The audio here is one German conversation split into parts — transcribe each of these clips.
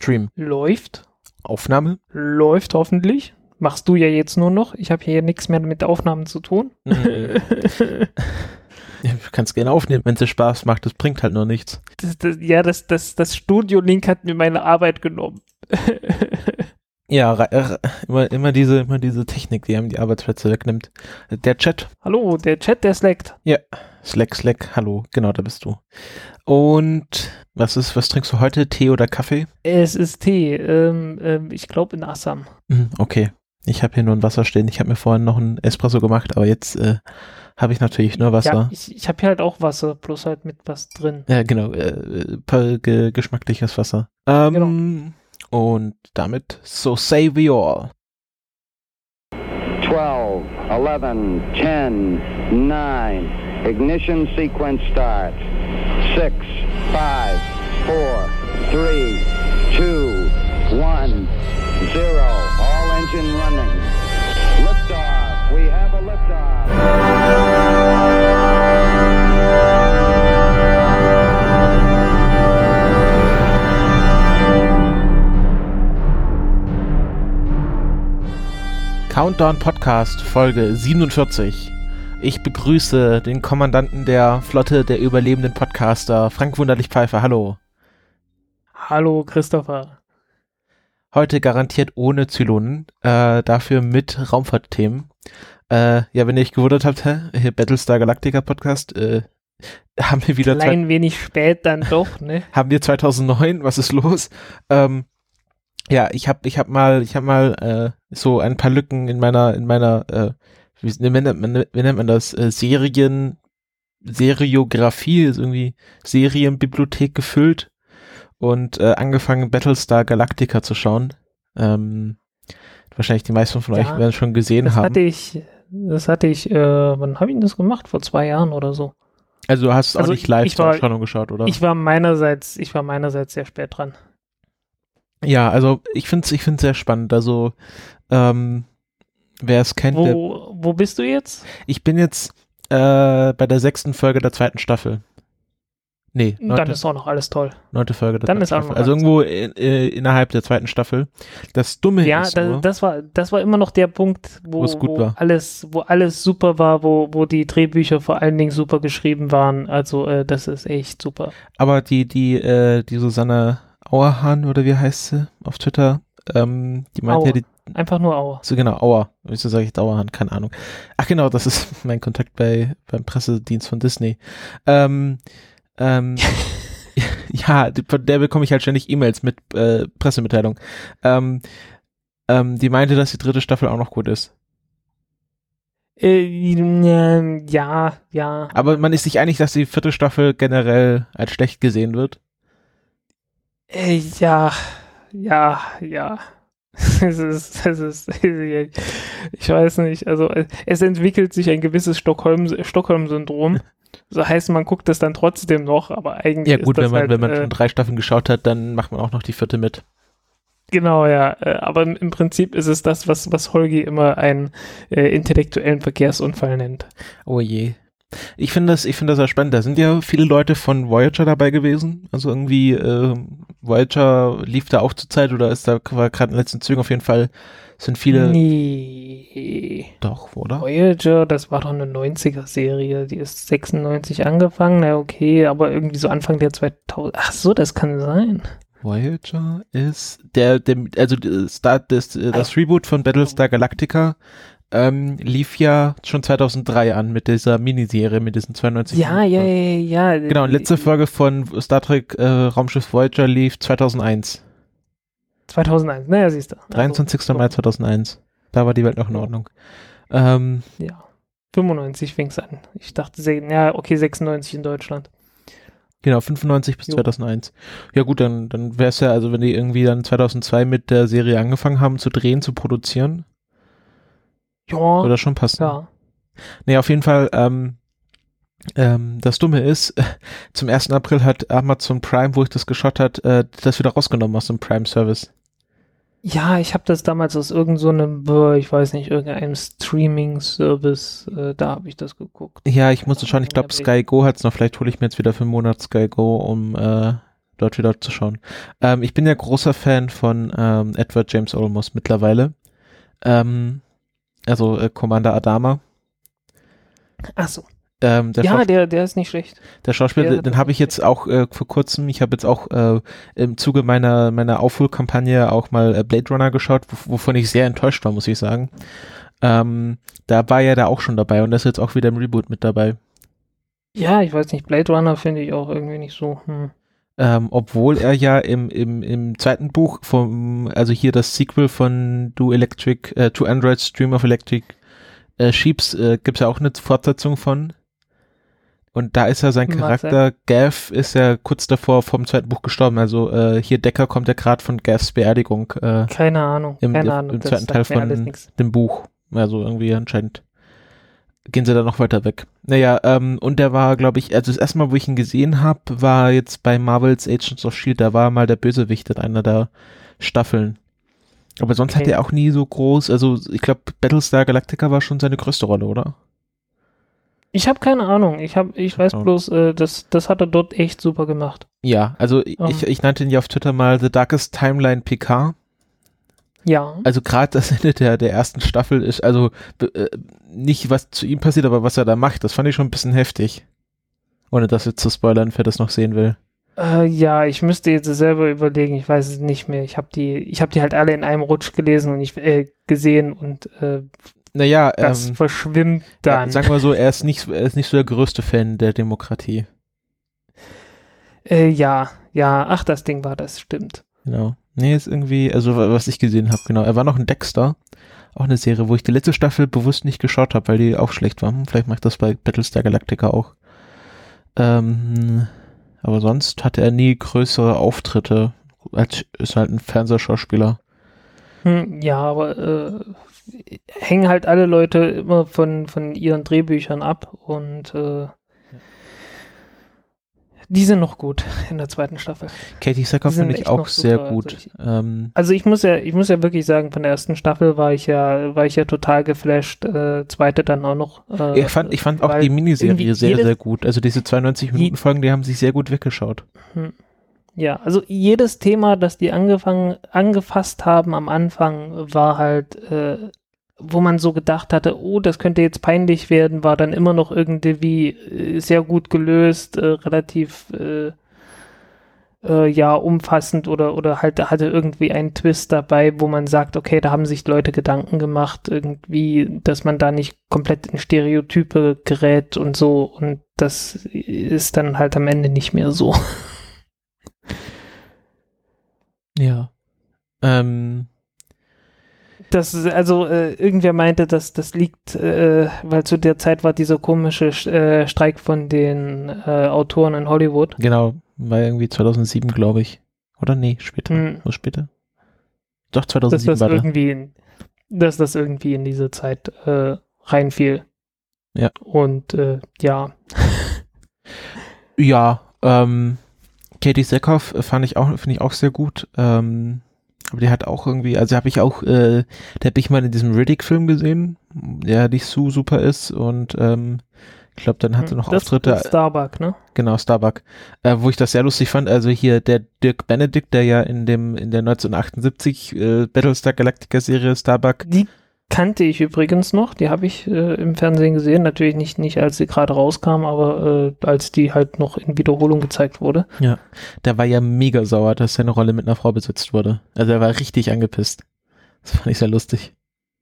Stream. Läuft. Aufnahme? Läuft hoffentlich. Machst du ja jetzt nur noch. Ich habe hier nichts mehr mit Aufnahmen zu tun. Mhm. Ja, du kannst gerne aufnehmen, wenn es dir Spaß macht. Das bringt halt nur nichts. Das, das, ja, das, das, das Studio-Link hat mir meine Arbeit genommen. Ja, immer, immer diese, immer diese Technik, die einem die Arbeitsplätze wegnimmt. Der Chat, Hallo, der Chat, der slackt. Slack, Slack, hallo, genau, da bist du. Und was ist, was trinkst du heute? Tee oder Kaffee? Es ist Tee. Ähm, ähm, ich glaube in Assam. Mhm, okay. Ich habe hier nur ein Wasser stehen. Ich habe mir vorhin noch ein Espresso gemacht, aber jetzt äh, habe ich natürlich nur Ja, Wasser. ich, ich habe hier halt auch Wasser, bloß halt mit was drin. Ja, genau, äh, ge geschmackliches Wasser. Ähm, Genau. Und damit, so say we all. 12, 11, 10, 9. Ignition sequence start. 6, 5, 4, 3, 2, 1, 0. All engine running. Liftoff. We have a liftoff. Countdown Podcast Folge 47. Ich begrüße den Kommandanten der Flotte der überlebenden Podcaster, Frank Wunderlich Pfeiffer. Hallo. Hallo, Christopher. Heute garantiert ohne Zylonen, äh, dafür mit Raumfahrtthemen. Äh, ja, wenn ihr euch gewundert habt, hä, hier Battlestar Galactica Podcast, äh, haben wir wieder Klein wenig spät dann doch, ne? haben wir 2009, was ist los? Ähm, ja, ich habe ich hab mal, ich habe mal äh, so ein paar Lücken in meiner, in meiner, äh, wie, nennt man, wie nennt man das, äh, Serien, Seriografie, ist irgendwie Serienbibliothek gefüllt und äh, angefangen Battlestar Galactica zu schauen. Ähm, wahrscheinlich die meisten von Ja, euch werden es schon gesehen Das haben. hatte ich, das hatte ich, äh, wann habe ich das gemacht? Vor zwei Jahren oder so. also du hast auch also nicht live zur Ausstrahlung geschaut, oder? Ich war meinerseits, ich war meinerseits sehr spät dran. Ja, also ich finde es ich find's sehr spannend. Also ähm, wer es kennt, Wo, wo bist du jetzt? Ich bin jetzt äh, bei der sechsten Folge der zweiten Staffel. Nee, Dann neunte, ist auch noch alles toll. neunte Folge der dann ist auch noch Also irgendwo in, äh, innerhalb der zweiten Staffel. Das Dumme Ja, ist da, nur, das war, das war immer noch der Punkt, wo, Wo es gut wo war. alles, wo alles super war, wo, wo die Drehbücher vor allen Dingen super geschrieben waren. Also äh, das ist echt super. aber die, die, äh, die Susanne Auerhahn oder wie heißt sie auf Twitter, ähm, die meinte ja die, Einfach nur Auer. so genau, Auer. Wieso sage ich Auerhahn? Keine Ahnung. Ach genau, das ist mein Kontakt bei, beim Pressedienst von Disney. Ähm, ähm, ja, die- von der bekomme ich halt ständig E-Mails mit äh, Pressemitteilung. Ähm, ähm, die meinte, dass die dritte Staffel auch noch gut ist. Äh, ja, ja. Aber man ist sich einig, dass die vierte Staffel generell als schlecht gesehen wird. Äh, ja, ja, ja. Es ist, es ist, ich weiß nicht, also es entwickelt sich ein gewisses Stockholm, Stockholm-Syndrom. So heißt, man guckt das dann trotzdem noch, aber eigentlich Ja gut, wenn man, halt, wenn man äh, schon drei Staffeln geschaut hat, dann macht man auch noch die vierte mit. Genau, ja. äh, Aber im- im Prinzip ist es das, was, was Holgi immer einen äh, intellektuellen Verkehrsunfall nennt. Oh je. Ich finde das, ich finde das sehr spannend. Da sind ja viele Leute von Voyager dabei gewesen. Also irgendwie, äh, Voyager lief da auch zur Zeit oder ist da gerade in den letzten Zügen auf jeden Fall sind viele Nee. doch, oder? Voyager, das war doch eine 90er-Serie. Die ist 96 angefangen. Na okay, aber irgendwie so Anfang der 2000. Ach so, das kann sein. Voyager ist der, der also äh, Start des, äh, das Reboot von Battlestar Galactica ähm, lief ja schon 2003 an mit dieser Miniserie mit diesen 92 Ja, ja, ja, ja. Genau, und letzte Folge von Star Trek äh, Raumschiff Voyager lief 2001. 2001. Naja, siehst du. Also, 23. so, Mai 2001. Da war die Welt noch in Ordnung. Ähm, Ja. 95 fing es an. Ich dachte, ja, okay, 96 in Deutschland. genau, 95 bis Jo. 2001. Ja gut, dann, dann wäre es ja, also wenn die irgendwie dann 2002 mit der Serie angefangen haben zu drehen, zu produzieren, Ja, das schon passen. ja. Nee, auf jeden Fall, ähm, ähm, das Dumme ist, zum 1. April hat Amazon Prime, wo ich das geschaut hat, äh, das wieder rausgenommen aus dem Prime-Service. Ja, ich habe das damals aus irgendeinem, so äh, ich weiß nicht, irgendeinem Streaming-Service, äh, da habe ich das geguckt. Ja, ich musste schauen, ich glaube Sky Go hat's noch, vielleicht hole ich mir jetzt wieder für einen Monat Sky Go, um äh, dort wieder zu schauen. Ähm, ich bin ja großer Fan von ähm, Edward James Olmos mittlerweile. Ähm, also äh, Commander Adama. Ach so. Ähm, der Ja, Schaus- der, der ist nicht schlecht. Der Schauspieler, Der- den habe ich jetzt auch äh, vor kurzem, ich habe jetzt auch äh, im Zuge meiner meiner Aufholkampagne auch mal äh, Blade Runner geschaut, wo, wovon ich sehr enttäuscht war, muss ich sagen. Ähm, da war er da auch schon dabei und das ist jetzt auch wieder im Reboot mit dabei. Ja, ich weiß nicht, Blade Runner finde ich auch irgendwie nicht so. Hm. Ähm, obwohl er ja im, im, im zweiten Buch vom, also hier das Sequel von Do Electric, äh, To Android Stream of Electric äh, Sheeps, äh, gibt's ja auch eine Fortsetzung von. Und da ist ja sein Charakter, Gav, ist ja kurz davor vom zweiten Buch gestorben. Also äh, hier Decker kommt ja gerade von Gavs Beerdigung, äh, Keine Ahnung. Im- keine im Ahnung. das zweiten Teil von- dem Buch. Also irgendwie anscheinend gehen sie da noch weiter weg. Naja, ähm, und der war, glaube ich, also das erste Mal, wo ich ihn gesehen habe, war jetzt bei Marvels Agents of S.H.I.E.L.D., da war mal der Bösewicht in einer der Staffeln. Aber sonst hat Okay. er auch nie so groß, also ich glaube, Battlestar Galactica war schon seine größte Rolle, oder? Ich habe keine Ahnung. Ich habe, ich weiß Ja. bloß, äh, das, das hat er dort echt super gemacht. Ja, also ich, Ähm. ich nannte ihn ja auf Twitter mal The Darkest Timeline PK. Ja. Also gerade das Ende der, der ersten Staffel ist, also äh, nicht was zu ihm passiert, aber was er da macht, das fand ich schon ein bisschen heftig. Ohne das jetzt zu spoilern, wer das noch sehen will. Äh, ja, ich müsste jetzt selber überlegen. Ich weiß es nicht mehr. Ich habe die, ich habe die halt alle in einem Rutsch gelesen und ich äh, gesehen und äh, Naja, das ähm, verschwimmt dann. äh, sagen wir so, er ist nicht, er ist nicht so der größte Fan der Demokratie. Äh, ja, ja. Ach, das Ding war das, stimmt. Genau. Nee, ist irgendwie, also wa- was ich gesehen habe, genau. Er war noch ein Dexter. Auch eine Serie, wo ich die letzte Staffel bewusst nicht geschaut habe, weil die auch schlecht war. Vielleicht mache ich das bei Battlestar Galactica auch. Ähm, aber sonst hatte er nie größere Auftritte. Als ist halt ein Fernsehschauspieler. Hm, ja, aber äh, hängen halt alle Leute immer von, von ihren Drehbüchern ab und äh, die sind noch gut in der zweiten Staffel. Katie Sackhoff finde ich auch sehr gut. also ich- ähm, Also ich muss ja, ich muss ja wirklich sagen, von der ersten Staffel war ich ja, war ich ja total geflasht, äh, zweite dann auch noch. Äh, ich fand, ich fand auch die Miniserie sehr, sehr gut. Also diese 92 Minuten Folgen, die haben sich sehr gut weggeschaut. Ja, also jedes Thema, das die angefangen, angefasst haben am Anfang, war halt, äh, wo man so gedacht hatte, oh, das könnte jetzt peinlich werden, war dann immer noch irgendwie äh, sehr gut gelöst, äh, relativ äh, äh, ja umfassend oder oder halt hatte irgendwie einen Twist dabei, wo man sagt, okay, da haben sich Leute Gedanken gemacht, irgendwie, dass man da nicht komplett in Stereotype gerät und so und das ist dann halt am Ende nicht mehr so. Ja. Ähm, Das ist, also äh, irgendwer meinte, dass das liegt, äh, weil zu der Zeit war dieser komische äh, Streik von den äh, Autoren in Hollywood. genau, war irgendwie 2007, glaube ich. Oder nee, später. Hm. Was später? Doch, Dass 2007 das war irgendwie, in, dass das irgendwie in diese Zeit äh, reinfiel. Ja. Und äh, ja, Ja, ähm, Katie Sackhoff äh, fand ich auch, finde ich auch sehr gut. Ähm, aber die hat auch irgendwie, also habe ich auch, äh, der habe ich mal in diesem Riddick-Film gesehen, der nicht so super ist und ähm, ich glaube, dann hatte noch Hm, das Auftritte, Starbuck, ne? genau, Starbuck, äh, wo ich das sehr lustig fand. Also hier der Dirk Benedict, der ja in dem, in der 1978 äh, Battlestar Galactica-Serie Starbuck Die kannte ich übrigens noch, die habe ich äh, im Fernsehen gesehen, natürlich nicht, nicht als sie gerade rauskam, aber äh, als die halt noch in Wiederholung gezeigt wurde. der war ja mega sauer, dass seine Rolle mit einer Frau besetzt wurde. Also er war richtig angepisst. Das fand ich sehr lustig.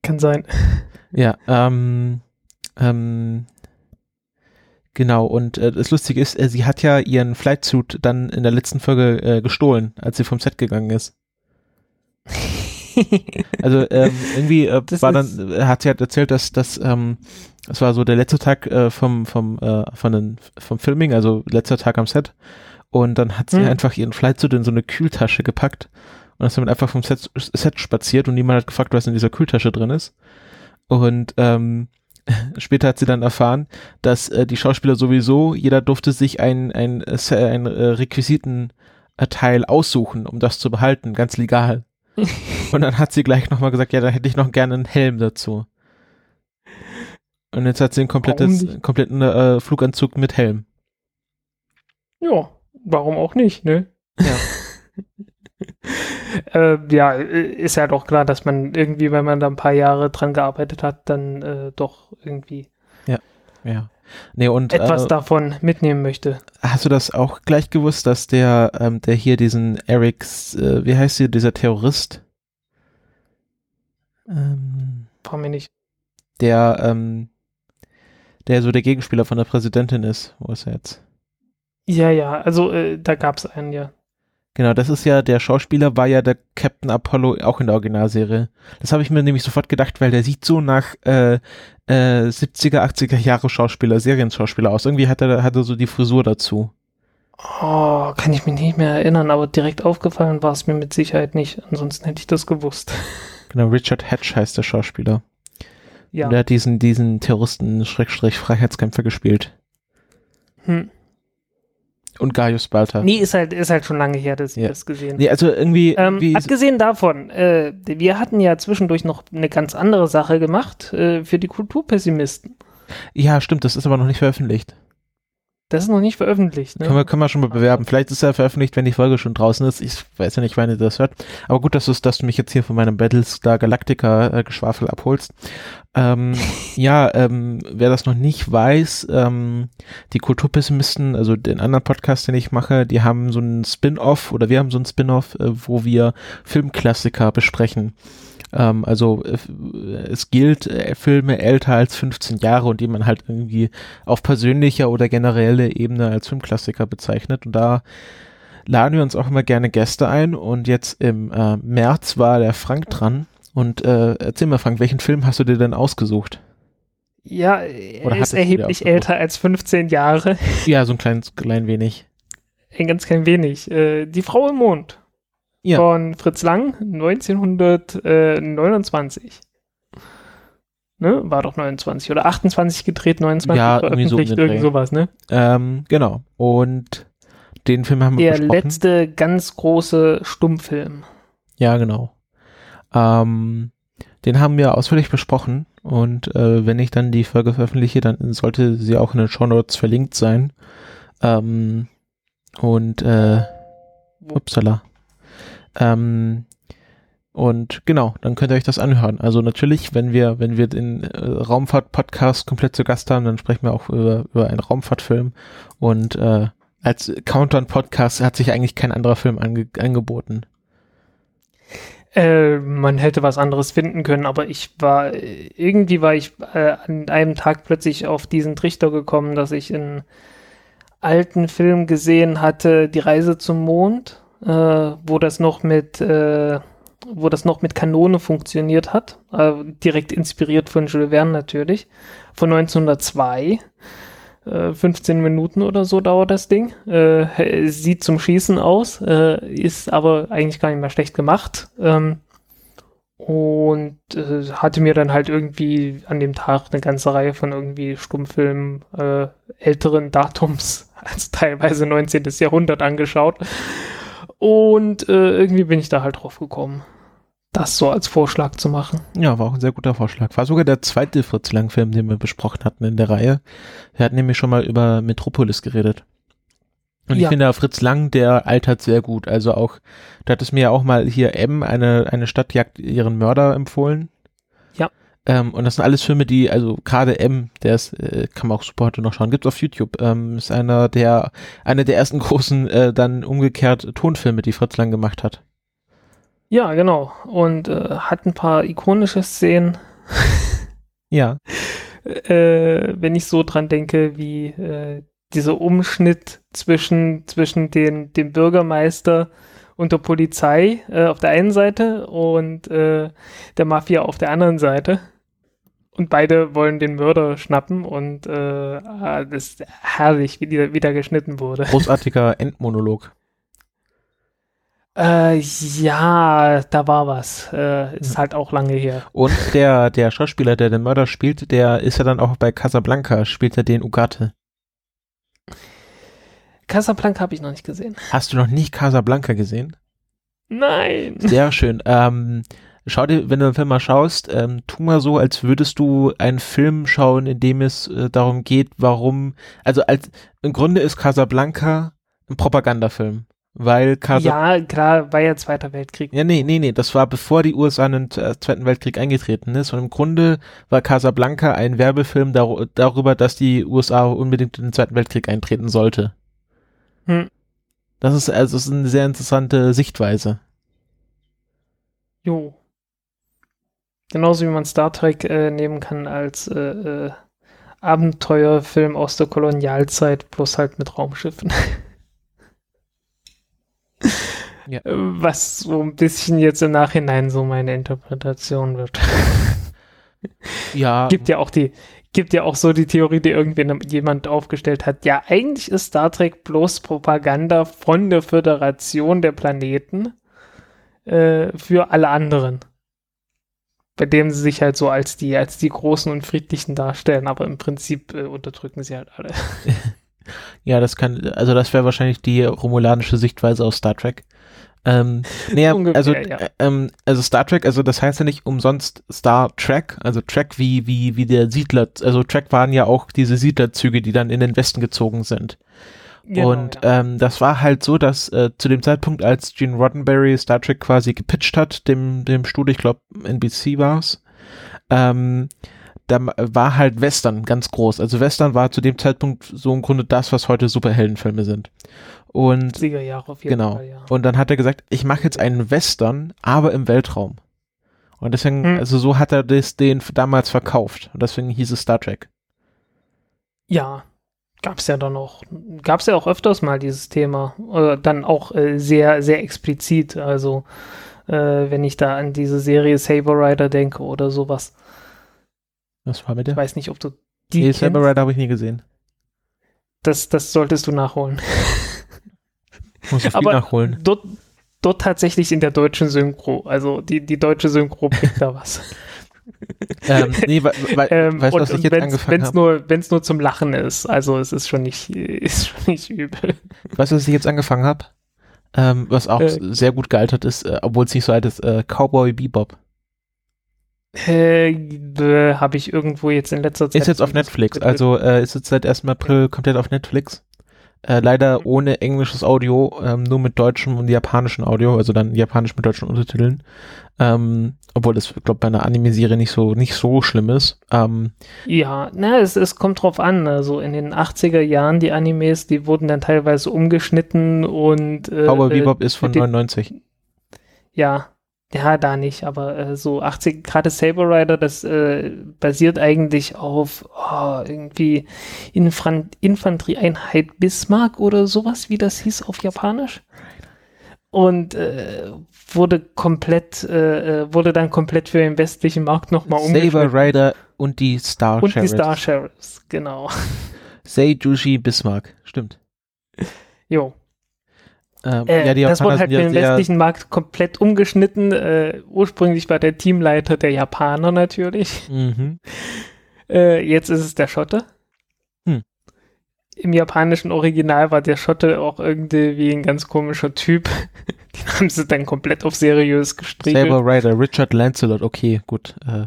Kann sein. Ja, ähm, ähm, genau, und äh, das Lustige ist, äh, sie hat ja ihren Flightsuit dann in der letzten Folge äh, gestohlen, als sie vom Set gegangen ist. Also ähm, irgendwie äh, Das war dann, äh, hat sie halt erzählt, dass das, ähm, das war so der letzte Tag äh, vom, vom, äh, von den, vom Filming, also letzter Tag am Set. Und dann hat sie Hm. einfach ihren Flightsuit in so eine Kühltasche gepackt und ist damit einfach vom Set, Set spaziert und niemand hat gefragt, was in dieser Kühltasche drin ist. Und ähm, später hat sie dann erfahren, dass äh, die Schauspieler sowieso, jeder durfte sich ein, ein, äh, Se- ein äh, Requisitenteil aussuchen, um das zu behalten, ganz legal. Und dann hat sie gleich nochmal gesagt, ja, da hätte ich noch gerne einen Helm dazu. Und jetzt hat sie einen komplettes, kompletten äh, Fluganzug mit Helm. Ja, warum auch nicht, ne? Ja. äh, ja, ist ja doch klar, dass man irgendwie, wenn man da ein paar Jahre dran gearbeitet hat, dann äh, doch irgendwie Ja. Nee, und etwas äh, davon mitnehmen möchte. hast du das auch gleich gewusst, dass der, ähm, der hier diesen Erics, äh, wie heißt hier, dieser Terrorist? Ähm, Frag mich nicht. der, ähm, der so der Gegenspieler von der Präsidentin ist. Wo ist er jetzt? Ja, ja, also äh, da gab es einen, ja. Genau, das ist ja, der Schauspieler war ja der Captain Apollo auch in der Originalserie. Das habe ich mir nämlich sofort gedacht, weil der sieht so nach äh, äh, 70er, 80er Jahre Schauspieler, Serienschauspieler aus. Irgendwie hat er, hat er so die Frisur dazu. Oh, kann ich mich nicht mehr erinnern, aber direkt aufgefallen war es mir mit Sicherheit nicht. Ansonsten hätte ich das gewusst. Genau, Richard Hatch heißt der Schauspieler. Ja. Und der hat diesen, diesen Terroristen, Schrägstrich, Freiheitskämpfer gespielt. Hm. Und Gaius Balta. Nee, ist halt, ist halt schon lange her, dass ich Ja. das gesehen Nee, also irgendwie, Ähm, abgesehen davon, äh, wir hatten ja zwischendurch noch eine ganz andere Sache gemacht äh, für die Kulturpessimisten. ja, stimmt, das ist aber noch nicht veröffentlicht. Das ist noch nicht veröffentlicht. Können, wir, Ne? können wir schon mal bewerben. Vielleicht ist er veröffentlicht, wenn die Folge schon draußen ist. Ich weiß ja nicht, wann ihr das hört. Aber gut, dass, dass du mich jetzt hier von meinem Battlestar Galactica äh, Geschwafel abholst. Ähm, ja, ähm, wer das noch nicht weiß, ähm, die Kulturpessimisten, also den anderen Podcast, den ich mache, die haben so einen Spin-off oder wir haben so einen Spin-off, äh, wo wir Filmklassiker besprechen. Ähm, also äh, es gilt äh, Filme älter als 15 Jahre und die man halt irgendwie auf persönlicher oder generelle Ebene als Filmklassiker bezeichnet. Und da laden wir uns auch immer gerne Gäste ein. Und jetzt im äh, März war der Frank dran. Und äh, erzähl mal, Frank, welchen Film hast du dir denn ausgesucht? Ja, er ist erheblich älter als 15 Jahre. Ja, so ein kleines, klein wenig. Ein ganz klein wenig. Äh, die Frau im Mond Ja. von Fritz Lang, 1929. Ne? War doch 29 oder 28 gedreht, 29 Ja, irgendwie so veröffentlicht, den Dreh. irgend sowas, ne? Ähm, genau. Und den Film haben wir Der besprochen. letzte ganz große Stummfilm. Ja, genau. Ähm, den haben wir ausführlich besprochen und äh, wenn ich dann die Folge veröffentliche, dann sollte sie auch in den Shownotes verlinkt sein. Ähm, und äh, upsala. Ähm, und genau, dann könnt ihr euch das anhören. Also natürlich, wenn wir, wenn wir den äh, Raumfahrt-Podcast komplett zu Gast haben, dann sprechen wir auch über, über einen Raumfahrtfilm. Und äh, als Countdown-Podcast hat sich eigentlich kein anderer Film ange angeboten. Äh, man hätte was anderes finden können, aber ich war, irgendwie war ich äh, an einem Tag plötzlich auf diesen Trichter gekommen, dass ich einen alten Film gesehen hatte, Die Reise zum Mond, äh, wo das noch mit, äh, wo das noch mit Kanone funktioniert hat, äh, direkt inspiriert von Jules Verne natürlich, von 1902. Äh, 15 Minuten oder so dauert das Ding. Äh, sieht zum Schießen aus, äh, ist aber eigentlich gar nicht mehr schlecht gemacht. Ähm, und äh, hatte mir dann halt irgendwie an dem Tag eine ganze Reihe von irgendwie Stummfilmen äh, älteren Datums, als teilweise 19. Jahrhundert angeschaut. Und äh, irgendwie bin ich da halt drauf gekommen, das so als Vorschlag zu machen. Ja, war auch ein sehr guter Vorschlag. War sogar der zweite Fritz Lang-Film, den wir besprochen hatten in der Reihe. Wir hatten nämlich schon mal über Metropolis geredet. Und ich Ja. finde, Fritz Lang, der altert sehr gut. Also auch, du hattest mir ja auch mal hier M, eine, eine Stadt jagt ihren Mörder empfohlen. Ähm, und das sind alles Filme, die, also gerade M, der ist, äh, kann man auch super heute noch schauen, gibt's auf YouTube. Ähm, ist einer der, einer der ersten großen, äh, dann umgekehrt Tonfilme, die Fritz Lang gemacht hat. Ja, genau. Und äh, hat ein paar ikonische Szenen. Ja. äh, wenn ich so dran denke, wie äh, dieser Umschnitt zwischen, zwischen den, dem Bürgermeister und der Polizei äh, auf der einen Seite und äh, der Mafia auf der anderen Seite. Und beide wollen den Mörder schnappen und äh, ah, das ist herrlich, wie die wieder geschnitten wurde. Großartiger Endmonolog. Äh, ja, da war was. Äh, ist halt auch lange her. Und der, der Schauspieler, der den Mörder spielt, der ist ja dann auch bei Casablanca, spielt er den Ugarte. Casablanca habe ich noch nicht gesehen. Hast du noch nicht Casablanca gesehen? Nein. Sehr schön. Ähm, schau dir, wenn du den Film mal schaust, ähm, tu mal so, als würdest du einen Film schauen, in dem es äh, darum geht, warum, also als, im Grunde ist Casablanca ein Propagandafilm. weil Casa Ja, klar, war ja Zweiter Weltkrieg. Ja, nee, nee, nee, das war bevor die USA in den äh, Zweiten Weltkrieg eingetreten ist. Und im Grunde war Casablanca ein Werbefilm dar darüber, dass die USA unbedingt in den Zweiten Weltkrieg eintreten sollte. Hm. Das ist also das ist eine sehr interessante Sichtweise. Jo. Genauso wie man Star Trek äh, nehmen kann als äh, äh, Abenteuerfilm aus der Kolonialzeit, bloß halt mit Raumschiffen. Ja. Was so ein bisschen jetzt im Nachhinein so meine Interpretation wird. Ja, gibt ja auch die, gibt ja auch so die Theorie, die irgendwann jemand aufgestellt hat. Ja, eigentlich ist Star Trek bloß Propaganda von der Föderation der Planeten äh, für alle anderen. Bei dem sie sich halt so als die, als die Großen und Friedlichen darstellen, aber im Prinzip äh, unterdrücken sie halt alle. ja, das kann, also das wäre wahrscheinlich die romulanische Sichtweise aus Star Trek. Ähm, nee, Ungefähr, also, ja. äh, ähm, also Star Trek, also das heißt ja nicht umsonst Star Trek, also Trek wie, wie, wie der Siedler, also Trek waren ja auch diese Siedlerzüge, die dann in den Westen gezogen sind. Genau, und ja. ähm, das war halt so, dass äh, zu dem Zeitpunkt, als Gene Roddenberry Star Trek quasi gepitcht hat, dem, dem Studio, ich glaube NBC war's, ähm, da war halt Western ganz groß. Also Western war zu dem Zeitpunkt so im Grunde das, was heute Superheldenfilme sind. Und 70er Jahre auf jeden genau. Fall, ja. Und dann hat er gesagt, ich mache jetzt einen Western, aber im Weltraum. Und deswegen, Hm. also so hat er das den damals verkauft. Und deswegen hieß es Star Trek. Ja, gab's ja dann auch, gab's ja auch öfters mal dieses Thema. Äh, dann auch äh, sehr, sehr explizit. Also, äh, wenn ich da an diese Serie Saber Rider denke oder sowas. Was war mit Ich der? weiß nicht, ob du die Nee. Saber Rider habe ich nie gesehen. Das, das solltest du nachholen. Muss ich Aber nachholen. dort, dort tatsächlich in der deutschen Synchro. Also die, die deutsche Synchro bringt da was. ähm, nee, weil, weil, Ähm, weißt du, was ich jetzt wenn's, angefangen wenn's habe? nur, wenn's nur zum Lachen ist. Also es ist schon nicht, ist schon nicht übel. Weißt du, was ich jetzt angefangen habe? Ähm, was auch Äh. sehr gut gealtert ist, äh, obwohl es nicht so alt ist, äh, Cowboy Bebop. Äh, äh, Habe ich irgendwo jetzt in letzter Zeit. Ist jetzt auf Netflix, also äh, ist jetzt seit 1. April komplett auf Netflix. Äh, leider ohne englisches Audio, ähm, nur mit deutschem und japanischem Audio, also dann japanisch mit deutschen Untertiteln. Ähm, obwohl das, glaube bei einer Anime-Serie nicht so, nicht so schlimm ist. Ähm, Ja, na, es, es kommt drauf an. Also in den 80er Jahren, die Animes, die wurden dann teilweise umgeschnitten und. Äh, Cowboy äh, Bebop ist von die- 99. Ja, ja, da nicht, aber äh, so 80, gerade Saber Rider, das äh, basiert eigentlich auf oh, irgendwie Infan Infanterieeinheit Bismarck oder sowas, wie das hieß auf Japanisch. Und äh, wurde komplett, äh, äh, wurde dann komplett für den westlichen Markt nochmal Saber umgeschnitten. Rider und die Star Und die Sheriffs. Star Sheriffs, genau. Seijushi Bismarck, stimmt. Jo. Ähm, Äh, ja, die das wurde halt für den westlichen Markt komplett umgeschnitten. Äh, ursprünglich war der Teamleiter der Japaner natürlich. mhm. Äh, jetzt ist es der Schotte. Hm. Im japanischen Original war der Schotte auch irgendwie wie ein ganz komischer Typ. Den haben sie dann komplett auf seriös gestriegelt. Saber Rider, Richard Lancelot, okay, gut. Äh,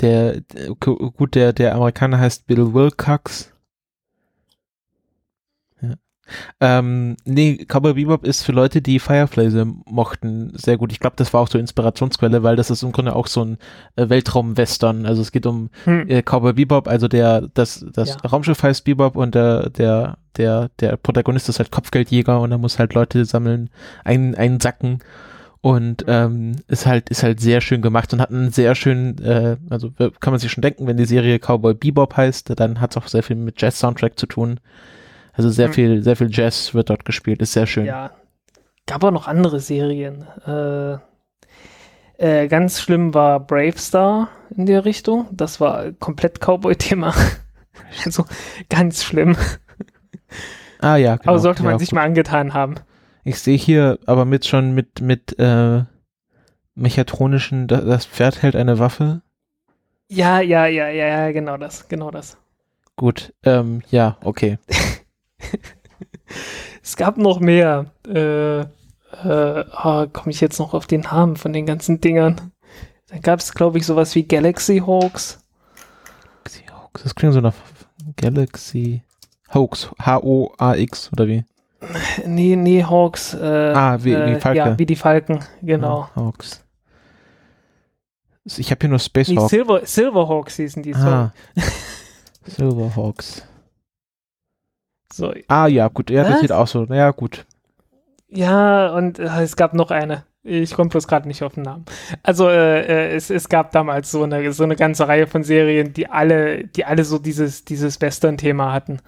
der, gut, der, der Amerikaner heißt Bill Wilcox. Ähm, nee, Cowboy Bebop ist für Leute, die Firefly mochten, sehr gut. Ich glaube, das war auch so Inspirationsquelle, weil das ist im Grunde auch so ein äh, Weltraum-Western. Also es geht um Hm. äh, Cowboy Bebop, also der, das, das Ja. Raumschiff heißt Bebop und der, der, der, der Protagonist ist halt Kopfgeldjäger und er muss halt Leute sammeln, einen, einen Sacken und ähm, ist halt, ist halt sehr schön gemacht und hat einen sehr schönen, äh, also kann man sich schon denken, wenn die Serie Cowboy Bebop heißt, dann hat es auch sehr viel mit Jazz-Soundtrack zu tun. Also sehr Hm. viel, sehr viel Jazz wird dort gespielt, ist sehr schön. Ja. Gab auch noch andere Serien. Äh, äh, ganz schlimm war Brave Star in der Richtung. Das war komplett Cowboy-Thema. Also ganz schlimm. Ah ja, genau. Aber sollte man ja, sich gut. mal angetan haben. Ich sehe hier aber mit schon mit, mit äh, mechatronischen, da- das Pferd hält eine Waffe. Ja, ja, ja, ja, ja, genau das, genau das. Gut, ähm, ja, okay. Es gab noch mehr. Äh, äh, ah, komme ich jetzt noch auf den Namen von den ganzen Dingern? Dann gab es, glaube ich, sowas wie Galaxy Hawks. Galaxy Hoax, das klingt so nach Galaxy Hoax, H-O-A-X oder wie? Nee, nee, Hawks. Äh, Ah, wie- wie äh, Falke. Ja, wie die Falken, genau. Ja, Hawks. Ich habe hier nur Space Nee, Hawk. Silver, Silverhawks hießen die. Ah. Silverhawks. So, Ah ja, gut, ja, das Was? sieht auch so. Ja, gut. Ja, und äh, es gab noch eine. Ich komme bloß gerade nicht auf den Namen. Also äh, äh, es, es gab damals so eine, so eine ganze Reihe von Serien, die alle, die alle so dieses, dieses Western-Thema hatten.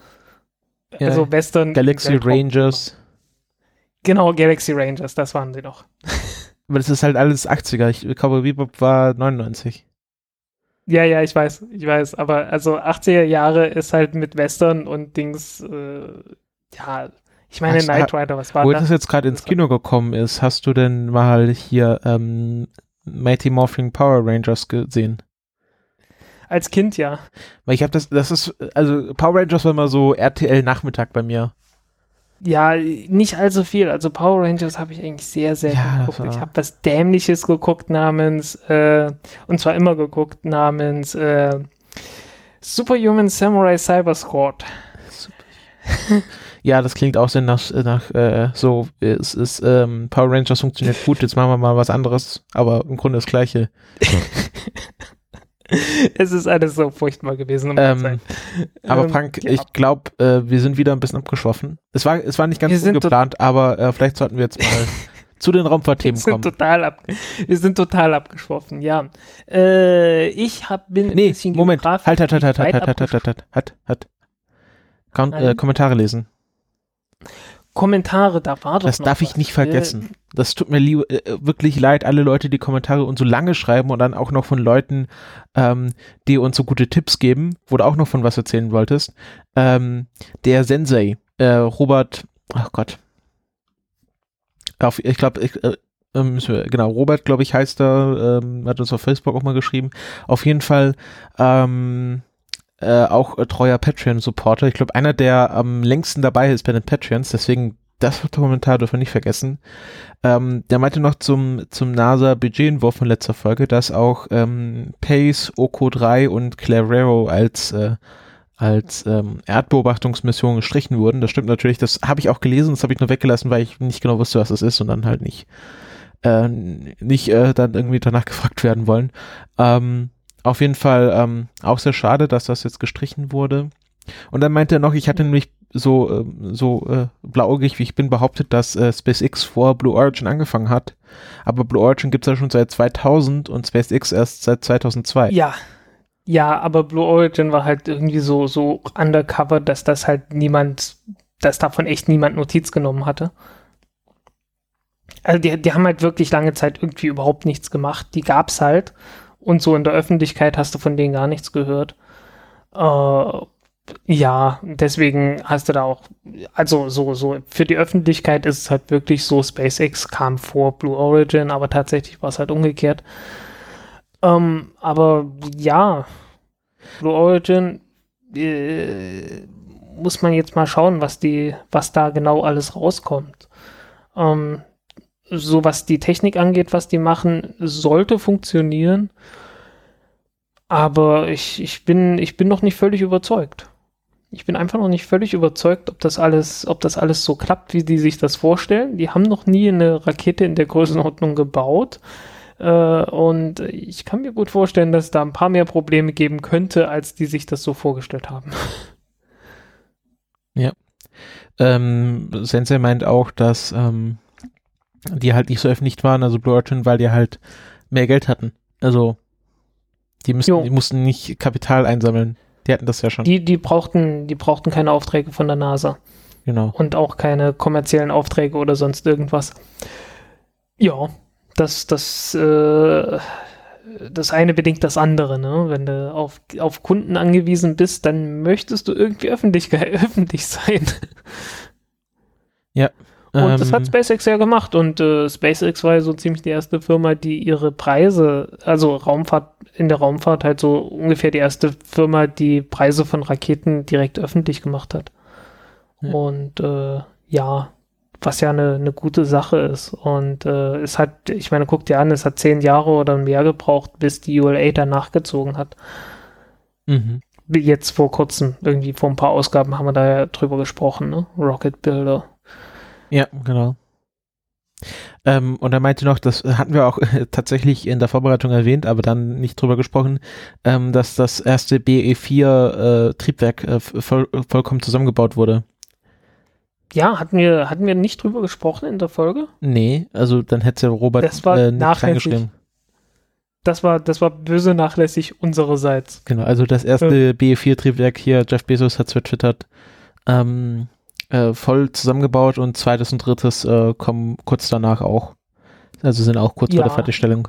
Ja, also Western. Galaxy Rangers. Genau, Galaxy Rangers, das waren die noch. Aber das ist halt alles 80er. Ich glaube, Bebop war 99. Ja, ja, ich weiß, ich weiß, aber also 80er Jahre ist halt mit Western und Dings, äh, ja, ich meine Hast- Knight Rider, was war Wo das? das jetzt gerade ins Kino gekommen ist, hast du denn mal hier ähm, Mighty Morphing Power Rangers gesehen? Als Kind ja. Weil ich habe das, das ist, also Power Rangers war immer so RTL Nachmittag bei mir. Ja, nicht allzu viel. Also Power Rangers habe ich eigentlich sehr selten Ja, geguckt. war- Ich habe was Dämliches geguckt namens, äh, und zwar immer geguckt namens äh, Superhuman Samurai Cyber Squad. Ja, das klingt auch sehr nach, nach äh, so, es ist, ähm, Power Rangers funktioniert gut, jetzt machen wir mal was anderes, aber im Grunde das gleiche. es ist alles so furchtbar gewesen. Um Ähm. Aber Ähm, Frank, ja. ich glaube, äh, wir sind wieder ein bisschen abgeschwoffen. Es war, es war nicht ganz sind geplant, aber äh, vielleicht sollten wir jetzt mal zu den Raumfahrtthemen kommen. total ab, wir sind total abgeschworfen, ja. Äh, ich hab, bin ein Nee, bisschen Moment, halt, halt, halt, halt, halt, halt, halt, halt, halt, halt, halt. Äh, Nein. Kommentare lesen. Kommentare, da war doch Das darf ich was. nicht vergessen. Das tut mir lieb, äh, wirklich leid, alle Leute, die Kommentare und so lange schreiben und dann auch noch von Leuten, ähm, die uns so gute Tipps geben, wo du auch noch von was erzählen wolltest. Ähm, der Sensei, äh, Robert, ach Gott. Auf, ich glaube, ich, äh, äh, wir- genau, Robert, glaube ich, heißt er, ähm, hat uns auf Facebook auch mal geschrieben. Auf jeden Fall, ähm, äh, auch äh, treuer Patreon-Supporter. Ich glaube, einer, der am längsten dabei ist bei den Patreons, deswegen das Kommentar dürfen wir nicht vergessen. Ähm, der meinte noch zum, zum NASA-Budgetentwurf von letzter Folge, dass auch ähm, Pace, Oko 3 und Clarero als, äh, als ähm, Erdbeobachtungsmission gestrichen wurden. Das stimmt natürlich, das habe ich auch gelesen, das habe ich nur weggelassen, weil ich nicht genau wusste, was das ist und dann halt nicht, äh, nicht äh, dann irgendwie danach gefragt werden wollen. Ähm, auf jeden Fall ähm, auch sehr schade, dass das jetzt gestrichen wurde. Und dann meinte er noch, ich hatte nämlich so, ähm, so äh, blauäugig wie ich bin behauptet, dass äh, SpaceX vor Blue Origin angefangen hat. Aber Blue Origin gibt's ja schon seit 2000 und SpaceX erst seit 2002. Ja. Ja, aber Blue Origin war halt irgendwie so, so undercover, dass das halt niemand, dass davon echt niemand Notiz genommen hatte. Also die, die haben halt wirklich lange Zeit irgendwie überhaupt nichts gemacht. Die gab's halt. Und so in der Öffentlichkeit hast du von denen gar nichts gehört. Äh, ja, deswegen hast du da auch, also so, so, für die Öffentlichkeit ist es halt wirklich so, SpaceX kam vor Blue Origin, aber tatsächlich war es halt umgekehrt. Ähm, aber ja, Blue Origin äh, muss man jetzt mal schauen, was die, was da genau alles rauskommt. Ähm, so was die Technik angeht, was die machen, sollte funktionieren. Aber ich, ich bin, ich bin noch nicht völlig überzeugt. Ich bin einfach noch nicht völlig überzeugt, ob das alles, ob das alles so klappt, wie die sich das vorstellen. Die haben noch nie eine Rakete in der Größenordnung gebaut. Äh, und ich kann mir gut vorstellen, dass es da ein paar mehr Probleme geben könnte, als die sich das so vorgestellt haben. Ähm, Sensei meint auch, dass ähm, die halt nicht so öffentlich waren, also Blue Origin, weil die halt mehr Geld hatten. Also die, müssen, die mussten nicht Kapital einsammeln. Die hatten das ja schon. Die, die brauchten, die brauchten keine Aufträge von der NASA. genau. und auch keine kommerziellen Aufträge oder sonst irgendwas. Ja, das, das, äh, das eine bedingt das andere, ne? Wenn du auf, auf Kunden angewiesen bist, dann möchtest du irgendwie öffentlich, öffentlich sein. Und das hat Ähm, SpaceX ja gemacht und äh, SpaceX war ja so ziemlich die erste Firma, die ihre Preise, also Raumfahrt, in der Raumfahrt halt so ungefähr die erste Firma, die Preise von Raketen direkt öffentlich gemacht hat. Ja. Und äh, ja, was ja eine, eine gute Sache ist. Und äh, es hat, ich meine, guck dir an, es hat zehn Jahre oder mehr gebraucht, bis die ULA da nachgezogen hat. mhm. Jetzt vor kurzem, irgendwie vor ein paar Ausgaben haben wir da ja drüber gesprochen, ne? Rocket Builder. Ja, genau. Ähm, und er meinte noch, das hatten wir auch äh, tatsächlich in der Vorbereitung erwähnt, aber dann nicht drüber gesprochen, ähm, dass das erste BE4 äh, äh, voll, vollkommen zusammengebaut wurde. Ja, hatten wir, hatten wir nicht drüber gesprochen in der Folge? Nee, also dann hätte Robert Das war äh, nicht reingeschrieben. Das war, das war böse nachlässig unsererseits. Genau, also das erste BE4-Triebwerk hier, Jeff Bezos hat es vertwittert, ähm, äh, voll zusammengebaut und zweites und drittes äh, kommen kurz danach auch. Also sind auch kurz Ja. vor der Fertigstellung.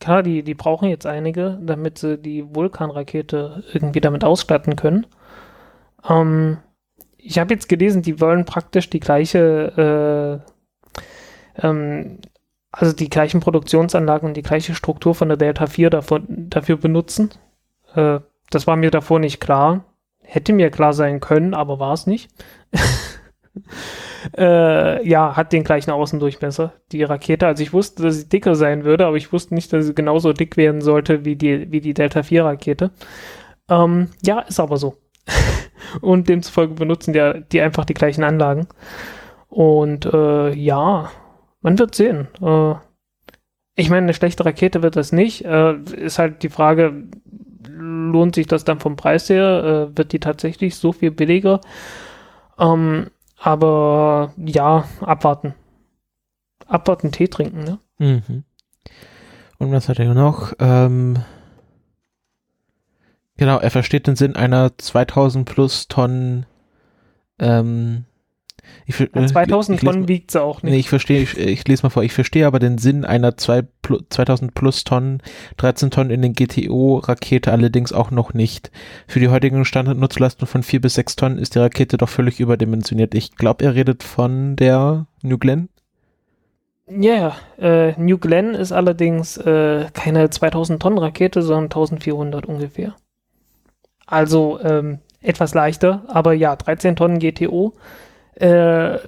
Klar, die, die brauchen jetzt einige, damit sie die Vulkan-Rakete irgendwie damit ausstatten können. Ähm, ich habe jetzt gelesen, die wollen praktisch die gleiche, äh, ähm, also die gleichen Produktionsanlagen und die gleiche Struktur von der Delta 4 davon, dafür benutzen. Äh, das war mir davor nicht klar. Hätte mir klar sein können, aber war es nicht. äh, ja, hat den gleichen Außendurchmesser, die Rakete. Also ich wusste, dass sie dicker sein würde, aber ich wusste nicht, dass sie genauso dick werden sollte wie die, wie die Delta 4 Rakete. Ähm, ja, ist aber so. Und demzufolge benutzen die, die einfach die gleichen Anlagen. Und äh, ja, man wird sehen. Äh, ich meine, eine schlechte Rakete wird das nicht. Äh, ist halt die Frage, lohnt sich das dann vom Preis her? Äh, wird die tatsächlich so viel billiger? Ähm, aber ja, abwarten. Abwarten, Tee trinken, ne? Mhm. Und was hat er noch? Ähm, genau, er versteht den Sinn einer 2000 plus Tonnen ähm, ich, Ja, 2000 ich lese Tonnen wiegt sie auch nicht. Nee, ich verstehe, ich, ich lese mal vor, ich verstehe aber den Sinn einer zwei, plu- 2000 plus Tonnen, 13 Tonnen in den GTO-Rakete allerdings auch noch nicht. Für die heutigen Standardnutzlasten von 4 bis 6 Tonnen ist die Rakete doch völlig überdimensioniert. Ich glaube, er redet von der New Glenn. Ja, äh, New Glenn ist allerdings äh, keine 2000 Tonnen Rakete, sondern 1400 ungefähr. Also ähm, etwas leichter, aber ja, 13 Tonnen GTO. Äh,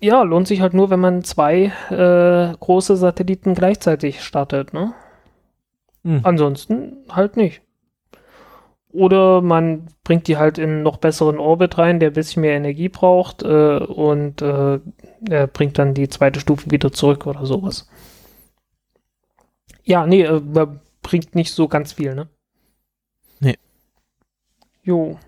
ja, lohnt sich halt nur, wenn man zwei äh, große Satelliten gleichzeitig startet, ne? Hm. Ansonsten halt nicht. Oder man bringt die halt in einen noch besseren Orbit rein, der ein bisschen mehr Energie braucht äh, und äh, er bringt dann die zweite Stufe wieder zurück oder sowas. Ja, nee, äh, bringt nicht so ganz viel, ne? Nee. Jo.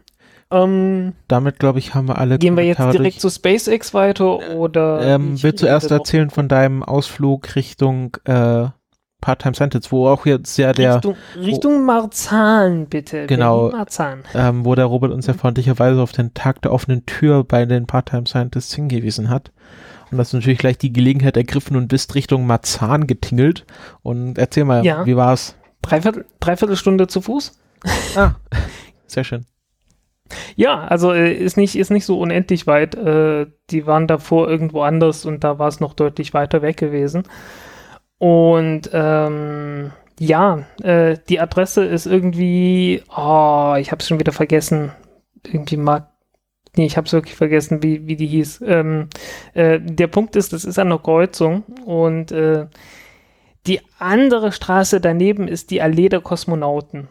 Ähm, Damit, glaube ich, haben wir alle gehen wir jetzt direkt durch. zu SpaceX weiter oder? Ähm, ich willst du erst noch- erzählen von deinem Ausflug Richtung äh, Part-Time Scientist, wo auch jetzt ja der, Richtung, Richtung Marzahn, bitte. Genau. Marzahn. ähm, wo der Robert uns ja freundlicherweise auf den Tag der offenen Tür bei den Part-Time Scientists hingewiesen hat. Und das natürlich gleich die Gelegenheit ergriffen und bist Richtung Marzahn getingelt. Und erzähl mal, Ja. wie war's? Dreiviertel, Dreiviertelstunde zu Fuß? Ah, sehr schön. Ja, also äh, ist nicht, ist nicht so unendlich weit. Äh, die waren davor irgendwo anders und da war es noch deutlich weiter weg gewesen. Und ähm, ja, äh, die Adresse ist irgendwie, oh, ich habe es schon wieder vergessen. Irgendwie mag, nee, ich habe es wirklich vergessen, wie, wie die hieß. Ähm, äh, der Punkt ist, das ist an der Kreuzung und äh, die andere Straße daneben ist die Allee der Kosmonauten.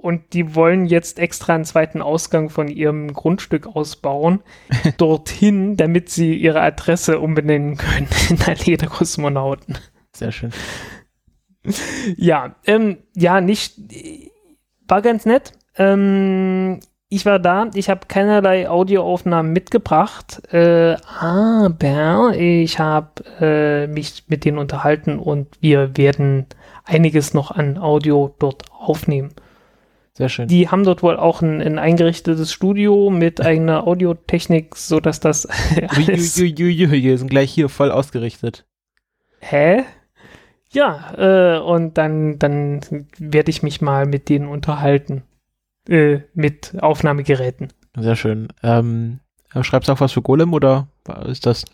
Und die wollen jetzt extra einen zweiten Ausgang von ihrem Grundstück ausbauen, dorthin, damit sie ihre Adresse umbenennen können in Allee der Kosmonauten. Sehr schön. Ja, ähm, ja, nicht, war ganz nett. Ähm, ich war da, ich habe keinerlei Audioaufnahmen mitgebracht, äh, aber ich habe äh, mich mit denen unterhalten und wir werden einiges noch an Audio dort aufnehmen. Sehr schön. Die haben dort wohl auch ein, ein eingerichtetes Studio mit eigener Audiotechnik, so dass das alles Uiuiuiui, wir sind gleich hier voll ausgerichtet. Hä? Ja, äh, und dann, dann werde ich mich mal mit denen unterhalten. Äh, mit Aufnahmegeräten. Sehr schön. Ähm, schreibst du auch was für Golem oder ist das?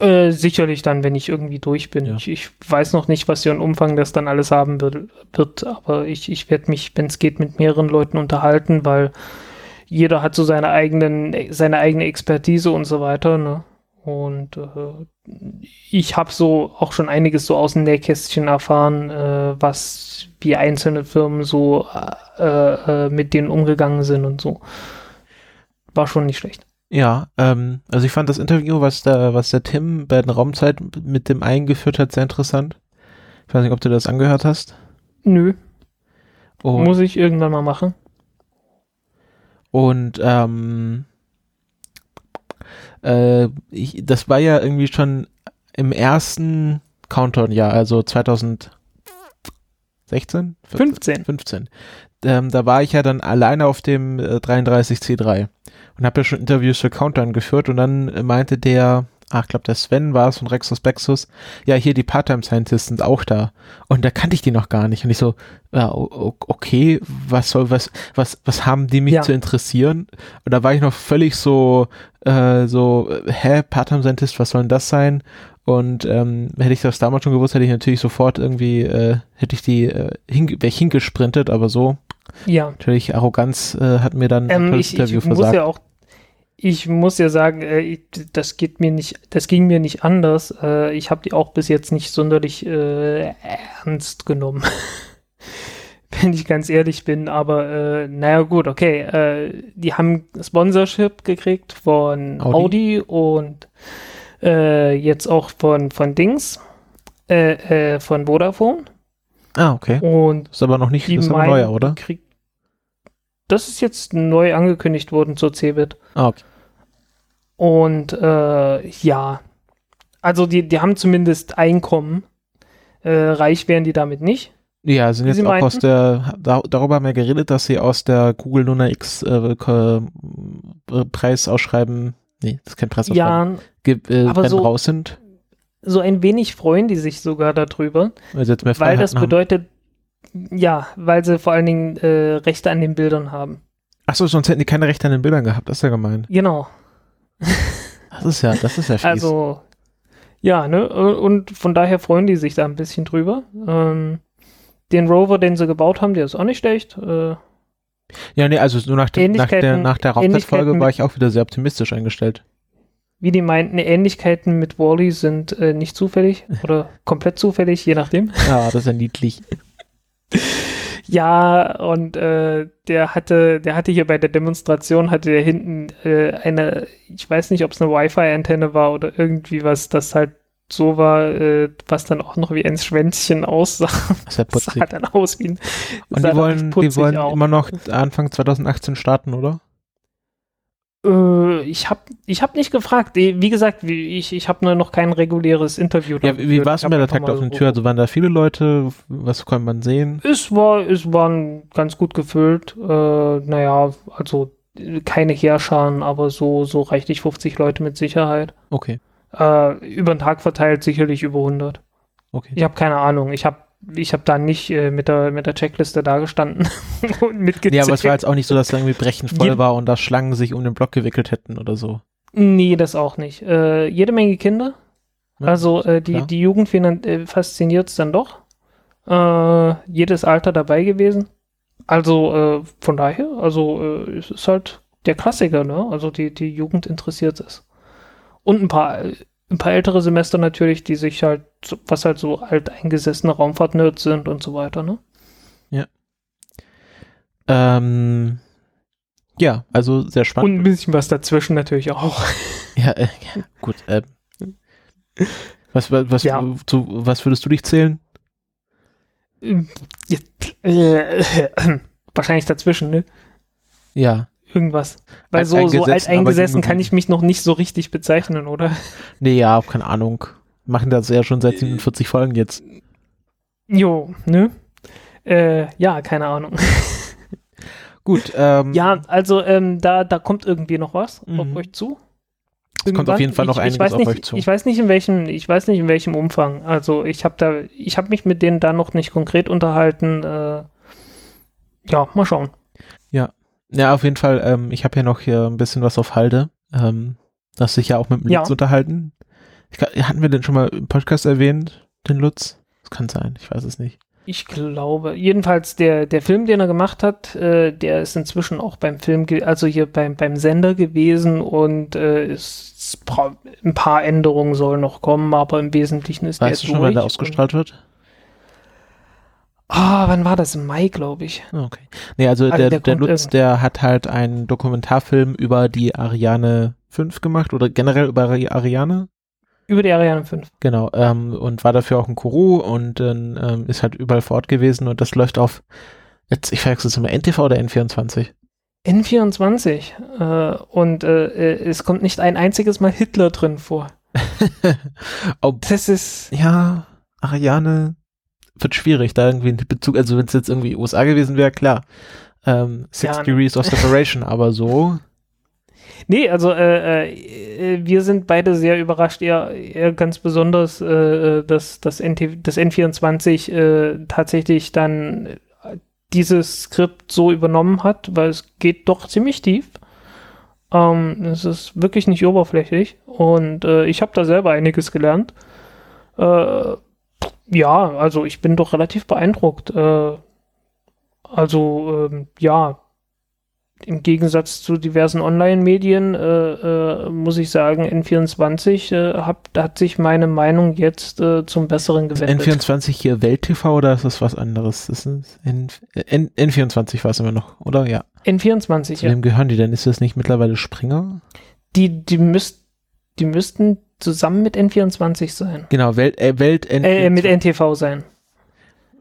Äh, sicherlich dann, wenn ich irgendwie durch bin. Ja. Ich, ich weiß noch nicht, was für einen Umfang das dann alles haben wird, wird aber ich, ich werde mich, wenn es geht, mit mehreren Leuten unterhalten, weil jeder hat so seine eigenen, seine eigene Expertise und so weiter, ne? Und äh, ich habe so auch schon einiges so aus dem Nähkästchen erfahren, äh, was wie einzelne Firmen so äh, äh, mit denen umgegangen sind und so. War schon nicht schlecht. Ja, ähm, also ich fand das Interview, was der, was der Tim bei der Raumzeit mit dem eingeführt hat, sehr interessant. Ich weiß nicht, ob du das angehört hast. Nö, Und, muss ich irgendwann mal machen. und ähm, äh, ich, das war ja irgendwie schon im ersten Countdown-Jahr, also 2016? 15. 15. Ähm, da war ich ja dann alleine auf dem äh, 33C3 und habe ja schon Interviews für Countdown geführt und dann meinte der, ach, ich glaube der Sven war es von Rexus Bexus, ja, hier die Part-Time-Scientists sind auch da und da kannte ich die noch gar nicht und ich so, ja, okay, was soll, was, was, was haben die mich Ja. zu interessieren? Und da war ich noch völlig so, äh, so, hä, Part-Time-Scientist, was soll denn das sein? Und ähm, hätte ich das damals schon gewusst, hätte ich natürlich sofort irgendwie, äh, hätte ich die, äh, hin, wäre ich hingesprintet, aber so, Ja. natürlich Arroganz äh, hat mir dann ein Ähm, tolles ich, Interview ich muss versagt. ja auch, ich muss ja sagen, äh, ich, das geht mir nicht, das ging mir nicht anders. Äh, ich habe die auch bis jetzt nicht sonderlich äh, ernst genommen. Wenn ich ganz ehrlich bin, aber äh, naja gut, okay. Äh, die haben Sponsorship gekriegt von Audi. Audi, und äh, jetzt auch von, von Dings, äh, äh, von Vodafone. Ah, okay. Und Ist aber noch nicht, ist aber neuer, oder? das ist jetzt neu angekündigt worden zur CeBIT. Ah, okay. Und äh, ja, also die, die haben zumindest Einkommen. Äh, reich wären die damit nicht. Ja, sind jetzt auch meinten? aus der, da, darüber haben wir geredet, dass sie aus der Google Luna X äh, äh, Preisausschreiben, nee, das ist kein Preisausschreiben, Ja, äh, aber so- raus sind, so ein wenig freuen die sich sogar darüber, mehr weil das Freiheiten haben. bedeutet, ja, weil sie vor allen Dingen äh, Rechte an den Bildern haben. Achso, sonst hätten die keine Rechte an den Bildern gehabt, das ist ja gemein. Genau. Das ist ja, das ist ja fies. Also, ja, ne? Und von daher freuen die sich da ein bisschen drüber. Ähm, den Rover, den sie gebaut haben, der ist auch nicht schlecht. Äh, ja, nee, also so nach, dem, nach der, nach der Raumzeitfolge war ich auch wieder sehr optimistisch eingestellt. Wie die meinten, Ähnlichkeiten mit Wally sind äh, nicht zufällig oder komplett zufällig, je nachdem. Ja, das ist ja niedlich. Ja, und äh, der hatte, der hatte hier bei der Demonstration, hatte der hinten äh, eine, ich weiß nicht, ob es eine Wi-Fi-Antenne war oder irgendwie was, das halt so war, äh, was dann auch noch wie ein Schwänzchen aussah. Das ja Das sah dann aus wie ein Und die wollen, die wollen aus. immer noch Anfang 2018 starten, oder? Äh, ich habe ich hab nicht gefragt. Wie gesagt, ich, ich habe nur noch kein reguläres Interview. Ja, wie, war es mit der Takt auf den so- Tür? Also waren da viele Leute? Was kann man sehen? Es war, es waren ganz gut gefüllt. Äh, naja, also keine Heerscharen, aber so, so reichlich 50 Leute mit Sicherheit. Okay, Äh, über den Tag verteilt sicherlich über 100. okay. Ich habe keine Ahnung. Ich habe ich hab da nicht äh, mit, der, mit der Checkliste dagestanden und mitgezählt. Nee, aber es war jetzt auch nicht so, dass da irgendwie brechend voll Je- war und da Schlangen sich um den Block gewickelt hätten oder so. Nee, das auch nicht. Äh, jede Menge Kinder. Ja, Also äh, die, klar. die Jugend äh, fasziniert es dann doch. Äh, jedes Alter dabei gewesen. Also äh, von daher, also es ist halt der Klassiker, ne? Also die, die Jugend interessiert es. Und ein paar, ein paar ältere Semester natürlich, die sich halt, was halt so alteingesessene Raumfahrt-Nerds sind und so weiter, ne? Ähm, ja, also sehr Und spannend. ein bisschen was dazwischen natürlich auch. ja, äh, ja, gut. Ähm, was, was, was, Ja. zu, was würdest du dich zählen? äh, wahrscheinlich dazwischen, ne? Ja. Irgendwas. Weil Alt so, so eingesessen, alteingesessen kann ich mich noch nicht so richtig bezeichnen, oder? Nee, ja, keine Ahnung. Machen das ja schon seit 47 Folgen jetzt. Jo, ne? Äh, ja, keine Ahnung. Gut, ähm, Ja, also ähm, da, da kommt irgendwie noch was Mhm. auf euch zu. Es kommt auf jeden Fall noch ich, einiges ich weiß auf nicht, euch zu. Ich weiß nicht in welchem, ich weiß nicht in welchem Umfang. Also ich habe da, ich habe mich mit denen da noch nicht konkret unterhalten. Äh, ja, mal schauen. Ja, auf jeden Fall. Ähm, ich habe ja noch hier ein bisschen was auf Halde. Ähm, das sich ja auch mit dem Ja. Lutz unterhalten. Ich, hatten wir den schon mal im Podcast erwähnt, den Lutz? Das kann sein, ich weiß es nicht. Ich glaube, jedenfalls der, der Film, den er gemacht hat, äh, der ist inzwischen auch beim Film, also hier beim, beim Sender gewesen und äh, ist, ein paar Änderungen sollen noch kommen, aber im Wesentlichen ist Weißt du der schon, wann der durch. ausgestrahlt wird? Ah, wann war das? Im Mai, glaube ich. Ah, Okay. Nee, also, Also der, der der Lutz, der hat halt einen Dokumentarfilm über die Ariane 5 gemacht oder generell über Ariane. Über die Ariane 5. Genau, ähm, und war dafür auch ein Kuru und ähm, ist halt überall vor Ort gewesen und das läuft auf, jetzt, ich verwechsel es immer, NTV oder N24? N24. Äh, und äh, äh, es kommt nicht ein einziges Mal Hitler drin vor. Ob, Das ist. ja, Ariane wird schwierig, da irgendwie einen Bezug, also wenn es jetzt irgendwie USA gewesen wäre, klar. Ähm, Six Ja. Degrees of Separation, aber so, Nee, also äh, äh, wir sind beide sehr überrascht, eher, eher ganz besonders, äh, dass das, NT, das N24 äh, tatsächlich dann äh, dieses Skript so übernommen hat, weil es geht doch ziemlich tief. Ähm, es ist wirklich nicht oberflächlich und äh, ich habe da selber einiges gelernt. Äh, ja, also ich bin doch relativ beeindruckt. Äh, also ähm, ja, im Gegensatz zu diversen Online-Medien äh, äh, muss ich sagen, N24 äh, hab, hat sich meine Meinung jetzt äh, zum Besseren gewendet. N24 hier Welt-TV oder ist das was anderes? Ist es N, N, N24 war es immer noch, oder? Ja. N24, Zu ja. wem gehören die denn? Ist das nicht mittlerweile Springer? Die, die, müsst, die müssten zusammen mit N24 sein. Genau, Welt, äh, Welt N24. Äh, mit NTV sein.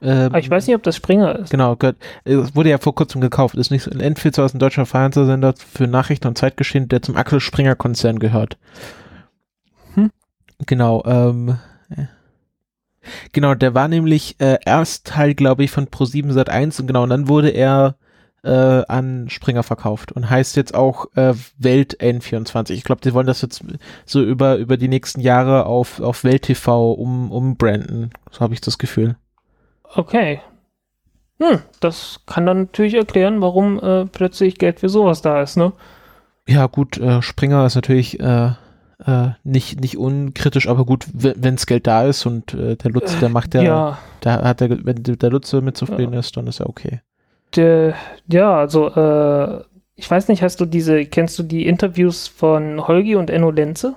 ähm, Aber ich weiß nicht, ob das Springer ist. Genau, gehört, es wurde ja vor kurzem gekauft. Ist nicht so, N24 ist ein deutscher Fernsehsender für Nachrichten und Zeitgeschehen, der zum Axel Springer Konzern gehört. Hm. Genau, ähm, äh. genau, der war nämlich äh, erst Teil, glaube ich, von Pro7 Sat 1 und genau, und dann wurde er äh, an Springer verkauft und heißt jetzt auch äh, Welt N24. Ich glaube, die wollen das jetzt so über, über die nächsten Jahre auf, auf Welt TV um, umbranden. So habe ich das Gefühl. Okay. Hm, das kann dann natürlich erklären, warum äh, plötzlich Geld für sowas da ist, ne? Ja, gut, äh, Springer ist natürlich äh, äh, nicht, nicht unkritisch, aber gut, wenn wenns Geld da ist und äh, der Lutz, der macht ja, Ja, da hat der, wenn der Lutz mit zufrieden ist, dann ist er okay. Der, ja, also, äh, ich weiß nicht, hast du diese, kennst du die Interviews von Holgi und Enno Lenze?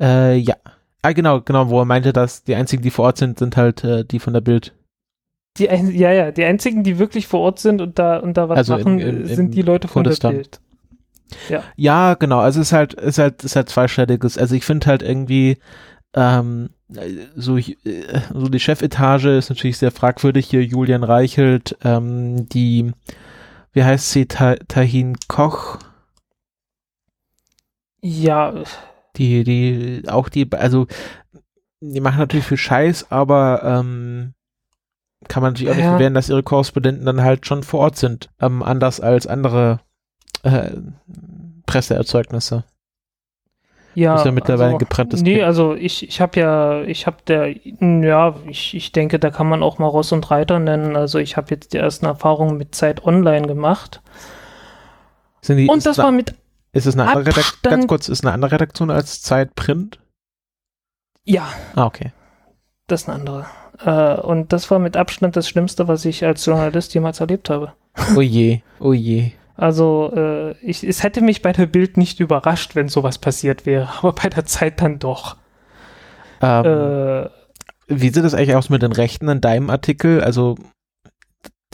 Äh, ja. Ah, genau, genau, wo er meinte, dass die einzigen, die vor Ort sind, sind halt äh, die von der Bild. Die, ein- ja, ja, die einzigen, die wirklich vor Ort sind und da, und da was Also machen, im- äh, sind im die Leute von Kurdistan. der Bild. Ja, genau, also es ist halt, ist halt, ist halt zweistelliges. Also ich finde halt irgendwie, ähm, so, äh, so die Chefetage ist natürlich sehr fragwürdig hier, Julian Reichelt, ähm, die, wie heißt sie, Ta Tahin Koch, Ja, die, die, auch die, also, die machen natürlich viel Scheiß, aber, ähm, kann man natürlich auch nicht Ja. verwehren, dass ihre Korrespondenten dann halt schon vor Ort sind, ähm, anders als andere, äh, Presseerzeugnisse. Ja. ist ja mittlerweile also, ein gebranntes Nee, Kind. also ich, ich habe ja, ich habe der, ja, ich, ich denke, da kann man auch mal Ross und Reiter nennen. Also ich habe jetzt die ersten Erfahrungen mit Zeit Online gemacht. Sind die, Und das eine- war mit, Ist es eine andere Redaktion? Ganz kurz, ist eine andere Redaktion als Zeit Print? ja, Ah, okay. das ist eine andere. Äh, und das war mit Abstand das Schlimmste, was ich als Journalist jemals erlebt habe. Oh je, oh je. Also, äh, ich, es hätte mich bei der Bild nicht überrascht, wenn sowas passiert wäre, aber bei der Zeit dann doch. Ähm, Äh, wie sieht es eigentlich aus mit den Rechten an deinem Artikel? Also,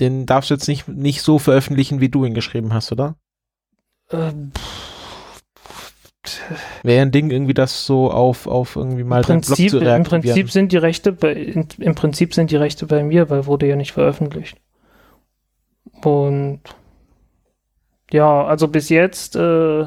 den darfst du jetzt nicht, nicht so veröffentlichen, wie du ihn geschrieben hast, oder? äh, Wäre ein Ding, irgendwie das so auf, auf irgendwie mal Im deinen Blog Prinzip, zu Im reaktivieren. Prinzip sind die Rechte bei, in, im Prinzip sind die Rechte bei mir, weil wurde ja nicht veröffentlicht. Und ja, also bis jetzt, äh,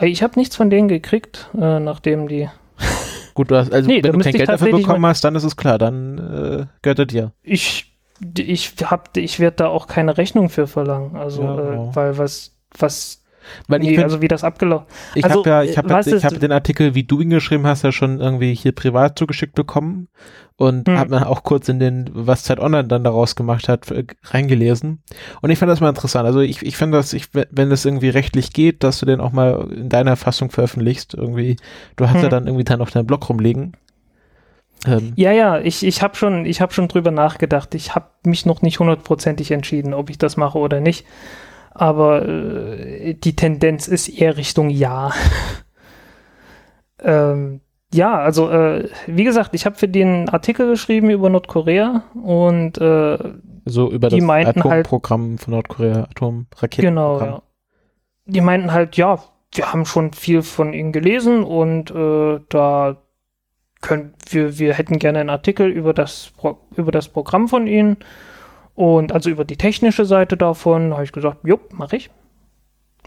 ich habe nichts von denen gekriegt, äh, nachdem die. Gut, du hast, also Nee, wenn du kein Geld dafür bekommen hast, dann ist es klar, dann äh, gehört er dir. Ich, ich hab, ich werde da auch keine Rechnung für verlangen. Also, Ja, genau. äh, weil was, was, Weil ich nee, find, also wie das abgelaufen. Ich Also, habe ja, ich habe ich hab den Artikel, wie du ihn geschrieben hast, ja schon irgendwie hier privat zugeschickt bekommen und Hm. habe dann auch kurz in den, was Zeit Online dann daraus gemacht hat, äh, reingelesen. Und ich fand das mal interessant. Also ich, ich finde, dass ich, wenn es irgendwie rechtlich geht, dass du den auch mal in deiner Fassung veröffentlichst. Irgendwie, du hast ja Hm. dann irgendwie dann auf deinem Blog rumliegen. Ähm, Ja, ja, ich, ich habe schon, ich hab schon drüber nachgedacht. Ich habe mich noch nicht hundertprozentig entschieden, ob ich das mache oder nicht. Aber äh, die Tendenz ist eher Richtung Ja. ähm, ja, also äh, wie gesagt, ich habe für den Artikel geschrieben über Nordkorea und äh, so über Die das halt- Atomprogramm von Nordkorea, Atomraketenprogramm. Genau, ja. Die meinten halt, ja, wir haben schon viel von ihnen gelesen und äh, da können wir, wir hätten gerne einen Artikel über das, Pro über das Programm von ihnen und also über die technische Seite davon habe ich gesagt, jo, mache ich.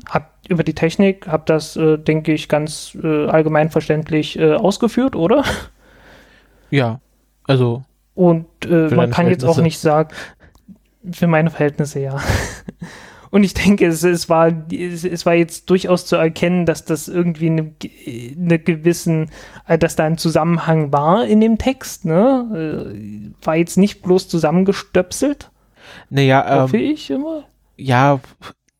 Hab über die Technik, habe das, äh, denke ich, ganz äh, allgemein verständlich äh, ausgeführt, oder? Ja, also. Und äh, man kann jetzt auch nicht sagen, für meine Verhältnisse ja. Und ich denke, es, es, war, es, es, war jetzt durchaus zu erkennen, dass das irgendwie eine, eine gewissen, äh, dass da ein Zusammenhang war in dem Text, ne? Äh, war jetzt nicht bloß zusammengestöpselt. Naja, hoffe ähm, ich immer. Ja,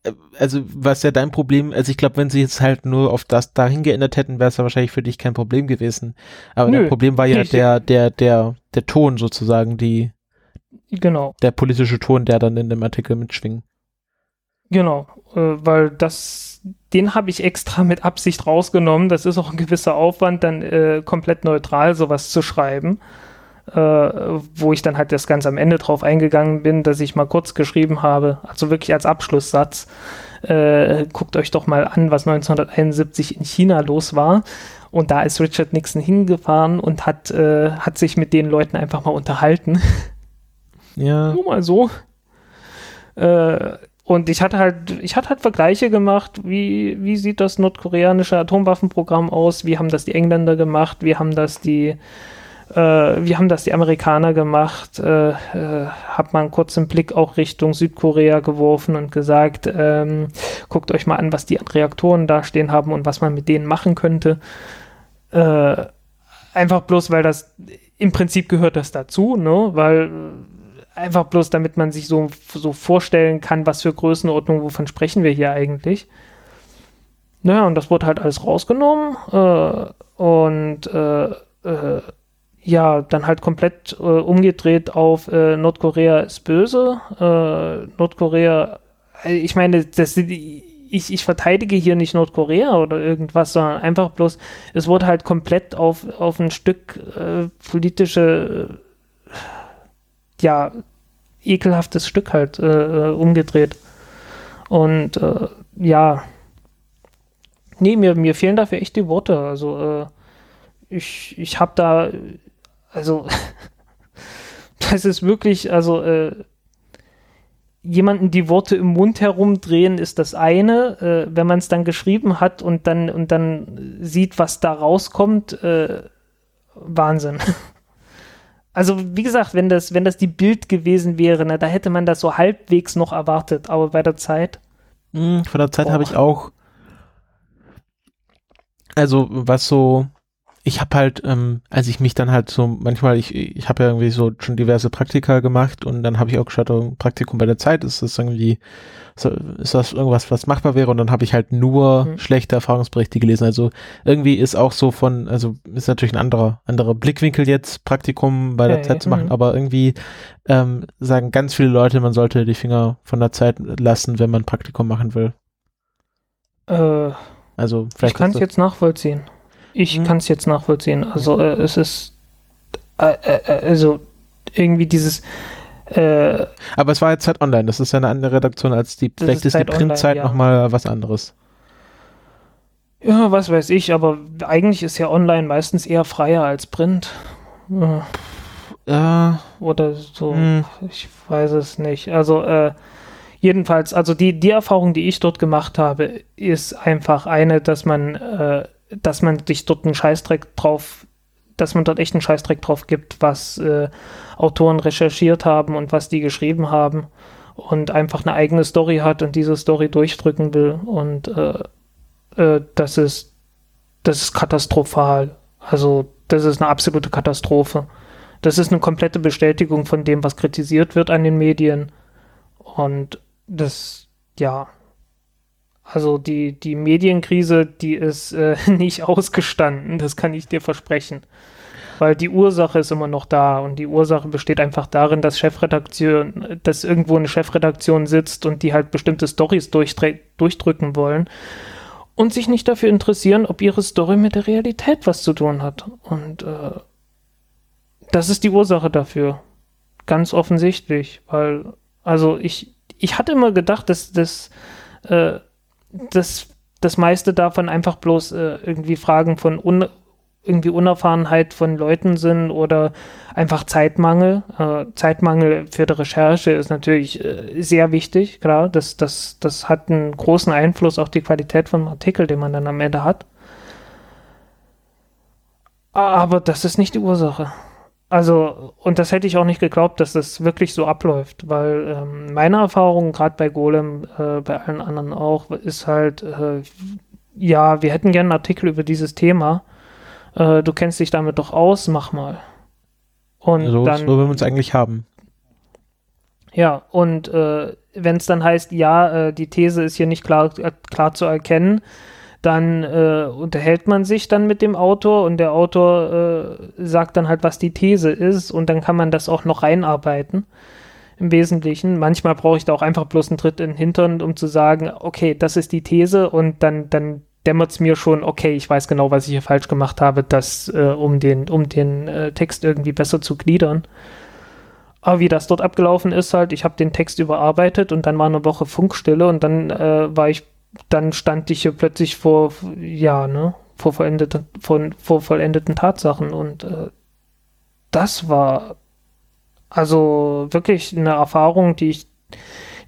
äh, also was ja dein Problem, also ich glaube, wenn sie jetzt halt nur auf das dahin geändert hätten, wäre es ja wahrscheinlich für dich kein Problem gewesen. Aber Nö, dein Problem war ja der, der, der, der Ton sozusagen, die, genau. der politische Ton, der dann in dem Artikel mitschwingt. Genau, äh, weil das, den habe ich extra mit Absicht rausgenommen. Das ist auch ein gewisser Aufwand, dann äh, komplett neutral sowas zu schreiben. Äh, wo ich dann halt das ganz am Ende drauf eingegangen bin, dass ich mal kurz geschrieben habe, also wirklich als Abschlusssatz, äh, guckt euch doch mal an, was 1971 in China los war. Und da ist Richard Nixon hingefahren und hat, äh, hat sich mit den Leuten einfach mal unterhalten. Ja. Nur mal so. Äh, und ich hatte halt, ich hatte halt Vergleiche gemacht, wie, wie sieht das nordkoreanische Atomwaffenprogramm aus, wie haben das die Engländer gemacht, wie haben das die, äh, wie haben das die Amerikaner gemacht, äh, äh, hab mal einen kurzen Blick auch Richtung Südkorea geworfen und gesagt, ähm, guckt euch mal an, was die Reaktoren da stehen haben und was man mit denen machen könnte. Äh, einfach bloß, weil das im Prinzip gehört das dazu, ne? Weil einfach bloß, damit man sich so, so vorstellen kann, was für Größenordnung, wovon sprechen wir hier eigentlich. Naja, und das wurde halt alles rausgenommen äh, und äh, äh, ja, dann halt komplett äh, umgedreht auf äh, Nordkorea ist böse. Äh, Nordkorea, ich meine, das, ich, ich verteidige hier nicht Nordkorea oder irgendwas, sondern einfach bloß, es wurde halt komplett auf, auf ein Stück politische ja, ekelhaftes Stück halt äh, äh, umgedreht. Und äh, ja, nee, mir, mir fehlen dafür echt die Worte. Also äh, ich, ich habe da, also das ist wirklich, also äh, jemanden die Worte im Mund herumdrehen ist das eine, äh, wenn man es dann geschrieben hat und dann und dann sieht, was da rauskommt, äh, Wahnsinn. Also, wie gesagt, wenn das, wenn das die Bild gewesen wäre, ne, da hätte man das so halbwegs noch erwartet, aber bei der Zeit. Hm, von der Zeit habe ich auch. Also, was so ich habe halt, ähm, als ich mich dann halt so, manchmal, ich, ich habe ja irgendwie so schon diverse Praktika gemacht und dann habe ich auch geschaut, Praktikum bei der Zeit, ist das irgendwie, ist das irgendwas, was machbar wäre und dann habe ich halt nur mhm. schlechte Erfahrungsberichte gelesen. Also irgendwie ist auch so von, also ist natürlich ein anderer, anderer Blickwinkel jetzt, Praktikum bei der ja, Zeit zu machen, mhm. aber irgendwie ähm, sagen ganz viele Leute, man sollte die Finger von der Zeit lassen, wenn man Praktikum machen will. Äh, also vielleicht. Ich kann es jetzt nachvollziehen. Ich hm. kann es jetzt nachvollziehen. Also äh, es ist äh, äh, äh also irgendwie dieses äh, aber es war jetzt Zeit Online, das ist ja eine andere Redaktion als die, vielleicht ist, ist die Printzeit ja. nochmal was anderes. Ja, was weiß ich, aber eigentlich ist ja online meistens eher freier als Print. Ja. Oder so, hm. ich weiß es nicht. Also, äh, jedenfalls, also die, die Erfahrung, die ich dort gemacht habe, ist einfach eine, dass man äh, dass man sich dort einen Scheißdreck drauf, dass man dort echt einen Scheißdreck drauf gibt, was äh, Autoren recherchiert haben und was die geschrieben haben und einfach eine eigene Story hat und diese Story durchdrücken will und äh, äh, das ist das ist katastrophal. Also das ist eine absolute Katastrophe. Das ist eine komplette Bestätigung von dem, was kritisiert wird an den Medien und das ja also die, die Medienkrise, die ist äh, nicht ausgestanden, das kann ich dir versprechen. Weil die Ursache ist immer noch da und die Ursache besteht einfach darin, dass Chefredaktion, dass irgendwo eine Chefredaktion sitzt und die halt bestimmte Stories durchdrücken wollen und sich nicht dafür interessieren, ob ihre Story mit der Realität was zu tun hat. Und äh, das ist die Ursache dafür. Ganz offensichtlich, weil, also ich, ich hatte immer gedacht, dass das äh, dass das meiste davon einfach bloß äh, irgendwie Fragen von un irgendwie Unerfahrenheit von Leuten sind oder einfach Zeitmangel. Äh, Zeitmangel für die Recherche ist natürlich äh, sehr wichtig, klar. Das, das, das hat einen großen Einfluss auf die Qualität vom Artikel, den man dann am Ende hat. Aber das ist nicht die Ursache. Also, und das hätte ich auch nicht geglaubt, dass das wirklich so abläuft, weil ähm, meine Erfahrung, gerade bei Golem, äh, bei allen anderen auch, ist halt, äh, ja, wir hätten gerne einen Artikel über dieses Thema. Äh, du kennst dich damit doch aus, mach mal. Und so, dann, so wollen wir uns eigentlich haben. Ja, und äh, wenn es dann heißt, ja, äh, die These ist hier nicht klar, klar zu erkennen, dann äh, unterhält man sich dann mit dem Autor und der Autor äh, sagt dann halt, was die These ist und dann kann man das auch noch reinarbeiten im Wesentlichen. Manchmal brauche ich da auch einfach bloß einen Tritt in den Hintern, um zu sagen, okay, das ist die These und dann, dann dämmert es mir schon, okay, ich weiß genau, was ich hier falsch gemacht habe, das, äh, um den, um den äh, Text irgendwie besser zu gliedern. Aber wie das dort abgelaufen ist, halt, ich habe den Text überarbeitet und dann war eine Woche Funkstille und dann äh, war ich dann stand ich hier plötzlich vor, ja, ne, vor vollendeten, vor, vor vollendeten Tatsachen und äh, das war also wirklich eine Erfahrung, die ich,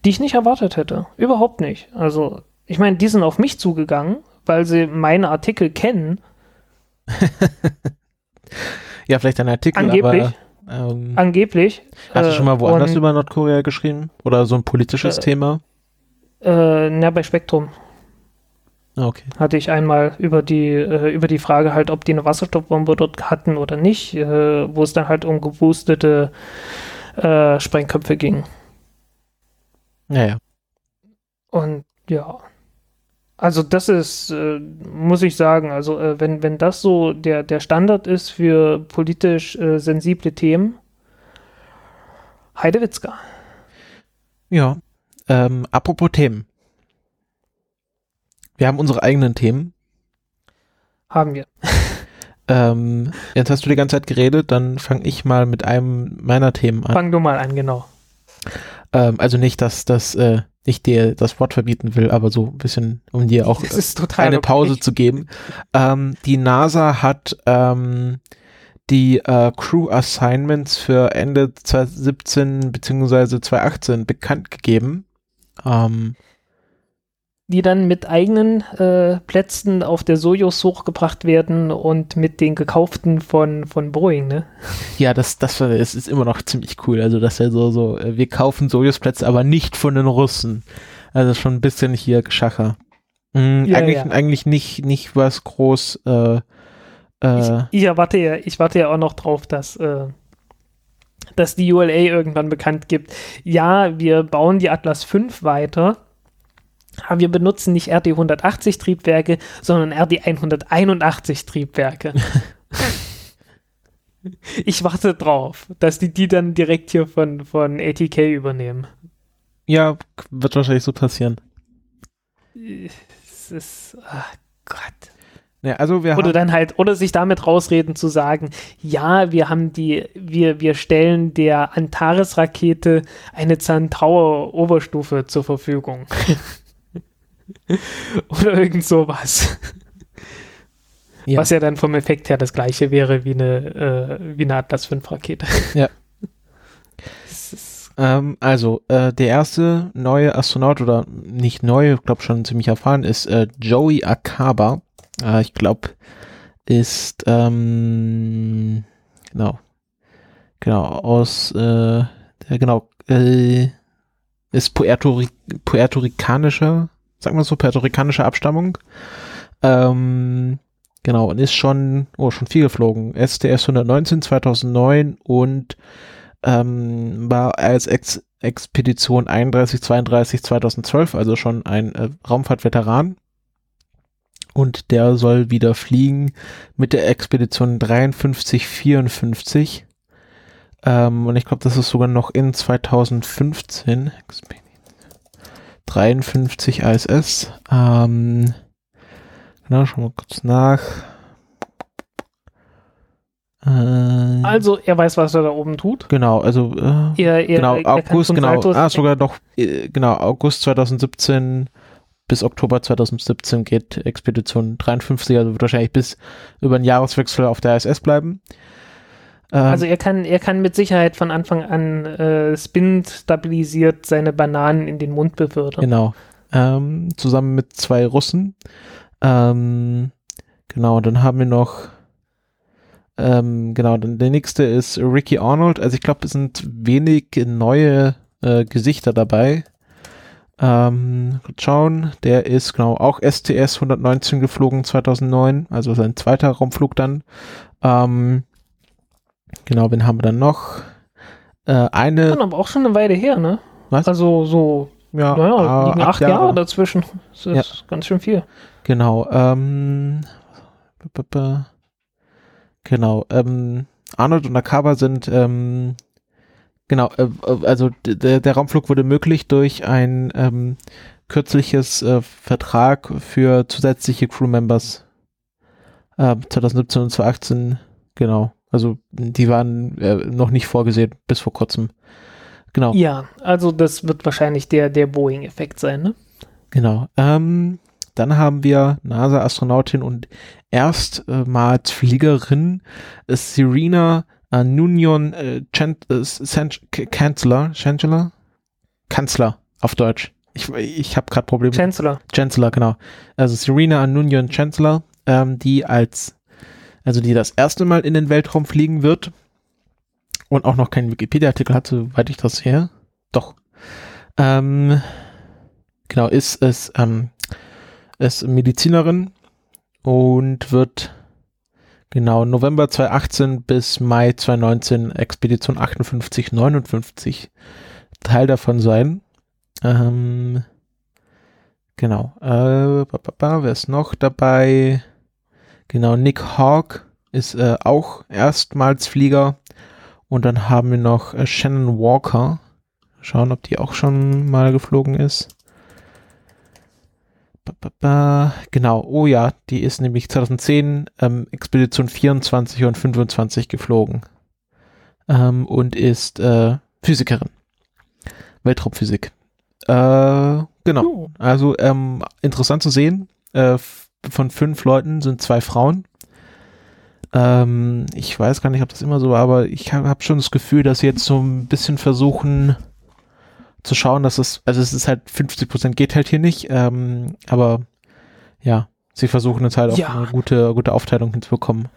die ich nicht erwartet hätte. Überhaupt nicht. Also, ich meine, die sind auf mich zugegangen, weil sie meine Artikel kennen. ja, vielleicht ein Artikel, Angeblich. aber ähm, Angeblich. Hast du schon mal woanders und, über Nordkorea geschrieben? Oder so ein politisches äh, Thema? Äh, na, bei Spektrum. Ah, okay. Hatte ich einmal über die, äh, über die Frage halt, ob die eine Wasserstoffbombe dort hatten oder nicht, äh, wo es dann halt um geboostete äh, Sprengköpfe ging. Naja. Und ja. Also das ist, äh, muss ich sagen, also äh, wenn, wenn das so der, der Standard ist für politisch äh, sensible Themen, Heidewitzka. Ja, ähm, apropos Themen. Wir haben unsere eigenen Themen. Haben wir. ähm, jetzt hast du die ganze Zeit geredet, dann fange ich mal mit einem meiner Themen an. Fang du mal an, genau. Ähm, also nicht, dass das äh, nicht dir das Wort verbieten will, aber so ein bisschen, um dir auch eine okay. Pause zu geben. Ähm, die NASA hat ähm, die äh, Crew Assignments für Ende 2017 bzw. 2018 bekannt gegeben. Ähm, die dann mit eigenen äh, Plätzen auf der Sojus hochgebracht werden und mit den gekauften von, von Boeing, ne? Ja, das, das, das ist immer noch ziemlich cool. Also, dass er so, so, äh, wir kaufen Sojus-Plätze, aber nicht von den Russen. Also schon ein bisschen hier Geschacher. Mhm, ja, eigentlich, ja. eigentlich nicht, nicht was groß, äh, äh, ich, ich, erwarte ja, ich warte ja auch noch drauf, dass, äh, dass die ULA irgendwann bekannt gibt, ja, wir bauen die Atlas 5 weiter, aber wir benutzen nicht RD 180 Triebwerke, sondern RD 181 Triebwerke. ich warte drauf, dass die die dann direkt hier von, von ATK übernehmen. Ja, wird wahrscheinlich so passieren. Es ist, oh Gott. Ja, also wir oder dann halt, oder sich damit rausreden zu sagen, ja, wir haben die, wir, wir stellen der Antares-Rakete eine Centaur-Oberstufe zur Verfügung. oder irgend sowas. Ja. Was ja dann vom Effekt her das gleiche wäre wie eine, äh, wie eine Atlas 5 Rakete. Ja. ähm, also, äh, der erste neue Astronaut oder nicht neu, ich glaube schon ziemlich erfahren, ist äh, Joey Akaba äh, ich glaube, ist, ähm, genau, genau, aus, äh, genau, äh, ist Puerto, Puerto Ricanischer, sagen wir so, Puerto Ricanischer Abstammung. Ähm, genau, und ist schon, oh, schon viel geflogen. STS 119 2009 und ähm, war als Ex Expedition 31, 32 2012, also schon ein äh, Raumfahrtveteran und der soll wieder fliegen mit der Expedition 5354. Ähm, und ich glaube, das ist sogar noch in 2015. 53 ISS. Ähm, genau, schon mal kurz nach. Äh, also, er weiß, was er da oben tut. Genau, also äh, er, er, genau, August, genau, ah, sogar noch, äh, genau, August 2017 bis Oktober 2017 geht Expedition 53, also wird wahrscheinlich bis über den Jahreswechsel auf der ISS bleiben. Ähm, also er kann, er kann mit Sicherheit von Anfang an äh, spin stabilisiert seine Bananen in den Mund befördern. Genau. Ähm, zusammen mit zwei Russen. Ähm, genau, dann haben wir noch ähm, genau, dann der nächste ist Ricky Arnold. Also ich glaube, es sind wenig neue äh, Gesichter dabei. Ähm, schauen, der ist genau auch STS 119 geflogen 2009, also sein zweiter Raumflug dann. Ähm, genau, wen haben wir dann noch? Äh, eine. Das aber auch schon eine Weile her, ne? Was? Also so, ja, naja, äh, liegen acht Jahre. Jahre dazwischen. Das ist ja. ganz schön viel. Genau. Ähm, genau. Ähm, Arnold und Akaba sind ähm, Genau, äh, also der, der Raumflug wurde möglich durch ein ähm, kürzliches äh, Vertrag für zusätzliche Crewmembers. Äh, 2017 und 2018, genau. Also die waren äh, noch nicht vorgesehen bis vor kurzem. Genau. Ja, also das wird wahrscheinlich der, der Boeing-Effekt sein, ne? Genau. Ähm, dann haben wir NASA-Astronautin und erstmals Fliegerin Serena Uh, Nunion äh, äh, Chancellor, Chancellor? Kanzler auf Deutsch. Ich, ich habe gerade Probleme. Chancellor. Chancellor, genau. Also Serena Nunion Chancellor, ähm, die als, also die das erste Mal in den Weltraum fliegen wird und auch noch keinen Wikipedia-Artikel hat, soweit ich das sehe. Doch. Ähm, genau, ist, ist, ähm, ist Medizinerin und wird Genau, November 2018 bis Mai 2019 Expedition 58, 59 Teil davon sein. Ähm, genau. Äh, ba, ba, ba, wer ist noch dabei? Genau, Nick Hawk ist äh, auch erstmals Flieger. Und dann haben wir noch äh, Shannon Walker. Schauen, ob die auch schon mal geflogen ist. Genau, oh ja, die ist nämlich 2010 ähm, Expedition 24 und 25 geflogen ähm, und ist äh, Physikerin. Weltraumphysik. Äh, genau, also ähm, interessant zu sehen, äh, von fünf Leuten sind zwei Frauen. Ähm, ich weiß gar nicht, ob das immer so war, aber ich habe hab schon das Gefühl, dass sie jetzt so ein bisschen versuchen, zu schauen, dass es, also es ist halt 50 Prozent geht halt hier nicht, ähm, aber ja, sie versuchen jetzt halt auch ja. eine gute, gute Aufteilung hinzubekommen.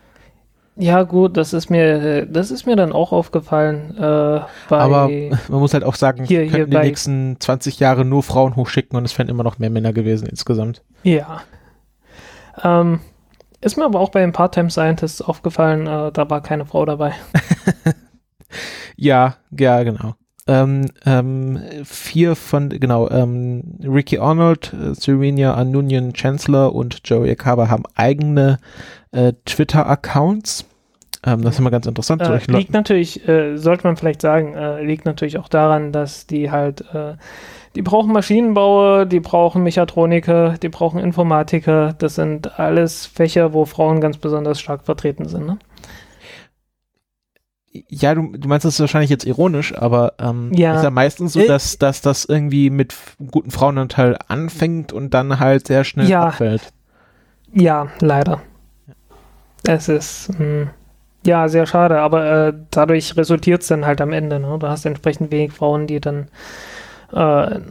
Ja, gut, das ist mir, das ist mir dann auch aufgefallen. Äh, Aber man muss halt auch sagen, hier, könnten die nächsten 20 Jahre nur Frauen hochschicken und es wären immer noch mehr Männer gewesen insgesamt. Ja. Ähm, ist mir aber auch bei den Part-Time Scientists aufgefallen, äh, da war keine Frau dabei. ja, ja, genau ähm, ähm, vier von, genau, ähm, Ricky Arnold, äh, Serena Anunion Chancellor und Joey Akaba haben eigene äh, Twitter-Accounts. Ähm, das ist immer ganz interessant. Äh, liegt Leuten. natürlich, äh, sollte man vielleicht sagen, äh, liegt natürlich auch daran, dass die halt, äh, die brauchen Maschinenbauer, die brauchen Mechatroniker, die brauchen Informatiker. Das sind alles Fächer, wo Frauen ganz besonders stark vertreten sind. Ne? Ja, du, du meinst das wahrscheinlich jetzt ironisch, aber ähm, ja. ist ja meistens so, äh, dass, dass das irgendwie mit guten Frauenanteil anfängt und dann halt sehr schnell ja. abfällt. Ja, leider. Es ist mh, hm, ja sehr schade, aber äh, dadurch resultiert es dann halt am Ende. Ne? Du hast entsprechend wenig Frauen, die dann äh,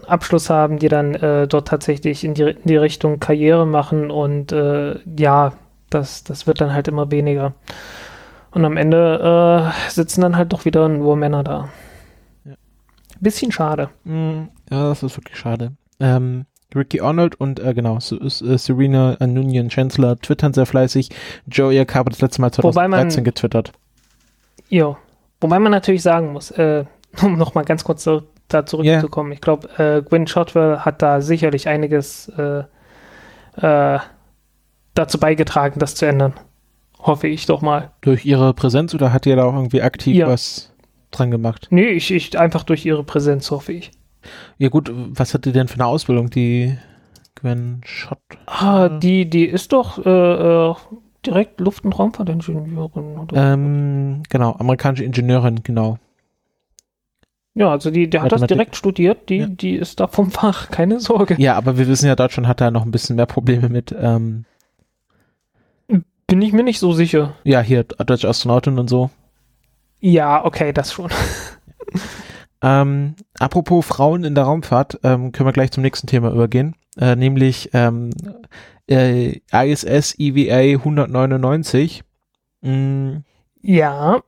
Abschluss haben, die dann äh, dort tatsächlich in die, in die Richtung Karriere machen und äh, ja, das, das wird dann halt immer weniger. Und am Ende äh, sitzen dann halt doch wieder nur Männer da. Ja. Bisschen schade. Mm, ja, das ist wirklich schade. Ähm, Ricky Arnold und äh, genau, äh, Serena Anunion Chancellor twittern sehr fleißig. Joey Akaba das letzte Mal 2013 man, getwittert. Ja, wobei man natürlich sagen muss, äh, um nochmal ganz kurz so, da zurückzukommen, yeah. ich glaube, äh, Gwyn Shotwell hat da sicherlich einiges äh, äh, dazu beigetragen, das zu ändern. Hoffe ich doch mal. Durch ihre Präsenz oder hat ihr da auch irgendwie aktiv ja. was dran gemacht? Nee, ich, ich einfach durch ihre Präsenz, hoffe ich. Ja gut, was hat die denn für eine Ausbildung, die Gwen Schott? Ah, die, die ist doch äh, äh direkt Luft- und Raumfahrtingenieurin. Ähm, genau, amerikanische Ingenieurin, genau. Ja, also die, der hat das Mathematik. direkt studiert, die, Ja. die ist da vom Fach, keine Sorge. Ja, aber wir wissen ja, Deutschland hat da noch ein bisschen mehr Probleme mit, ähm, Bin ich mir nicht so sicher. ja, hier deutsche Astronautin und so. Ja, okay, das schon. Ähm, apropos Frauen in der Raumfahrt, ähm, können wir gleich zum nächsten Thema übergehen, äh, nämlich ähm, äh, ISS EVA 199. Mh, Ja,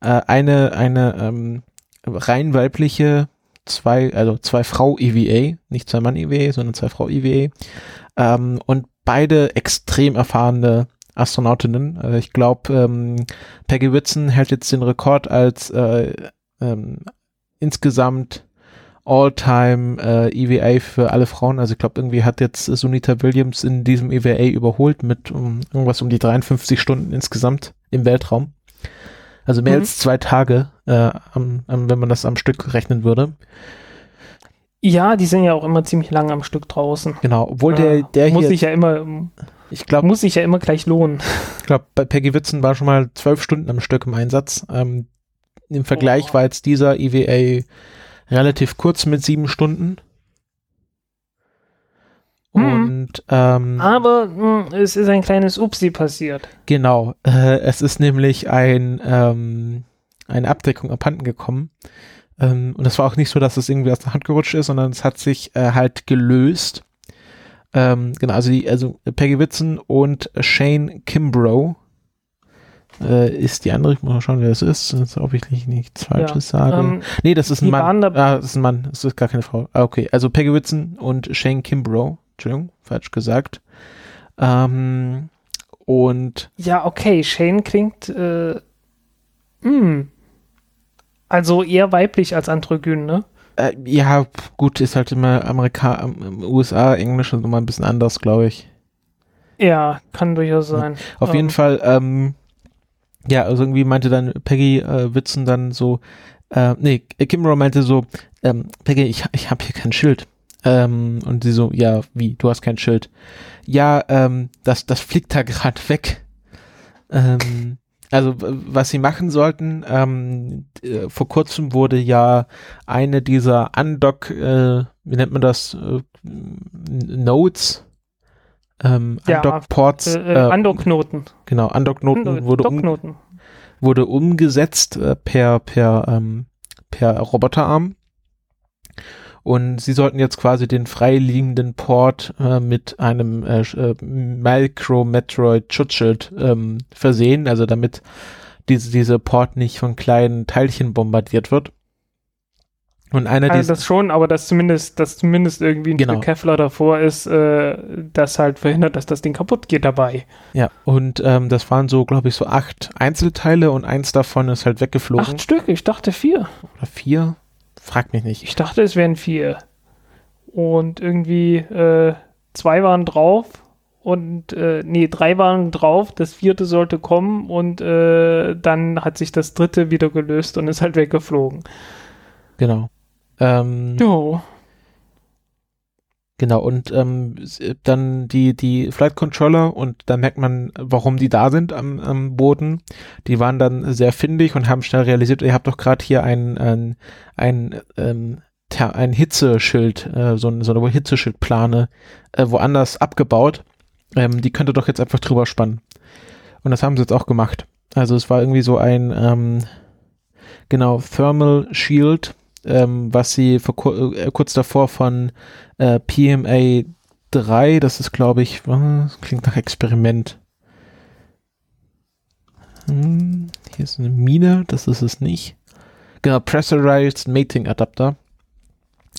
äh, eine eine ähm, rein weibliche zwei also zwei Frau EVA nicht zwei Mann EVA sondern zwei Frau EVA ähm, und beide extrem erfahrene Astronautinnen äh, ich glaube ähm, Peggy Whitson hält jetzt den Rekord als äh, ähm, insgesamt All-Time äh, EVA für alle Frauen also ich glaube irgendwie hat jetzt Sunita Williams in diesem EVA überholt mit um, irgendwas um die 53 Stunden insgesamt im Weltraum also mehr Mhm. als zwei Tage, äh, am, am, wenn man das am Stück rechnen würde. Ja, die sind ja auch immer ziemlich lang am Stück draußen. Genau, obwohl der, der muss hier, sich ja immer, ich glaube, muss sich ja immer gleich lohnen. ich glaub, bei Peggy Whitson war schon mal zwölf Stunden am Stück im Einsatz. Ähm, Im Vergleich Oh. war jetzt dieser EVA relativ kurz mit sieben Stunden. Mhm. Und ähm, Aber mh, es ist ein kleines Upsi passiert. Genau, äh, es ist nämlich ein, ähm, eine Abdeckung abhanden gekommen. Ähm, und es war auch nicht so, dass es irgendwie aus der Hand gerutscht ist, sondern es hat sich äh, halt gelöst. Ähm, genau, also, die, also Peggy Whitson und Shane Kimbrough äh, ist die andere. Ich muss mal schauen, wer das ist, dass ob ich nicht nichts Falsches sage. Ähm, nee, das ist ein Mann. Ah, das ist ein Mann, das ist gar keine Frau. Ah, okay, also Peggy Whitson und Shane Kimbrough. Entschuldigung, falsch gesagt. Ähm, und ja, okay, Shane klingt, äh, mh. Also eher weiblich als androgyn, ne? Äh, ja, gut, ist halt immer Amerika, ähm, USA, Englisch ist immer ein bisschen anders, glaube ich. Ja, kann durchaus sein. Auf Ähm, jeden Fall, ähm, ja, also irgendwie meinte dann Peggy äh, Witzen dann so, äh, nee, Kimbrough meinte so, ähm, Peggy, ich, ich habe hier kein Schild. Ähm, und sie so, ja, wie, du hast kein Schild. Ja, ähm, das, das fliegt da gerade weg. Ähm, also, was sie machen sollten, ähm, äh, vor kurzem wurde ja eine dieser Undock, äh, wie nennt man das, äh, Nodes, ähm, Ja, Undock-Ports, Äh, äh, Andoknoten. genau, Undock-Noten wurde, um, wurde umgesetzt äh, per, per, ähm, per Roboterarm. Und sie sollten jetzt quasi den freiliegenden Port äh, mit einem äh, äh, Micro-Metroid-Schutzschild ähm, versehen, also damit diese, diese Port nicht von kleinen Teilchen bombardiert wird. Und einer Also das schon, aber dass zumindest, dass zumindest irgendwie ein Genau. Stück Kevlar davor ist, äh, das halt verhindert, dass das Ding kaputt geht dabei. ja, und ähm, das waren so, glaube ich, so acht Einzelteile und eins davon ist halt weggeflogen. Acht Stück, ich dachte vier. oder vier? Frag mich nicht. Ich dachte, es wären vier. Und irgendwie äh, zwei waren drauf und äh, nee, drei waren drauf, das vierte sollte kommen und äh, dann hat sich das dritte wieder gelöst und ist halt weggeflogen. Genau. Ähm, Jo. Genau, und ähm, s- dann die, die Flight Controller und da merkt man, warum die da sind am, am Boden. Die waren dann sehr findig und haben schnell realisiert, ihr habt doch gerade hier ein, ein, ein, ähm, ein Hitzeschild, äh, so, ein- so eine Hitzeschildplane äh, woanders abgebaut. Ähm, die könnt ihr doch jetzt einfach drüber spannen. Und das haben sie jetzt auch gemacht. Also es war irgendwie so ein, ähm, genau, Thermal Shield, ähm, was sie vor, äh, kurz davor von äh, PMA 3, das ist glaube ich, was, klingt nach Experiment. Hm, hier ist eine Mine, das ist es nicht. Genau, Pressurized Mating Adapter.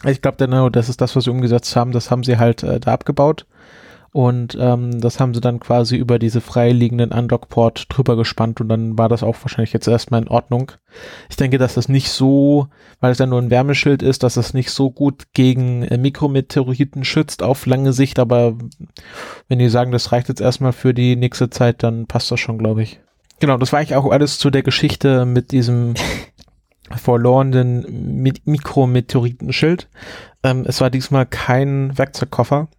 Ich glaube, genau, das ist das, was sie umgesetzt haben. Das haben sie halt äh, da abgebaut. Und ähm, das haben sie dann quasi über diese freiliegenden Undock-Port drüber gespannt und dann war das auch wahrscheinlich jetzt erstmal in Ordnung. Ich denke, dass das nicht so, weil es ja nur ein Wärmeschild ist, dass das nicht so gut gegen äh, Mikrometeoriten schützt auf lange Sicht, aber wenn die sagen, das reicht jetzt erstmal für die nächste Zeit, dann passt das schon, glaube ich. Genau, das war eigentlich auch alles zu der Geschichte mit diesem verlorenen Mi Mikrometeoritenschild. Ähm, es war diesmal kein Werkzeugkoffer.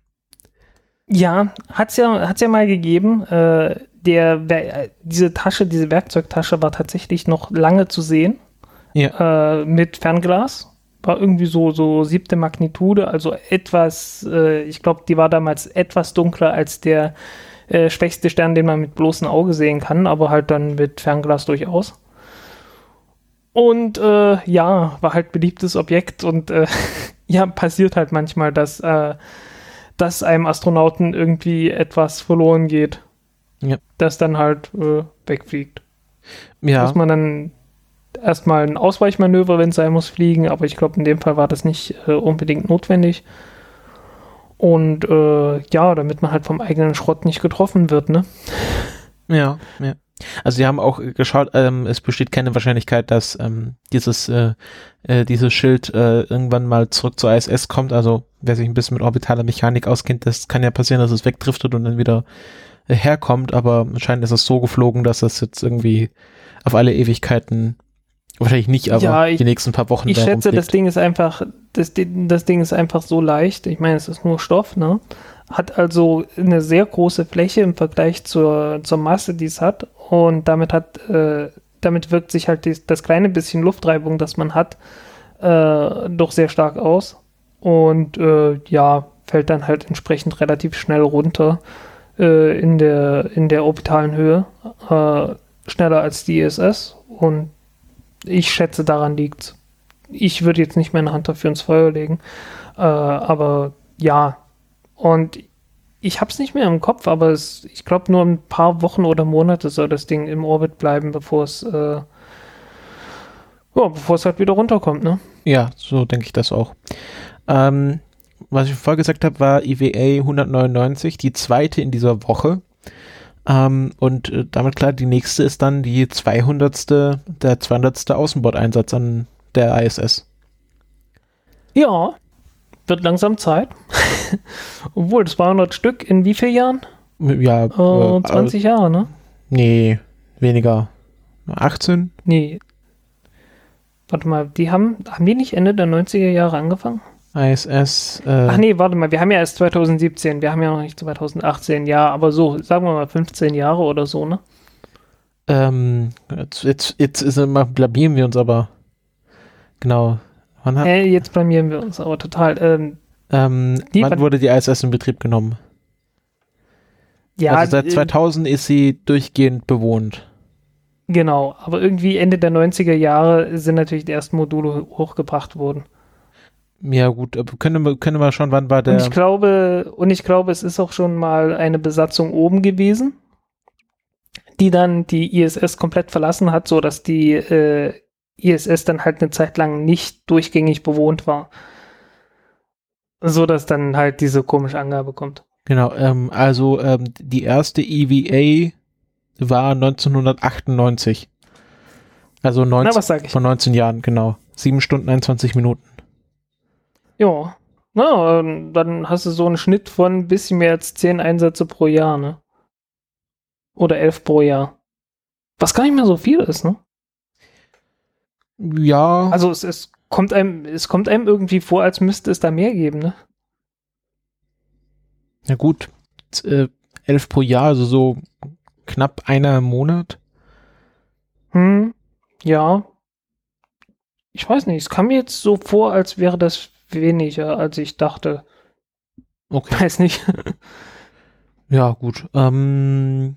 Ja, hat's ja, hat's ja mal gegeben. Äh, der, diese Tasche, diese Werkzeugtasche war tatsächlich noch lange zu sehen. äh, mit Fernglas. War irgendwie so, so siebte Magnitude, also etwas, äh, ich glaube, die war damals etwas dunkler als der äh, schwächste Stern, den man mit bloßem Auge sehen kann, aber halt dann mit Fernglas durchaus. Und äh, ja, war halt beliebtes Objekt und äh, ja, passiert halt manchmal, dass, dass einem Astronauten irgendwie etwas verloren geht. Ja. Das dann halt äh, wegfliegt. Ja. Muss man dann erstmal ein Ausweichmanöver, wenn es sein muss, fliegen, aber ich glaube, in dem Fall war das nicht äh, unbedingt notwendig. Und äh, ja, damit man halt vom eigenen Schrott nicht getroffen wird, ne? Ja, ja. Also sie haben auch geschaut, ähm, es besteht keine Wahrscheinlichkeit, dass ähm, dieses, äh, äh, dieses Schild äh, irgendwann mal zurück zur ISS kommt. Also wer sich ein bisschen mit orbitaler Mechanik auskennt, das kann ja passieren, dass es wegdriftet und dann wieder äh, herkommt, aber anscheinend ist es so geflogen, dass das jetzt irgendwie auf alle Ewigkeiten wahrscheinlich nicht, aber Ja, ich- die nächsten paar Wochen Ich schätze, das rumfliegt. Ding ist einfach, das, das Ding ist einfach so leicht. Ich meine, es ist nur Stoff, ne? Hat also eine sehr große Fläche im Vergleich zur, zur Masse, die es hat. Und damit hat, äh, damit wirkt sich halt dies, das kleine bisschen Luftreibung, das man hat, äh, doch sehr stark aus. Und äh, ja, fällt dann halt entsprechend relativ schnell runter äh, in, der, in der orbitalen Höhe. Äh, schneller als die ISS. Und ich schätze, daran liegt's. Ich würde jetzt nicht meine Hand dafür ins Feuer legen. Äh, aber ja. Und ich habe es nicht mehr im Kopf, aber es, ich glaube, nur ein paar Wochen oder Monate soll das Ding im Orbit bleiben, bevor es, äh, ja, bevor es halt wieder runterkommt, ne? Ja, so denke ich das auch. Ähm, was ich vorher gesagt habe, war IWA 199, die zweite in dieser Woche. Ähm, und äh, damit klar, die nächste ist dann die 200. der 200. Außenbordeinsatz an der ISS. Ja, wird langsam Zeit. Obwohl, 200 Stück in wie vielen Jahren? Ja, Äh, äh, 20 Jahre, ne? nee, weniger. 18? Nee. Warte mal, die haben, haben die nicht Ende der 90er Jahre angefangen? ISS. Äh, Ach nee, warte mal, wir haben ja erst 2017, wir haben ja noch nicht 2018, ja, aber so, sagen wir mal 15 Jahre oder so, ne? ähm, jetzt, jetzt, jetzt ist immer, blamieren wir uns aber. Genau. Wann, hat, Äh, jetzt blamieren wir uns aber total. Ähm, ähm, die- wann wurde die ISS in Betrieb genommen? ja, also seit äh, 2000 ist sie durchgehend bewohnt. genau, aber irgendwie Ende der 90er Jahre sind natürlich die ersten Module hochgebracht worden. Ja gut, aber können wir, können wir schauen, wann war der... Und ich glaube, und ich glaube, es ist auch schon mal eine Besatzung oben gewesen, die dann die ISS komplett verlassen hat, so dass die äh, ISS dann halt eine Zeit lang nicht durchgängig bewohnt war. So dass dann halt diese komische Angabe kommt. Genau, ähm, also ähm, die erste EVA war 1998. Also 19, Na, vor 19 Jahren, genau. 7 Stunden 21 Minuten. Ja. Na, ähm, dann hast du so einen Schnitt von ein bisschen mehr als 10 Einsätze pro Jahr, ne? Oder 11 pro Jahr. Was gar nicht mehr so viel ist, ne? Ja, Also es, es kommt einem, es kommt einem irgendwie vor, als müsste es da mehr geben, ne? na gut. Äh, 11 pro Jahr, also so knapp einer im Monat. Hm, ja. Ich weiß nicht, es kam mir jetzt so vor, als wäre das weniger, als ich dachte. Okay. Weiß nicht. Ja, gut. Ähm,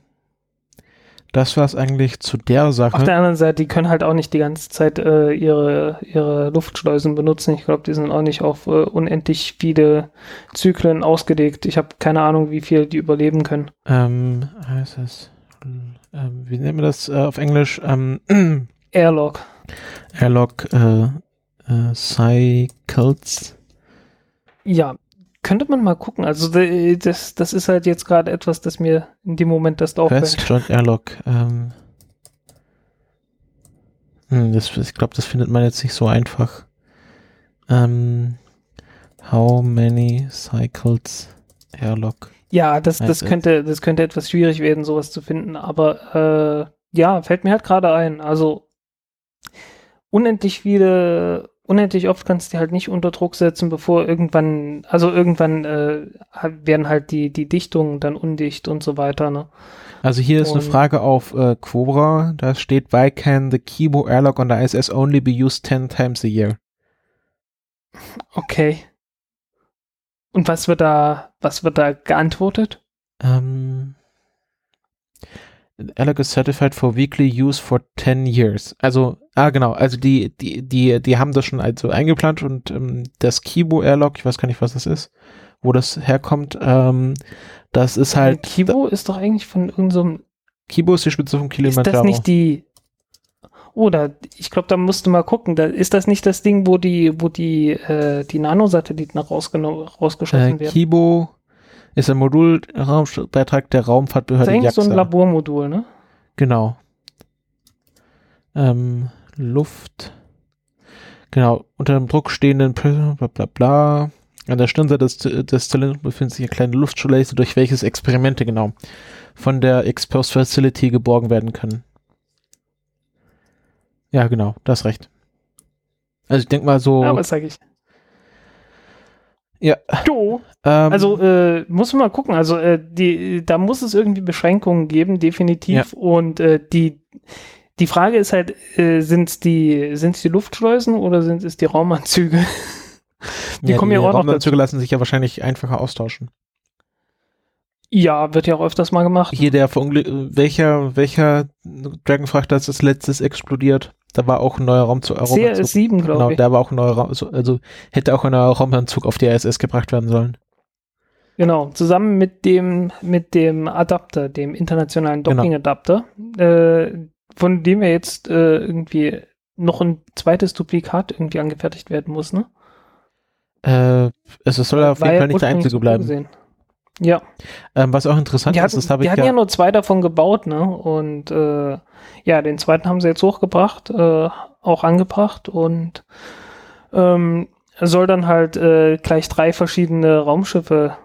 das war es eigentlich zu der Sache. Auf der anderen Seite, die können halt auch nicht die ganze Zeit äh, ihre, ihre Luftschleusen benutzen. Ich glaube, die sind auch nicht auf äh, unendlich viele Zyklen ausgelegt. Ich habe keine Ahnung, wie viel die überleben können. ähm, heißt es, ähm, wie nennen wir das äh, auf Englisch? Ähm, Airlock. Airlock äh, äh, Cycles. Ja, könnte man mal gucken. Also das, das ist halt jetzt gerade etwas, das mir in dem Moment das auffällt. Fast Joint Airlock. Ähm, hm, das, ich glaube, das findet man jetzt nicht so einfach. Ähm, how many cycles Airlock? Ja, das, das Heißt es. könnte, das könnte etwas schwierig werden, sowas zu finden. Aber äh, ja, fällt mir halt gerade ein. Also unendlich viele unendlich oft kannst du die halt nicht unter Druck setzen, bevor irgendwann, also irgendwann äh, werden halt die, die Dichtungen dann undicht und so weiter, ne? Also hier ist Und- eine Frage auf äh, Quora, da steht, why can the Kibo airlock on the ISS only be used 10 times a year? Okay. Und was wird da, was wird da geantwortet? Ähm, airlock is certified for weekly use for 10 years. Also, ah genau, also die, die, die, die haben das schon also eingeplant und ähm, das Kibo Airlock, ich weiß gar nicht, was das ist, wo das herkommt, ähm, das ist halt, Kibo ist doch eigentlich von irgendeinem, Kibo ist die Spitze vom ist Kilimanjaro. das nicht die, oder ich glaube, da musst du mal gucken, da, ist das nicht das Ding, wo die, wo die, äh, die Nanosatelliten rausgeschossen äh, werden? Kibo ist ein Modulraumbeitrag der Das ist Raumfahrtbehörde eigentlich so ein. Labormodul, ne? Genau. Ähm, Luft. Genau, unter dem Druck stehenden bla bla bla. An der Stirnseite des, des Zylinders befindet sich eine kleine Luftschleuse, durch welches Experimente genau von der Exposed Facility geborgen werden können. Ja, genau, das recht. Also ich denke mal so. Ja, was sag ich? Ja. Jo. ähm, Also äh, muss man mal gucken. Also äh, die, da muss es irgendwie Beschränkungen geben, definitiv. Und äh, die die Frage ist halt, äh, sind es die sind's die Luftschleusen oder sind es die Raumanzüge? die kommen ja auch noch Raumanzüge lassen sich ja wahrscheinlich einfacher austauschen. ja, wird ja auch öfters mal gemacht. Hier der Verunglück, welcher, welcher Dragonfrachter ist als letztes explodiert? Da war auch ein neuer Raumzug. Raumanzug. CS7, glaube Genau, ich. da war auch ein neuer Raum, also, hätte auch ein neuer Raumanzug auf die ISS gebracht werden sollen. Genau, zusammen mit dem mit dem Adapter, dem internationalen Genau. Docking-Adapter, äh, von dem ja jetzt äh, irgendwie noch ein zweites Duplikat irgendwie angefertigt werden muss, ne? Äh, also es soll ja auf jeden Fall nicht der einzige bleiben. vorgesehen. Ja, Ähm, was auch interessant die ist, hatten, das habe die ich hatten ja, ja, nur zwei davon gebaut, ne? Und äh, ja, den zweiten haben sie jetzt hochgebracht, äh, auch angebracht und ähm, soll dann halt äh, gleich drei verschiedene Raumschiffe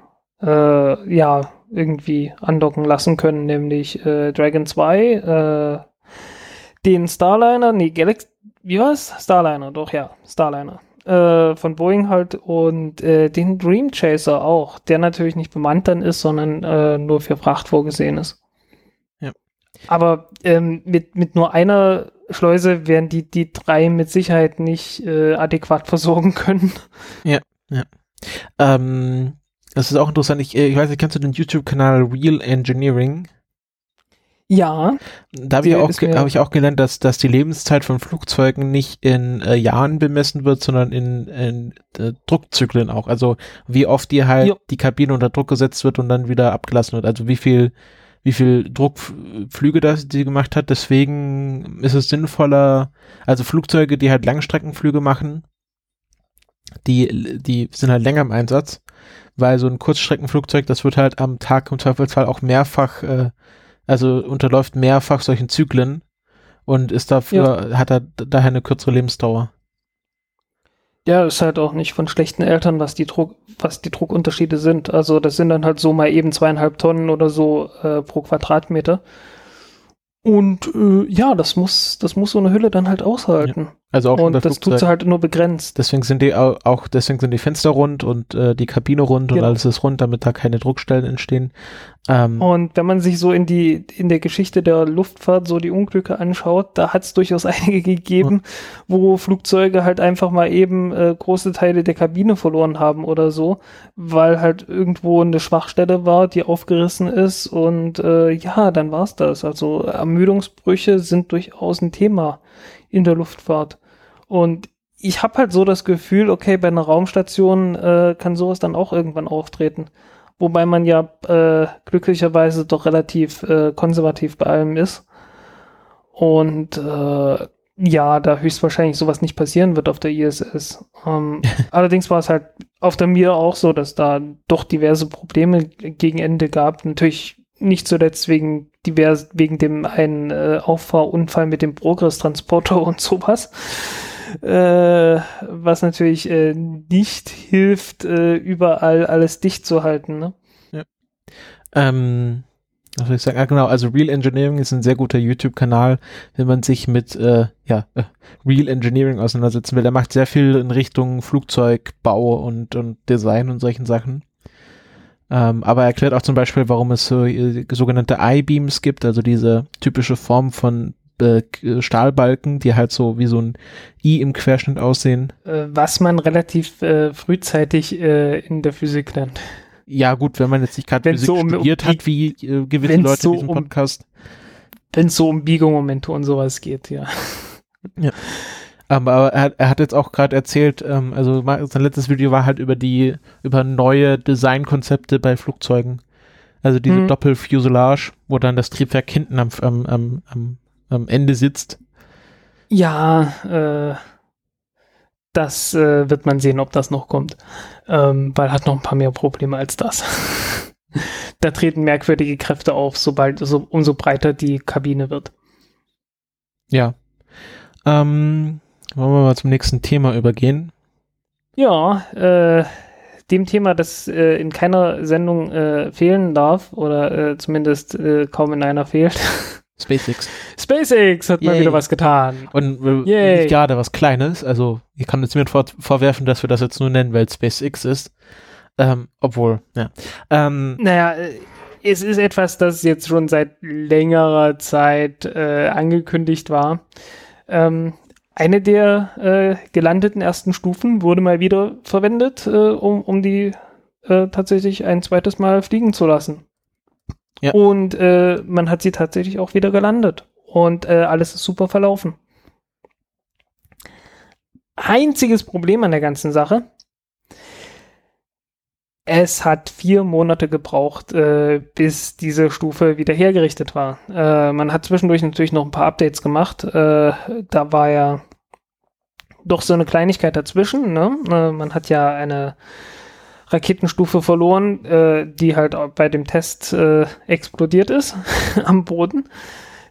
äh, ja irgendwie andocken lassen können, nämlich äh, Dragon 2, äh, den Starliner, nee, Galaxy, wie war's? Starliner, doch, ja, Starliner. Äh, von Boeing halt und äh, den Dream Chaser auch, der natürlich nicht bemannt dann ist, sondern äh, nur für Fracht vorgesehen ist. Ja. Aber ähm, mit, mit nur einer Schleuse werden die, die drei mit Sicherheit nicht äh, adäquat versorgen können. ähm, das ist auch interessant. Ich, äh, ich weiß nicht, kennst du den YouTube-Kanal Real Engineering? Ja, Da habe ich, auch hab ich auch gelernt, dass, dass die Lebenszeit von Flugzeugen nicht in äh, Jahren bemessen wird, sondern in, in äh, Druckzyklen auch. Also wie oft die halt Ja. die Kabine unter Druck gesetzt wird und dann wieder abgelassen wird. Also wie viel, wie viel Druckflüge das die gemacht hat. Deswegen ist es sinnvoller, also Flugzeuge, die halt Langstreckenflüge machen, die, die sind halt länger im Einsatz, weil so ein Kurzstreckenflugzeug, das wird halt am Tag im Zweifelsfall auch mehrfach äh, also unterläuft mehrfach solchen Zyklen und ist dafür, hat er daher eine kürzere Lebensdauer. Ja, ist halt auch nicht von schlechten Eltern, was die Druck, was die Druckunterschiede sind. Also das sind dann halt so mal eben zweieinhalb Tonnen oder so äh, pro Quadratmeter. Und äh, ja, das muss, das muss so eine Hülle dann halt aushalten. Also auch und das tut Flugzeug. sie halt nur begrenzt. Deswegen sind die au- auch, deswegen sind die Fenster rund und äh, die Kabine rund und Genau. alles ist rund, damit da keine Druckstellen entstehen. Ähm, Und wenn man sich so in die, in der Geschichte der Luftfahrt so die Unglücke anschaut, da hat es durchaus einige gegeben, wo Flugzeuge halt einfach mal eben äh, große Teile der Kabine verloren haben oder so, weil halt irgendwo eine Schwachstelle war, die aufgerissen ist und äh, ja, dann war's das. Also Ermüdungsbrüche sind durchaus ein Thema in der Luftfahrt. Und ich habe halt so das Gefühl, okay, bei einer Raumstation äh, kann sowas dann auch irgendwann auftreten. Wobei man ja äh, glücklicherweise doch relativ äh, konservativ bei allem ist. Und äh, ja, da höchstwahrscheinlich sowas nicht passieren wird auf der ISS. Ähm, allerdings war es halt auf der Mir auch so, dass da doch diverse Probleme gegen Ende gab. Natürlich nicht zuletzt wegen divers, wegen dem einen äh, Auffahrunfall mit dem Progress-Transporter und sowas. Äh, was natürlich äh, nicht hilft, äh, überall alles dicht zu halten. Ne? ähm, was soll ich sagen? Ah, genau, also Real Engineering ist ein sehr guter YouTube-Kanal, wenn man sich mit äh, ja, äh, Real Engineering auseinandersetzen will. Der macht sehr viel in Richtung Flugzeugbau und, und Design und solchen Sachen. Ähm, aber er erklärt auch zum Beispiel, warum es so äh, sogenannte I-Beams gibt, also diese typische Form von äh, Stahlbalken, die halt so wie so ein I im Querschnitt aussehen. Äh, was man relativ äh, frühzeitig äh, in der Physik lernt. Ja, gut, wenn man jetzt nicht gerade Physik so um, studiert um, hat, wie äh, gewisse Leute so in diesem um- Podcast. Wenn es so um Biegemomente und sowas geht, ja. Aber, aber er, hat- er hat jetzt auch gerade erzählt, ähm, also sein letztes Video war halt über die, über neue Designkonzepte bei Flugzeugen. Also diese Mhm. Doppelfuselage, wo dann das Triebwerk hinten am, am, am, am, am Ende sitzt. Ja, äh, das äh, wird man sehen, ob das noch kommt. Ähm, weil hat noch ein paar mehr Probleme als das. da treten merkwürdige Kräfte auf, sobald so, umso breiter die Kabine wird. Ja. Ähm, wollen wir mal zum nächsten Thema übergehen? Ja, äh, dem Thema, das äh, in keiner Sendung äh, fehlen darf, oder äh, zumindest äh, kaum in einer fehlt. SpaceX. SpaceX hat mal Yay. wieder was getan. Und äh, gerade was Kleines, also ich kann jetzt mir vor, vorwerfen, dass wir das jetzt nur nennen, weil es SpaceX ist. Ähm, obwohl, ja. Ähm, Naja, äh, es ist etwas, das jetzt schon seit längerer Zeit äh, angekündigt war. Ähm, eine der äh, gelandeten ersten Stufen wurde mal wieder verwendet, äh, um, um die äh, tatsächlich ein zweites Mal fliegen zu lassen. Ja. Und äh, man hat sie tatsächlich auch wieder gelandet. Und äh, alles ist super verlaufen. Einziges Problem an der ganzen Sache, es hat vier Monate gebraucht, äh, bis diese Stufe wieder hergerichtet war. Äh, man hat zwischendurch natürlich noch ein paar Updates gemacht. Äh, da war ja doch so eine Kleinigkeit dazwischen. Ne? Äh, man hat ja eine Raketenstufe verloren, äh, die halt bei dem Test äh, explodiert ist am Boden.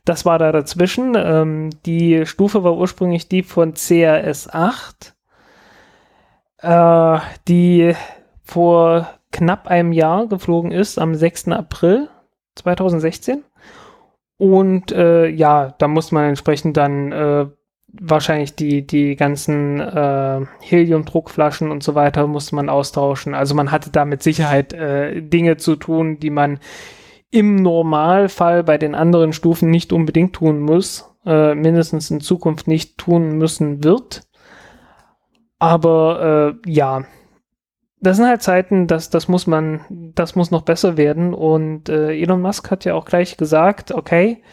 Das war da dazwischen. Ähm, die Stufe war ursprünglich die von CRS 8, äh, die vor knapp einem Jahr geflogen ist, am 6. April 2016. Und ja, da muss man entsprechend dann wahrscheinlich die, die ganzen äh, Heliumdruckflaschen und so weiter musste man austauschen. Also man hatte da mit Sicherheit äh, Dinge zu tun, die man im Normalfall bei den anderen Stufen nicht unbedingt tun muss, äh, mindestens in Zukunft nicht tun müssen wird. Aber äh, ja, das sind halt Zeiten, das, das muss man, das muss noch besser werden. Und äh, Elon Musk hat ja auch gleich gesagt, okay,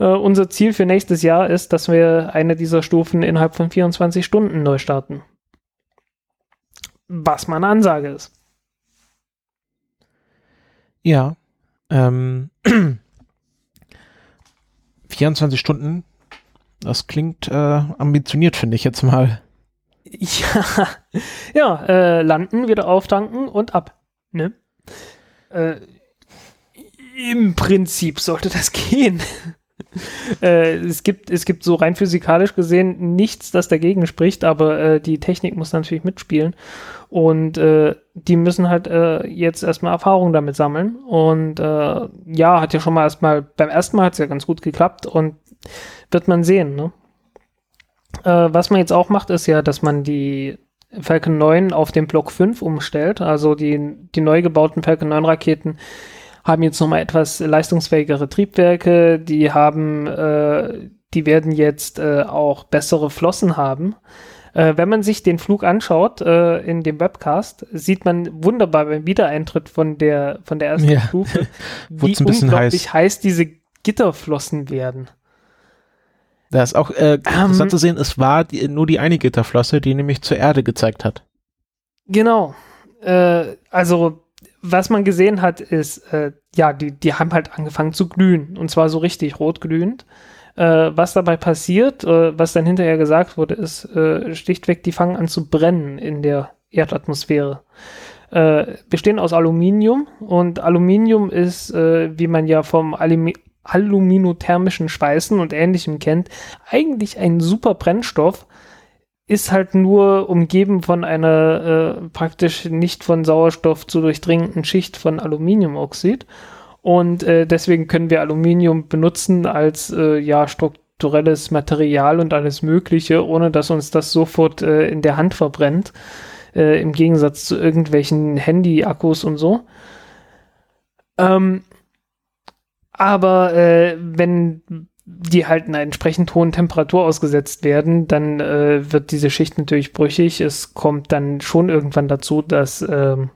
äh, unser Ziel für nächstes Jahr ist, dass wir eine dieser Stufen innerhalb von 24 Stunden neu starten. Was meine Ansage ist. Ja. Ähm, 24 Stunden. Das klingt äh, ambitioniert, finde ich jetzt mal. Ja, ja, äh, landen, wieder auftanken und ab. Ne? Äh, Im Prinzip sollte das gehen. äh, es, gibt, es gibt so rein physikalisch gesehen nichts, das dagegen spricht, aber äh, die Technik muss natürlich mitspielen. Und äh, die müssen halt äh, jetzt erstmal Erfahrung damit sammeln. Und äh, ja, hat ja schon mal erstmal, beim ersten Mal hat es ja ganz gut geklappt und wird man sehen, ne? Äh, was man jetzt auch macht, ist ja, dass man die Falcon 9 auf den Block 5 umstellt. Also die, die neu gebauten Falcon 9 Raketen haben jetzt nochmal etwas leistungsfähigere Triebwerke. Die haben, äh, die werden jetzt äh, auch bessere Flossen haben. Äh, wenn man sich den Flug anschaut äh, in dem Webcast, sieht man wunderbar beim Wiedereintritt von der von der ersten Ja. Stufe, wie Wurd's ein bisschen unglaublich heiß diese Gitterflossen werden. Da ist auch äh, interessant Ähm. zu sehen, es war die, nur die eine Gitterflosse, die nämlich zur Erde gezeigt hat. Genau. Äh, also, was man gesehen hat, ist, äh, ja, die, die haben halt angefangen zu glühen. Und zwar so richtig rot glühend. Äh, was dabei passiert, äh, was dann hinterher gesagt wurde, ist äh, schlichtweg, die fangen an zu brennen in der Erdatmosphäre. Äh, bestehen aus Aluminium und Aluminium ist, äh, wie man ja vom Alumi aluminothermischen Schweißen und ähnlichem kennt, eigentlich ein super Brennstoff, ist halt nur umgeben von einer äh, praktisch nicht von Sauerstoff zu durchdringenden Schicht von Aluminiumoxid. Und äh, deswegen können wir Aluminium benutzen als äh, ja strukturelles Material und alles Mögliche, ohne dass uns das sofort äh, in der Hand verbrennt. Äh, Im Gegensatz zu irgendwelchen Handy-Akkus und so. Ähm, aber äh, wenn die halt einer entsprechend hohen Temperatur ausgesetzt werden, dann äh, wird diese Schicht natürlich brüchig. Es kommt dann schon irgendwann dazu, dass ähm,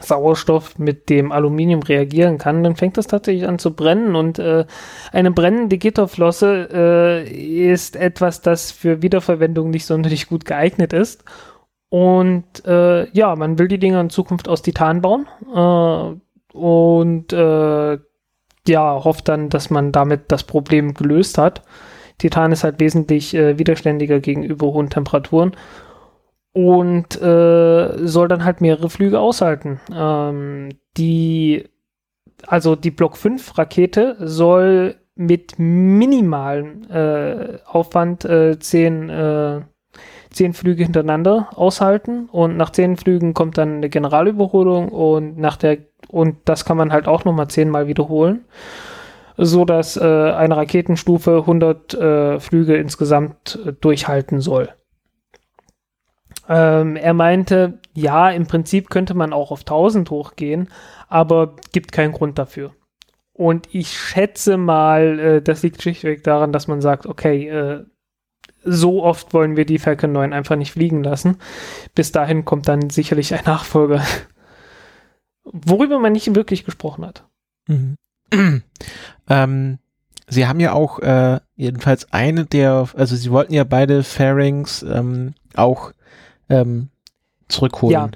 Sauerstoff mit dem Aluminium reagieren kann, dann fängt das tatsächlich an zu brennen und äh, eine brennende Gitterflosse äh, ist etwas, das für Wiederverwendung nicht sonderlich gut geeignet ist. Und äh, ja, man will die Dinger in Zukunft aus Titan bauen äh, und äh, ja, hofft dann, dass man damit das Problem gelöst hat. Titan ist halt wesentlich äh, widerständiger gegenüber hohen Temperaturen und äh, soll dann halt mehrere Flüge aushalten. Ähm, die, also die Block 5 Rakete soll mit minimalem äh, Aufwand äh, zehn, Flüge hintereinander aushalten und nach zehn Flügen kommt dann eine Generalüberholung und nach der und das kann man halt auch nochmal zehnmal wiederholen, so dass äh, eine Raketenstufe 100 äh, Flüge insgesamt äh, durchhalten soll. Ähm, er meinte, ja, im Prinzip könnte man auch auf 1000 hochgehen, aber gibt keinen Grund dafür. Und ich schätze mal, äh, das liegt schlichtweg daran, dass man sagt, okay, äh, so oft wollen wir die Falcon 9 einfach nicht fliegen lassen. Bis dahin kommt dann sicherlich ein Nachfolger. Worüber man nicht wirklich gesprochen hat. Mhm. ähm, Sie haben ja auch äh, jedenfalls eine der, also Sie wollten ja beide Fairings ähm, auch ähm, zurückholen. Ja,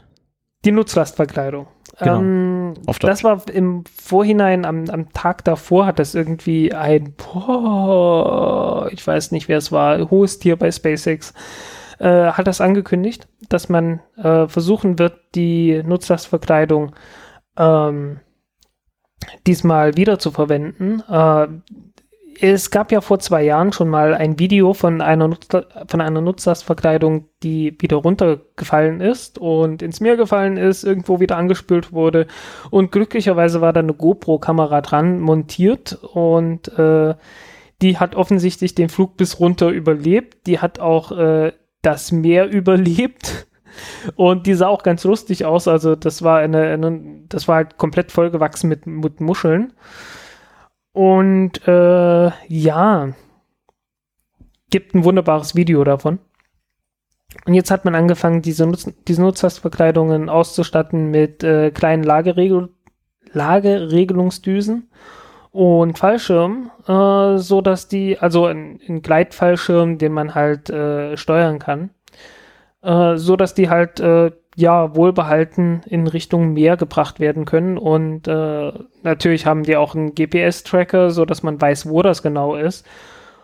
die Nutzlastverkleidung. Genau. Ähm, das war im Vorhinein, am, am Tag davor hat das irgendwie ein, boah, ich weiß nicht, wer es war, hohes Tier bei SpaceX, äh, hat das angekündigt, dass man äh, versuchen wird, die Nutzlastverkleidung ähm, diesmal wieder zu verwenden. Äh, es gab ja vor zwei Jahren schon mal ein Video von einer, Nutzer, von einer Nutzlastverkleidung, die wieder runtergefallen ist und ins Meer gefallen ist, irgendwo wieder angespült wurde. Und glücklicherweise war da eine GoPro-Kamera dran montiert und äh, die hat offensichtlich den Flug bis runter überlebt. Die hat auch äh, das Meer überlebt. Und die sah auch ganz lustig aus. Also das war eine, eine das war halt komplett vollgewachsen mit, mit Muscheln. Und äh, ja, gibt ein wunderbares Video davon. Und jetzt hat man angefangen, diese, Nutz diese Nutzlastverkleidungen auszustatten mit äh, kleinen Lageregel Lageregelungsdüsen und Fallschirmen, äh, so dass die, also ein, ein Gleitfallschirm, den man halt äh, steuern kann, äh, so dass die halt äh, ja, wohlbehalten in Richtung Meer gebracht werden können. Und äh, natürlich haben die auch einen GPS-Tracker, so dass man weiß, wo das genau ist.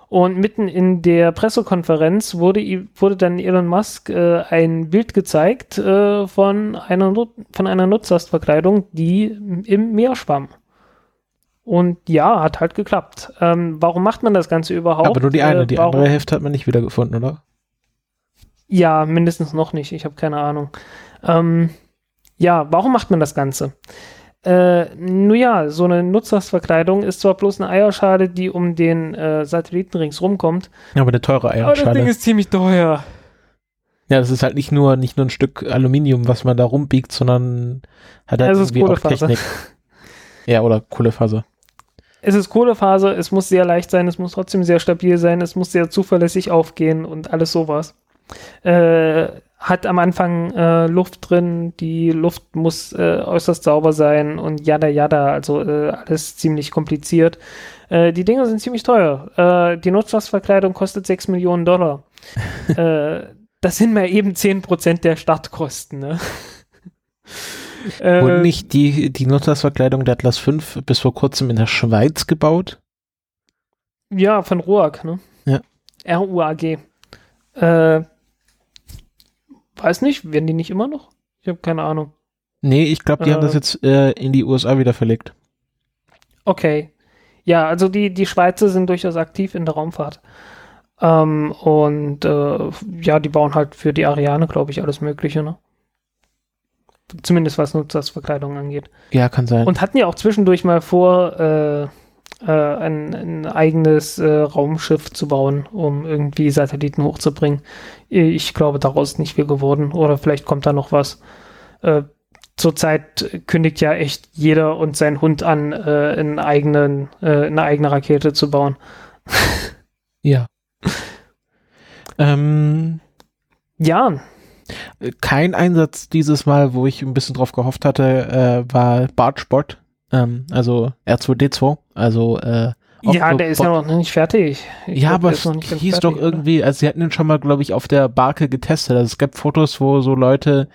Und mitten in der Pressekonferenz wurde, wurde dann Elon Musk äh, ein Bild gezeigt äh, von, einer, von einer Nutzlastverkleidung, die im Meer schwamm. Und ja, hat halt geklappt. Ähm, warum macht man das Ganze überhaupt? Aber nur die eine, äh, die andere Hälfte hat man nicht wiedergefunden, oder? Ja, mindestens noch nicht. Ich habe keine Ahnung. Ähm, ja, warum macht man das Ganze? Äh, nun ja, so eine Nutzlastverkleidung ist zwar bloß eine Eierschale, die um den äh, Satelliten ringsrum kommt. Ja, aber eine teure Eierschale. Aber das Ding ist ziemlich teuer. Ja, das ist halt nicht nur, nicht nur ein Stück Aluminium, was man da rumbiegt, sondern hat halt also irgendwie auch Technik. Ja, oder Kohlefaser. Es ist Kohlefaser, es muss sehr leicht sein, es muss trotzdem sehr stabil sein, es muss sehr zuverlässig aufgehen und alles sowas. Äh, hat am Anfang äh, Luft drin, die Luft muss äh, äußerst sauber sein und jada jada, also äh, alles ziemlich kompliziert. Äh, die Dinge sind ziemlich teuer. Äh, die Nutzlastverkleidung kostet 6 Millionen Dollar. äh, das sind mal eben 10% der Startkosten. Ne? Wurde äh, nicht die, die Nutzlastverkleidung der Atlas 5 bis vor kurzem in der Schweiz gebaut? Ja, von RUAG, ne? Ja. R-U-A-G. Äh, Weiß nicht, werden die nicht immer noch? Ich habe keine Ahnung. Nee, ich glaube, die äh, haben das jetzt äh, in die USA wieder verlegt. Okay. Ja, also die, die Schweizer sind durchaus aktiv in der Raumfahrt. Ähm, und äh, ja, die bauen halt für die Ariane, glaube ich, alles Mögliche, ne? zumindest was Nutzersverkleidung angeht. Ja, kann sein. Und hatten ja auch zwischendurch mal vor, äh, ein, ein eigenes äh, Raumschiff zu bauen, um irgendwie Satelliten hochzubringen. Ich glaube, daraus ist nicht viel geworden. Oder vielleicht kommt da noch was. Äh, zurzeit kündigt ja echt jeder und sein Hund an, äh, einen eigenen, äh, eine eigene Rakete zu bauen. ja. ähm, ja. Kein Einsatz dieses Mal, wo ich ein bisschen drauf gehofft hatte, äh, war Bartspot, ähm, also R2D2, also äh, ja, der ist ja noch nicht fertig. Ich ja, glaub, aber es hieß doch irgendwie, oder? also sie hatten ihn schon mal, glaube ich, auf der Barke getestet. Also es gibt Fotos, wo so Leute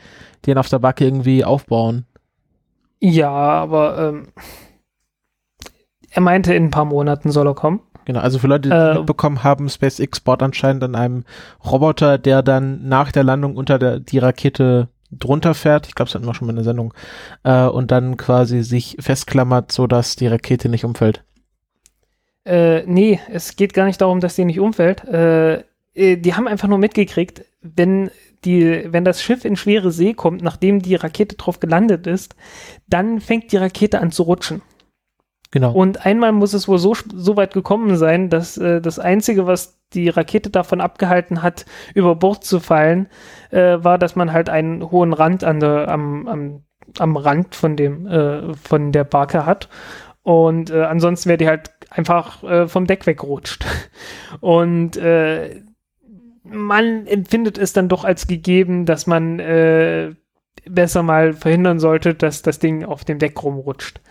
den auf der Barke irgendwie aufbauen. Ja, aber ähm, er meinte, in ein paar Monaten soll er kommen. Genau, also für Leute, die äh, mitbekommen haben, SpaceX baut anscheinend an einem Roboter, der dann nach der Landung unter der, die Rakete drunter fährt. Ich glaube, das hatten wir schon mal in der Sendung. Äh, und dann quasi sich festklammert, sodass die Rakete nicht umfällt. Äh, nee, es geht gar nicht darum, dass die nicht umfällt. Äh, äh, die haben einfach nur mitgekriegt, wenn die, wenn das Schiff in schwere See kommt, nachdem die Rakete drauf gelandet ist, dann fängt die Rakete an zu rutschen. Genau. Und einmal muss es wohl so, so weit gekommen sein, dass äh, das Einzige, was die Rakete davon abgehalten hat, über Bord zu fallen, äh, war, dass man halt einen hohen Rand an der, am, am, am Rand von dem, äh, von der Barke hat. Und äh, ansonsten wäre die halt einfach äh, vom Deck wegrutscht. Und äh, man empfindet es dann doch als gegeben, dass man äh, besser mal verhindern sollte, dass das Ding auf dem Deck rumrutscht.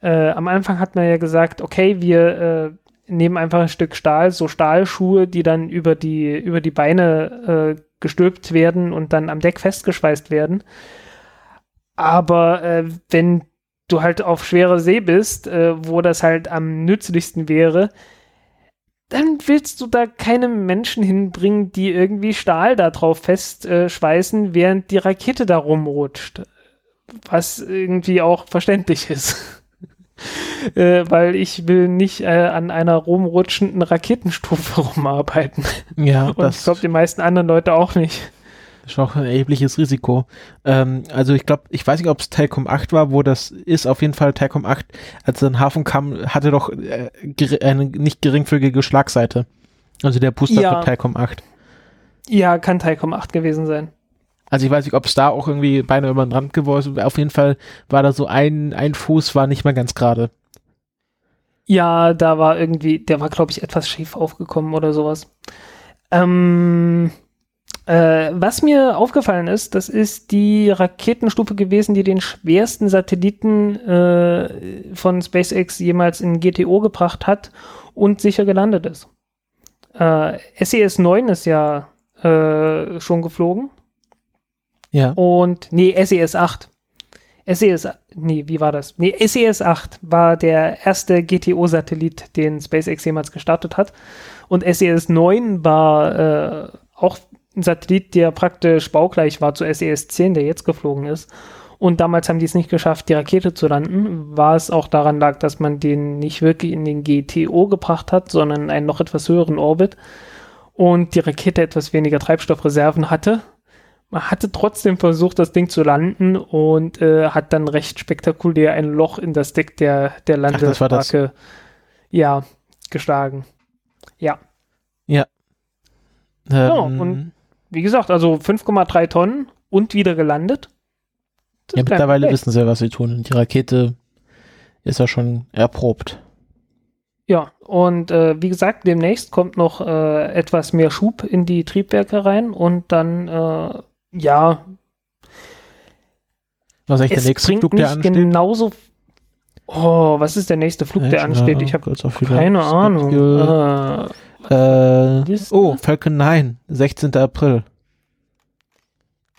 Äh, am Anfang hat man ja gesagt, okay, wir nehmen einfach ein Stück Stahl, so Stahlschuhe, die dann über die, über die Beine äh, gestülpt werden und dann am Deck festgeschweißt werden. Aber äh, wenn du halt auf schwerer See bist, äh, wo das halt am nützlichsten wäre, dann willst du da keine Menschen hinbringen, die irgendwie Stahl da drauf festschweißen, äh, während die Rakete da rumrutscht. Was irgendwie auch verständlich ist. Äh, weil ich will nicht äh, an einer rumrutschenden Raketenstufe rumarbeiten. Ja, Und ich glaube, die meisten anderen Leute auch nicht. Das ist auch ein erhebliches Risiko. Ähm, also ich glaube, ich weiß nicht, ob es Telkom 8 war, wo das ist. Auf jeden Fall Telkom 8, als er in den Hafen kam, hatte doch äh, eine nicht geringfügige Schlagseite. Also der Booster ja. für Telkom 8. Ja, kann Telkom 8 gewesen sein. Also ich weiß nicht, ob es da auch irgendwie Beine über den Rand geworden ist. Auf jeden Fall war da so ein, ein Fuß war nicht mehr ganz gerade. Ja, da war irgendwie, der war, glaube ich, etwas schief aufgekommen oder sowas. Ähm, äh, was mir aufgefallen ist, das ist die Raketenstufe gewesen, die den schwersten Satelliten äh, von SpaceX jemals in GTO gebracht hat und sicher gelandet ist. Äh, SES 9 ist ja äh, schon geflogen. Ja. Und, nee, SES 8. SES, nee, wie war das? Nee, SES 8 war der erste GTO-Satellit, den SpaceX jemals gestartet hat. Und SES 9 war äh, auch ein Satellit, der praktisch baugleich war zu SES-10, der jetzt geflogen ist. Und damals haben die es nicht geschafft, die Rakete zu landen, war es auch daran lag, dass man den nicht wirklich in den GTO gebracht hat, sondern in einen noch etwas höheren Orbit und die Rakete etwas weniger Treibstoffreserven hatte. Man hatte trotzdem versucht, das Ding zu landen und äh, hat dann recht spektakulär ein Loch in das Deck der, der Landesmarke ja, geschlagen. Ja. Ja. Ähm, ja, und wie gesagt, also 5,3 Tonnen und wieder gelandet. Ja, mittlerweile wissen sie, was sie tun. Und die Rakete ist ja schon erprobt. Ja, und äh, wie gesagt, demnächst kommt noch äh, etwas mehr Schub in die Triebwerke rein und dann, äh, ja. Was ist der nächste Flug, der ansteht? Genauso. Oh, was ist der nächste Flug, der ansteht? Ich habe keine Ahnung. Äh, äh, oh, Falcon 9, 16. April.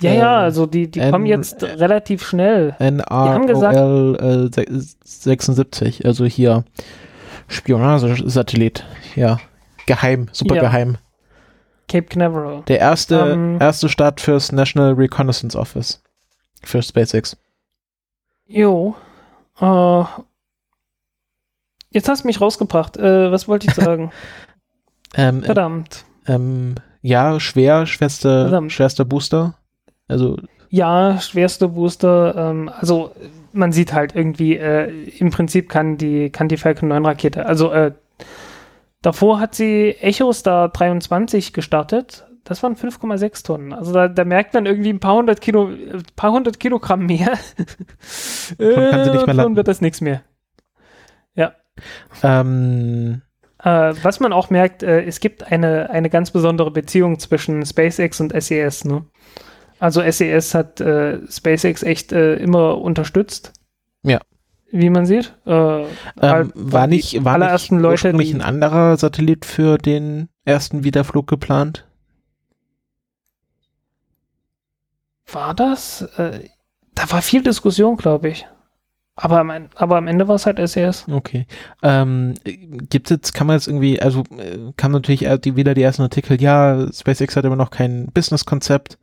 Ja, ja, ähm, also die, die N kommen jetzt relativ schnell. NROL äh, 76, also hier Spionagesatellit. Ja, geheim, super ja. geheim. Cape Canaveral. Der erste, um, ähm, erste Start fürs National Reconnaissance Office. Für SpaceX. Jo. Uh, jetzt hast du mich rausgebracht. Uh, was wollte ich sagen? Ähm, Verdammt. Ähm, ja, schwer, schwerster, schwerster Booster. Also Ja, schwerste Booster. Ähm, also man sieht halt irgendwie, äh, im Prinzip kann die, kann die Falcon 9 Rakete, also äh, davor hat sie Echo Star 23 gestartet. Das waren 5,6 Tonnen. Also da, da, merkt man irgendwie ein paar hundert Kilo, ein paar hundert Kilogramm mehr. äh, mehr dann wird das nichts mehr. Ja. Ähm, äh, was man auch merkt, äh, es gibt eine, eine ganz besondere Beziehung zwischen SpaceX und SES. Ne? Also SES hat äh, SpaceX echt äh, immer unterstützt. Ja. Wie man sieht. Äh, ähm, war nicht, war nicht Leute, ursprünglich ein anderer Satellit für den ersten Wiederflug geplant? War das? Äh, da war viel Diskussion, glaube ich. Aber am, aber am Ende war es halt SES. Okay. Ähm, gibt jetzt, kann man jetzt irgendwie, also äh, kam natürlich die, wieder die ersten Artikel, ja, SpaceX hat immer noch kein Business-Konzept.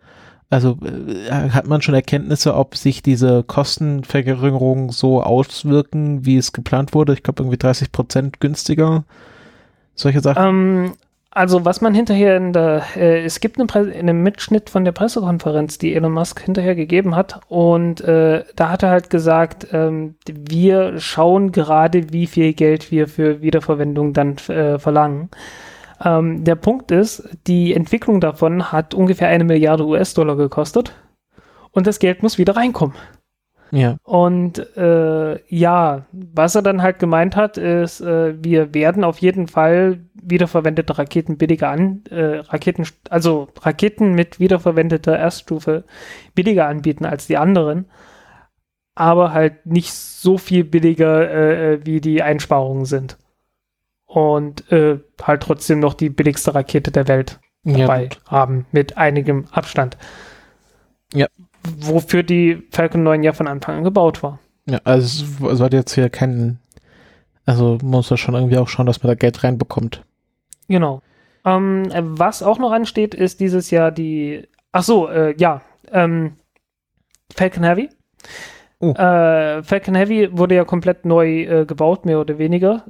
Also äh, hat man schon Erkenntnisse, ob sich diese Kostenverringerungen so auswirken, wie es geplant wurde? Ich glaube irgendwie 30 Prozent günstiger. Solche Sachen. Ähm, also was man hinterher in der, äh, es gibt eine, einen Mitschnitt von der Pressekonferenz, die Elon Musk hinterher gegeben hat und äh, da hat er halt gesagt, ähm, wir schauen gerade, wie viel Geld wir für Wiederverwendung dann äh, verlangen. Ähm, der Punkt ist, die Entwicklung davon hat ungefähr eine Milliarde US-Dollar gekostet und das Geld muss wieder reinkommen. Ja. Und äh, ja, was er dann halt gemeint hat, ist, äh, wir werden auf jeden Fall wiederverwendete Raketen billiger an, äh, Raketen, also Raketen mit wiederverwendeter Erststufe billiger anbieten als die anderen, aber halt nicht so viel billiger, äh, äh wie die Einsparungen sind. Und äh, halt trotzdem noch die billigste Rakete der Welt dabei ja. haben, mit einigem Abstand. Ja wofür die Falcon 9 ja von Anfang an gebaut war. Ja, also es sollte jetzt hier keinen, also muss er schon irgendwie auch schauen, dass man da Geld reinbekommt. Genau. Ähm, was auch noch ansteht, ist dieses Jahr die, ach so, äh, ja, ähm, Falcon Heavy. Oh. Äh, Falcon Heavy wurde ja komplett neu äh, gebaut, mehr oder weniger.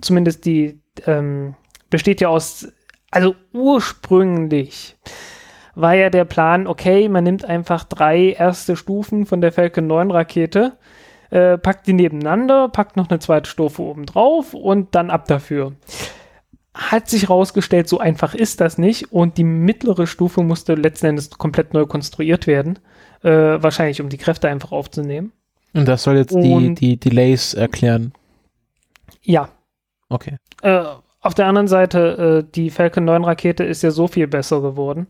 Zumindest die ähm, besteht ja aus, also ursprünglich war ja der Plan, okay, man nimmt einfach drei erste Stufen von der Falcon 9 Rakete, äh, packt die nebeneinander, packt noch eine zweite Stufe oben drauf und dann ab dafür. Hat sich herausgestellt, so einfach ist das nicht und die mittlere Stufe musste letzten Endes komplett neu konstruiert werden, äh, wahrscheinlich um die Kräfte einfach aufzunehmen. Und das soll jetzt die, die Delays erklären? Ja. Okay. Äh, auf der anderen Seite, äh, die Falcon 9 Rakete ist ja so viel besser geworden.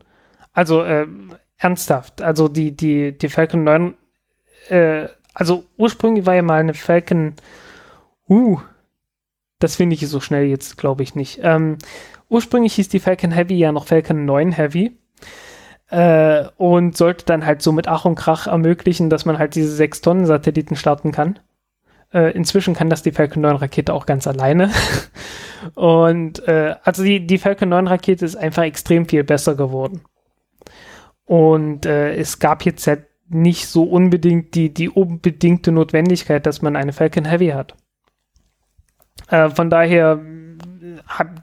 Also äh, ernsthaft. Also die, die, die Falcon 9, äh, also ursprünglich war ja mal eine Falcon, uh, das finde ich so schnell jetzt, glaube ich nicht. Ähm, ursprünglich hieß die Falcon Heavy ja noch Falcon 9 Heavy. Äh, und sollte dann halt so mit Ach und Krach ermöglichen, dass man halt diese 6-Tonnen-Satelliten starten kann. Äh, inzwischen kann das die Falcon 9 Rakete auch ganz alleine. und äh, also die, die Falcon 9 Rakete ist einfach extrem viel besser geworden. Und äh, es gab jetzt halt nicht so unbedingt die, die unbedingte Notwendigkeit, dass man eine Falcon Heavy hat. Äh, von daher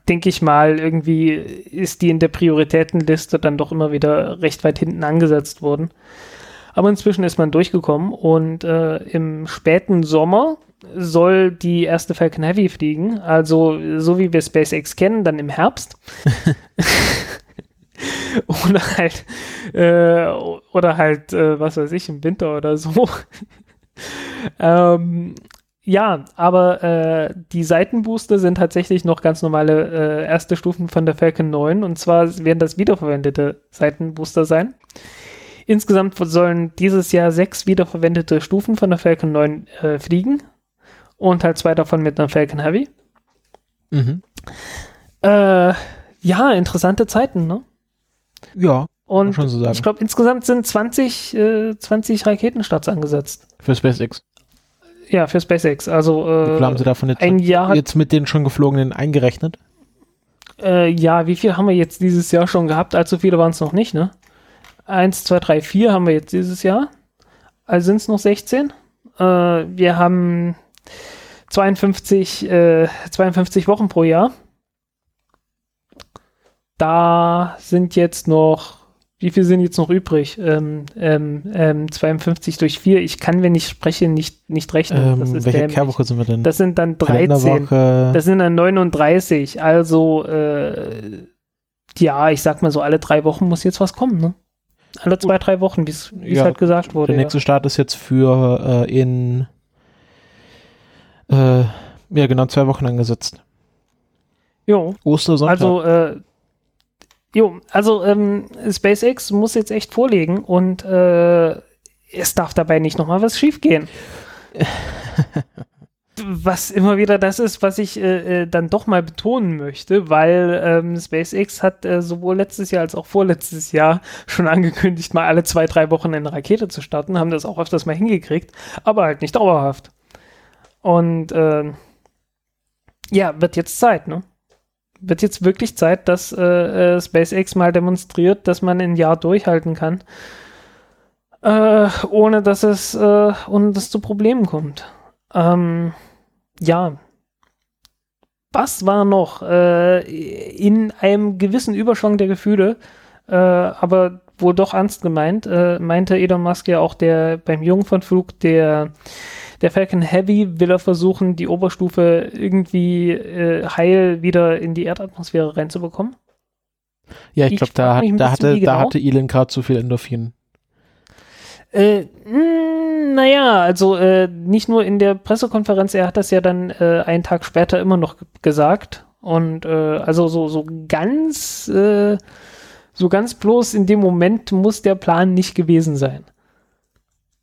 denke ich mal, irgendwie ist die in der Prioritätenliste dann doch immer wieder recht weit hinten angesetzt worden. Aber inzwischen ist man durchgekommen und äh, im späten Sommer soll die erste Falcon Heavy fliegen. Also so wie wir SpaceX kennen, dann im Herbst. oder halt, äh, oder halt, äh, was weiß ich, im Winter oder so. ähm, ja, aber äh, die Seitenbooster sind tatsächlich noch ganz normale äh, erste Stufen von der Falcon 9 und zwar werden das wiederverwendete Seitenbooster sein. Insgesamt sollen dieses Jahr sechs wiederverwendete Stufen von der Falcon 9 äh, fliegen und halt zwei davon mit einer Falcon Heavy. Mhm. Äh, ja, interessante Zeiten, ne? Ja. Und so ich glaube, insgesamt sind 20, äh, 20 Raketenstarts angesetzt. Für SpaceX. Ja, für SpaceX. Also äh, haben sie davon jetzt, ein Jahr jetzt mit den schon geflogenen eingerechnet? Äh, ja, wie viel haben wir jetzt dieses Jahr schon gehabt? Allzu viele waren es noch nicht, ne? Eins, zwei, drei, vier haben wir jetzt dieses Jahr. Also sind es noch 16. Äh, wir haben 52, äh, 52 Wochen pro Jahr. Da sind jetzt noch Wie viel sind jetzt noch übrig? Ähm, ähm, ähm, 52 durch 4. Ich kann, wenn ich spreche, nicht, nicht rechnen. Ähm, welche dämlich. Kehrwoche sind wir denn? Das sind dann 13. Das sind dann 39. Also, äh, ja, ich sag mal so, alle drei Wochen muss jetzt was kommen, ne? Alle zwei, drei Wochen, wie es ja, halt gesagt wurde. Der nächste ja. Start ist jetzt für äh, in äh, ja, genau zwei Wochen angesetzt. Jo. Ostersonntag. Also, äh, jo, also ähm, SpaceX muss jetzt echt vorlegen und äh, es darf dabei nicht nochmal was schiefgehen. was immer wieder das ist, was ich äh, äh, dann doch mal betonen möchte, weil ähm, SpaceX hat äh, sowohl letztes Jahr als auch vorletztes Jahr schon angekündigt, mal alle zwei, drei Wochen eine Rakete zu starten, haben das auch öfters mal hingekriegt, aber halt nicht dauerhaft. Und äh, ja, wird jetzt Zeit, ne? Wird jetzt wirklich Zeit, dass äh, äh SpaceX mal demonstriert, dass man ein Jahr durchhalten kann, ohne dass es ohne dass zu Problemen kommt. Ähm, ja. Was war noch äh, in einem gewissen Überschwang der Gefühle, äh, aber wohl doch ernst gemeint, äh, meinte Elon Musk ja auch der beim Jungfernflug der der Falcon Heavy will er versuchen, die Oberstufe irgendwie äh, heil wieder in die Erdatmosphäre reinzubekommen. Ja, ich glaube, da, hat, da, hatte, genau. da hatte Elon gerade zu viel Endorphin. Äh, hm, naja, also äh, nicht nur in der Pressekonferenz, er hat das ja dann äh, einen Tag später immer noch gesagt. Und äh, also so, so ganz, äh, so ganz bloß in dem Moment muss der Plan nicht gewesen sein.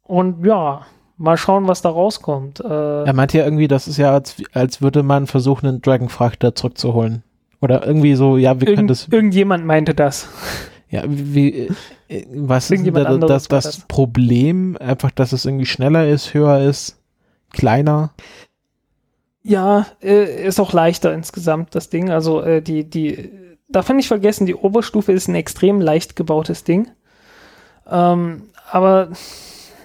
Und ja, mal schauen, was da rauskommt. Äh, er meinte ja irgendwie, das ist ja, als, als würde man versuchen, einen Dragonfrachter zurückzuholen. Oder irgendwie so, ja, wir können das. Irgendjemand meinte das. Ja, wie, was ist denn da, das, das, das Problem? Einfach, dass es irgendwie schneller ist, höher ist, kleiner? Ja, äh, ist auch leichter insgesamt, das Ding. Also, äh, die, die, darf man nicht vergessen, die Oberstufe ist ein extrem leicht gebautes Ding. Ähm, aber,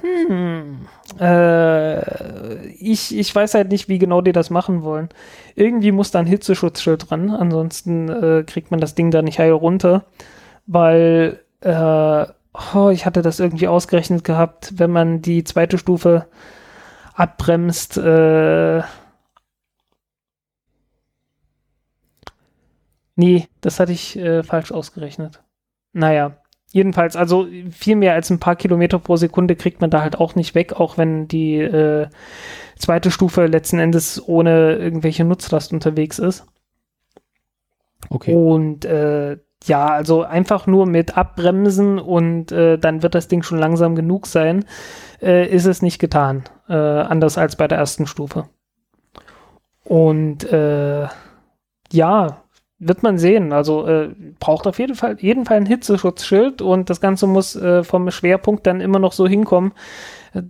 hm, äh, ich, ich weiß halt nicht, wie genau die das machen wollen. Irgendwie muss da ein Hitzeschutzschild dran, ansonsten äh, kriegt man das Ding da nicht heil runter weil äh, oh, ich hatte das irgendwie ausgerechnet gehabt, wenn man die zweite Stufe abbremst, äh, nee, das hatte ich äh, falsch ausgerechnet. Naja, jedenfalls, also viel mehr als ein paar Kilometer pro Sekunde kriegt man da halt auch nicht weg, auch wenn die äh, zweite Stufe letzten Endes ohne irgendwelche Nutzlast unterwegs ist. Okay. Und äh, ja, also einfach nur mit abbremsen und äh, dann wird das Ding schon langsam genug sein, äh, ist es nicht getan. Äh, anders als bei der ersten Stufe. Und äh, ja, wird man sehen. Also äh, braucht auf jeden Fall, jeden Fall ein Hitzeschutzschild und das Ganze muss äh, vom Schwerpunkt dann immer noch so hinkommen,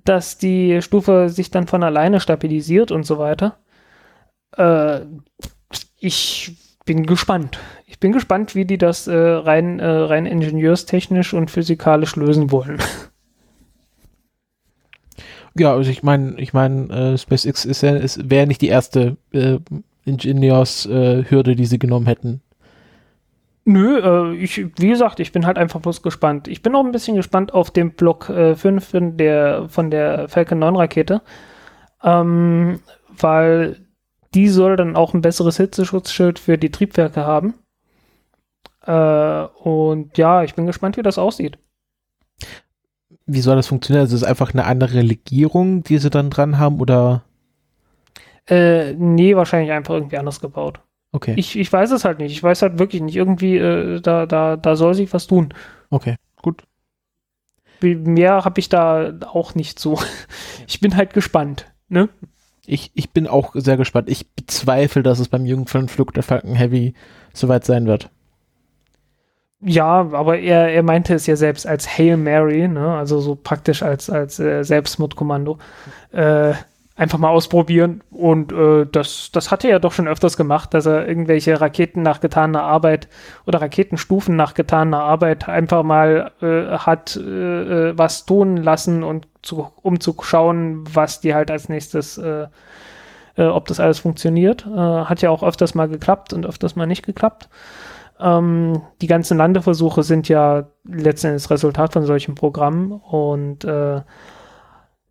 dass die Stufe sich dann von alleine stabilisiert und so weiter. ich bin gespannt. Ich bin gespannt, wie die das äh, rein, äh, rein ingenieurstechnisch und physikalisch lösen wollen. Ja, also ich meine, ich meine, äh, SpaceX ist ja, wäre nicht die erste äh, Ingenieurshürde, die sie genommen hätten. Nö, äh, ich, wie gesagt, ich bin halt einfach bloß gespannt. Ich bin auch ein bisschen gespannt auf den Block äh, 5 von der, von der Falcon 9 Rakete. Ähm, weil die soll dann auch ein besseres Hitzeschutzschild für die Triebwerke haben. Äh, und ja, ich bin gespannt, wie das aussieht. Wie soll das funktionieren? Also ist es einfach eine andere Legierung, die sie dann dran haben, oder? Äh, nee, wahrscheinlich einfach irgendwie anders gebaut. Okay. Ich, ich weiß es halt nicht. Ich weiß halt wirklich nicht. Irgendwie, äh, da, da, da soll sich was tun. Okay, gut. Mehr habe ich da auch nicht so. Ich bin halt gespannt. Ne? Ich, ich bin auch sehr gespannt. Ich bezweifle, dass es beim Jungfernflug der Falcon Heavy soweit sein wird. Ja, aber er, er meinte es ja selbst als Hail Mary, ne? also so praktisch als, als äh, Selbstmordkommando. Äh, einfach mal ausprobieren. Und äh, das, das hat er ja doch schon öfters gemacht, dass er irgendwelche Raketen nach getaner Arbeit oder Raketenstufen nach getaner Arbeit einfach mal äh, hat äh, äh, was tun lassen und zu, um zu schauen, was die halt als nächstes, äh, äh, ob das alles funktioniert. Äh, hat ja auch öfters mal geklappt und öfters mal nicht geklappt. Ähm, die ganzen Landeversuche sind ja letztendlich Resultat von solchen Programmen und äh,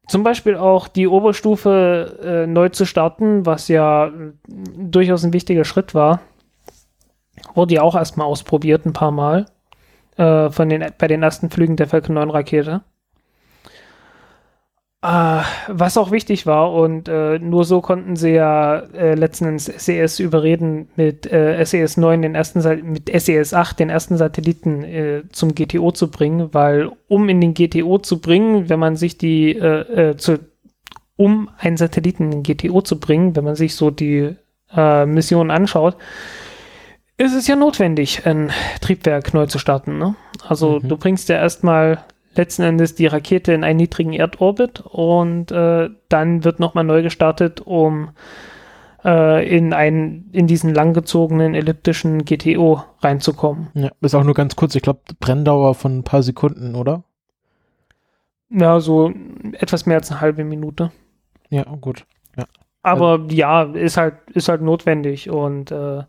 zum Beispiel auch die Oberstufe äh, neu zu starten, was ja durchaus ein wichtiger Schritt war, wurde ja auch erstmal ausprobiert ein paar Mal äh, von den, bei den ersten Flügen der Falcon 9 Rakete. Uh, was auch wichtig war und uh, nur so konnten sie ja uh, letzten Endes SES überreden, mit SES 9 den ersten mit SES 8 den ersten Satelliten zum GTO zu bringen, weil um in den GTO zu bringen, wenn man sich die zu, um einen Satelliten in den GTO zu bringen, wenn man sich so die Mission anschaut, ist es ja notwendig, ein Triebwerk neu zu starten. Ne? Also mhm. du bringst ja erstmal letzten Endes die Rakete in einen niedrigen Erdorbit und äh, dann wird nochmal neu gestartet, um äh, in einen, in diesen langgezogenen elliptischen GTO reinzukommen. Ja, ist auch nur ganz kurz, ich glaube, Brenndauer von ein paar Sekunden, oder? Ja, so etwas mehr als eine halbe Minute. Ja, gut. Ja. Aber ja, ist halt, ist halt notwendig und äh,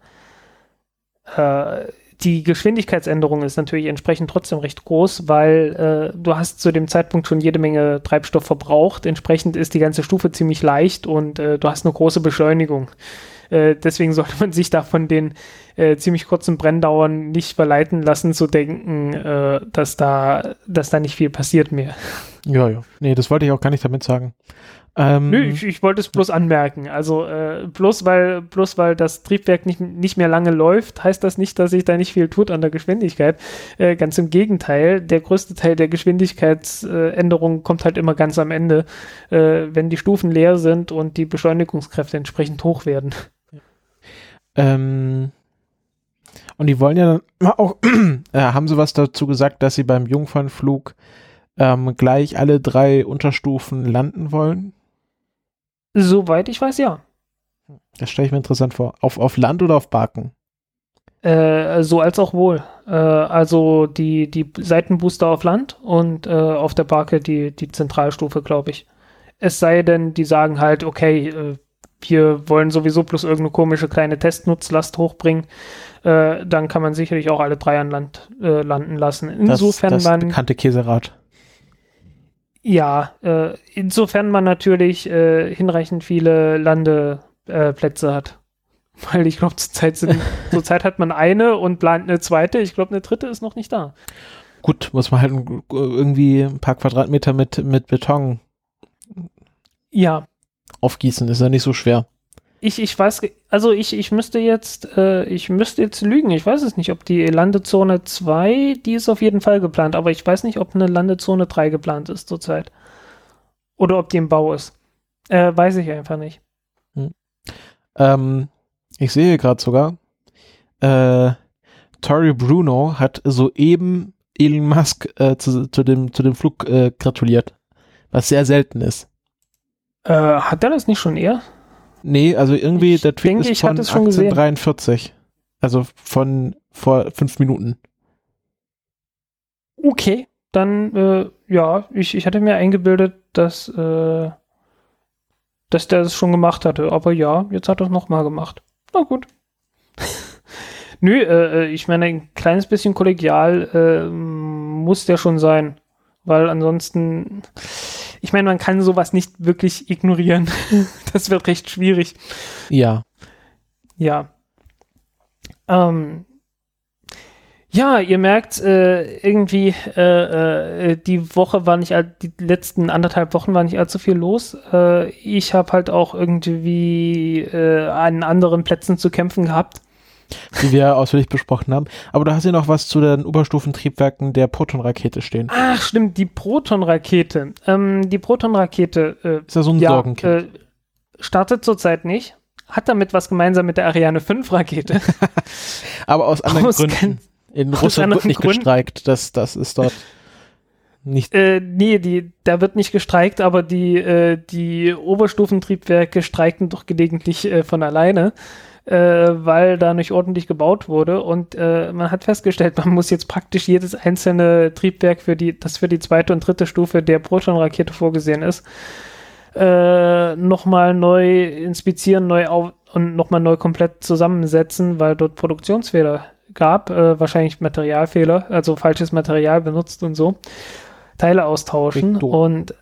äh, die Geschwindigkeitsänderung ist natürlich entsprechend trotzdem recht groß, weil äh, du hast zu dem Zeitpunkt schon jede Menge Treibstoff verbraucht. Entsprechend ist die ganze Stufe ziemlich leicht und äh, du hast eine große Beschleunigung. Äh, deswegen sollte man sich da von den äh, ziemlich kurzen Brenndauern nicht verleiten lassen, zu denken, äh, dass da, dass da nicht viel passiert mehr. Ja, ja. Nee, das wollte ich auch gar nicht damit sagen. Ähm, Nö, ich, ich wollte es bloß anmerken. Also äh, bloß weil bloß weil das Triebwerk nicht, nicht mehr lange läuft, heißt das nicht, dass sich da nicht viel tut an der Geschwindigkeit. Äh, ganz im Gegenteil, der größte Teil der Geschwindigkeitsänderung kommt halt immer ganz am Ende, äh, wenn die Stufen leer sind und die Beschleunigungskräfte entsprechend hoch werden. Ähm, und die wollen ja dann auch, äh, haben sie was dazu gesagt, dass sie beim Jungfernflug ähm, gleich alle drei Unterstufen landen wollen? Soweit ich weiß, ja. Das stelle ich mir interessant vor. Auf, auf Land oder auf Barken? Äh, so als auch wohl. Äh, also die, die Seitenbooster auf Land und äh, auf der Barke die, die Zentralstufe, glaube ich. Es sei denn, die sagen halt, okay, äh, wir wollen sowieso bloß irgendeine komische kleine Testnutzlast hochbringen, äh, dann kann man sicherlich auch alle drei an Land äh, landen lassen. Insofern das, das man. bekannte Käserad. Ja, äh, insofern man natürlich äh, hinreichend viele Landeplätze äh, hat. Weil ich glaube, zurzeit, sind, zurzeit hat man eine und plant eine zweite. Ich glaube, eine dritte ist noch nicht da. Gut, muss man halt irgendwie ein paar Quadratmeter mit, mit Beton ja. aufgießen. Ist ja nicht so schwer. Ich, ich weiß, also ich, ich müsste jetzt, äh, ich müsste jetzt lügen. Ich weiß es nicht, ob die Landezone 2, die ist auf jeden Fall geplant, aber ich weiß nicht, ob eine Landezone 3 geplant ist zurzeit. Oder ob die im Bau ist. Äh, weiß ich einfach nicht. Hm. Ähm, ich sehe gerade sogar, äh, Tori Bruno hat soeben Elon Musk äh, zu, zu, dem, zu dem Flug äh, gratuliert. Was sehr selten ist. Äh, hat er das nicht schon eher? Nee, also irgendwie ich der Tweet denke, ist von 1843. Also von vor fünf Minuten. Okay, dann äh, ja, ich, ich hatte mir eingebildet, dass, äh, dass der es schon gemacht hatte. Aber ja, jetzt hat er es nochmal gemacht. Na gut. Nö, äh, äh, ich meine, ein kleines bisschen kollegial äh, muss der schon sein. Weil ansonsten ich meine, man kann sowas nicht wirklich ignorieren. das wird recht schwierig. Ja. Ja. Ähm, ja, ihr merkt, äh, irgendwie, äh, äh, die Woche war nicht, die letzten anderthalb Wochen war nicht allzu viel los. Äh, ich habe halt auch irgendwie äh, an anderen Plätzen zu kämpfen gehabt die wir ausführlich besprochen haben. Aber du hast ja noch was zu den Oberstufentriebwerken der Proton-Rakete stehen. Ach, stimmt, die Proton-Rakete. Ähm, die Proton-Rakete äh, ist ja so ein ja, Sorgenkind. Äh, startet zurzeit nicht. Hat damit was gemeinsam mit der Ariane 5 Rakete. Aber aus anderen aus Gründen. In Russland wird nicht Gründen. gestreikt. Das, das ist dort nicht. Äh, nee, die, da wird nicht gestreikt, aber die, äh, die Oberstufentriebwerke streiken doch gelegentlich äh, von alleine weil da nicht ordentlich gebaut wurde. Und äh, man hat festgestellt, man muss jetzt praktisch jedes einzelne Triebwerk, für die, das für die zweite und dritte Stufe der Proton-Rakete vorgesehen ist, äh, nochmal neu inspizieren, neu auf und nochmal neu komplett zusammensetzen, weil dort Produktionsfehler gab, äh, wahrscheinlich Materialfehler, also falsches Material benutzt und so, Teile austauschen und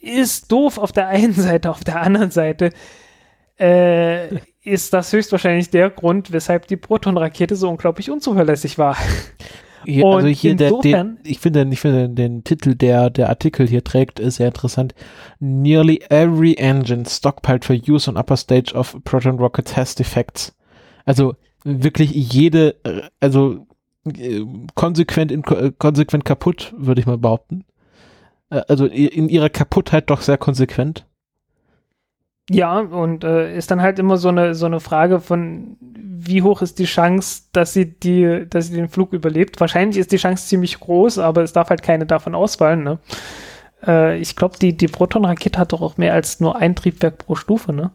ist doof auf der einen Seite, auf der anderen Seite äh, ist das höchstwahrscheinlich der Grund, weshalb die Proton-Rakete so unglaublich unzuverlässig war. Hier, also hier der, insofern- den, ich finde, ich finde den Titel, der der Artikel hier trägt, ist sehr interessant. Nearly every engine stockpiled for use on upper stage of Proton rockets has defects. Also wirklich jede, äh, also äh, konsequent in, äh, konsequent kaputt, würde ich mal behaupten. Also in ihrer Kaputtheit doch sehr konsequent. Ja, und äh, ist dann halt immer so eine, so eine Frage von, wie hoch ist die Chance, dass sie die, dass sie den Flug überlebt? Wahrscheinlich ist die Chance ziemlich groß, aber es darf halt keine davon ausfallen, ne? Äh, ich glaube, die, die Proton-Rakete hat doch auch mehr als nur ein Triebwerk pro Stufe, ne?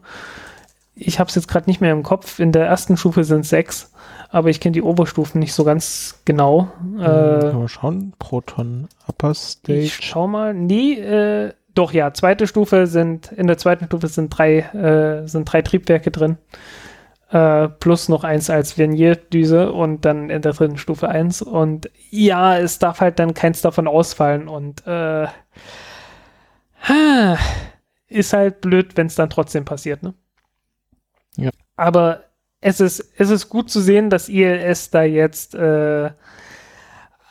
Ich habe es jetzt gerade nicht mehr im Kopf. In der ersten Stufe sind es sechs, aber ich kenne die Oberstufen nicht so ganz genau. Äh, Äh, mal schauen. Proton Upper Stage. ich schau mal. Nee, äh, doch, ja, zweite Stufe sind, in der zweiten Stufe sind drei, äh, sind drei Triebwerke drin. Äh, plus noch eins als Vernierdüse und dann in der dritten Stufe eins. Und ja, es darf halt dann keins davon ausfallen und äh, ist halt blöd, wenn es dann trotzdem passiert, ne? Ja. Aber es ist, es ist gut zu sehen, dass ILS da jetzt äh,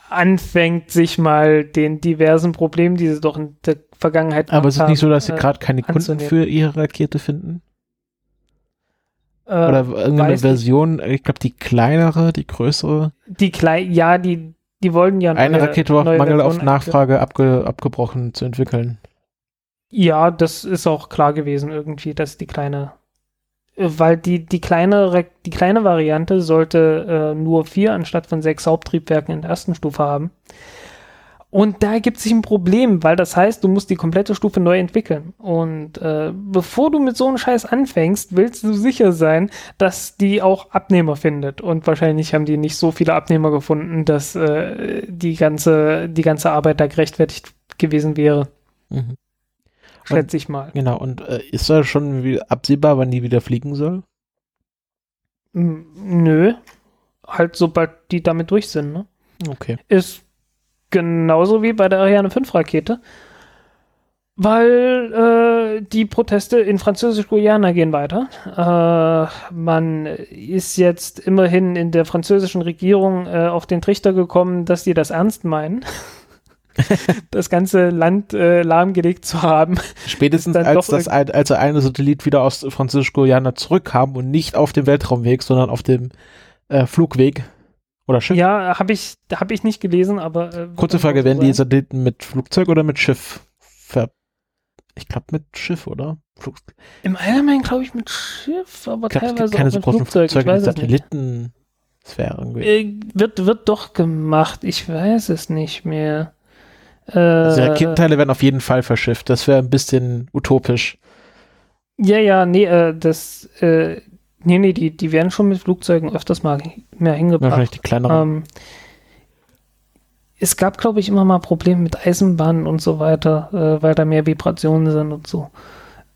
anfängt, sich mal den diversen Problemen, die sie doch in der Vergangenheit Aber es ist nicht so, dass sie haben, gerade keine Kunden anzunehmen. für ihre Rakete finden? äh, Oder irgendeine. Version, ich glaube die kleinere, die größere. die klein, ja, die, die wollen ja Eine neue- Rakete war auf Mangel auf Nachfrage abge, abgebrochen zu entwickeln. Ja, das ist auch klar gewesen irgendwie, dass die kleine, äh, weil die, die kleine, die kleine Variante sollte äh, nur vier anstatt von sechs Haupttriebwerken in der ersten Stufe haben. Und da gibt sich ein Problem, weil das heißt, du musst die komplette Stufe neu entwickeln. Und äh, bevor du mit so einem Scheiß anfängst, willst du sicher sein, dass die auch Abnehmer findet. Und wahrscheinlich haben die nicht so viele Abnehmer gefunden, dass äh, die ganze, die ganze Arbeit da gerechtfertigt gewesen wäre, Mhm. schätze ich mal. Genau, und äh, ist da schon absehbar, wann die wieder fliegen soll? M- Nö. Halt, sobald die damit durch sind, ne? Okay. Ist genauso wie bei der Ariane 5 Rakete. Weil äh, die Proteste in Französisch-Guyana gehen weiter. Äh, man ist jetzt immerhin in der französischen Regierung äh, auf den Trichter gekommen, dass die das ernst meinen. das ganze Land äh, lahmgelegt zu haben. Spätestens als, das ein, als der eine Satellit wieder aus Französisch-Guyana zurückkam und nicht auf dem Weltraumweg, sondern auf dem äh, Flugweg oder Schiff. Ja, habe ich, hab ich nicht gelesen, aber. Äh, Kurze Frage, werden die. Satelliten mit Flugzeug oder mit Schiff ver... Ich glaube mit Schiff, oder? Flug Im Allgemeinen glaube ich mit Schiff, aber es teilweise gibt keine auch so mit großen Flugzeug. Flugzeuge mit. Satelliten. Das wäre irgendwie... Äh, wird, wird doch gemacht. Ich weiß es nicht mehr. Äh, Also Raketenteile werden auf jeden Fall verschifft. Das wäre ein bisschen utopisch. ja, ja, nee, äh, das, äh, nee, nee, die, die werden schon mit Flugzeugen öfters mal mehr Wahrscheinlich hingebracht. die kleineren. Ähm, es gab, glaube ich, immer mal Probleme mit Eisenbahnen und so weiter, äh, weil da mehr Vibrationen sind und so.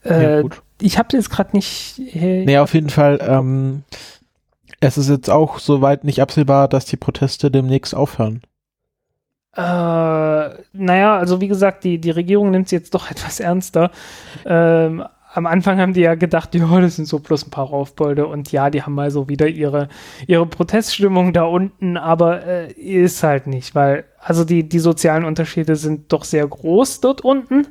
Äh, ja, gut. ich habe jetzt gerade nicht. Äh, Nee, auf jeden Fall. Ähm, es ist jetzt auch soweit nicht absehbar, dass die Proteste demnächst aufhören. Äh, naja, also wie gesagt, die, die Regierung nimmt es jetzt doch etwas ernster. Ähm, am Anfang haben die ja gedacht, ja, das sind so bloß ein paar Raufbolde und ja, die haben mal so wieder ihre, ihre Proteststimmung da unten, aber äh, ist halt nicht, weil also die, die sozialen Unterschiede sind doch sehr groß dort unten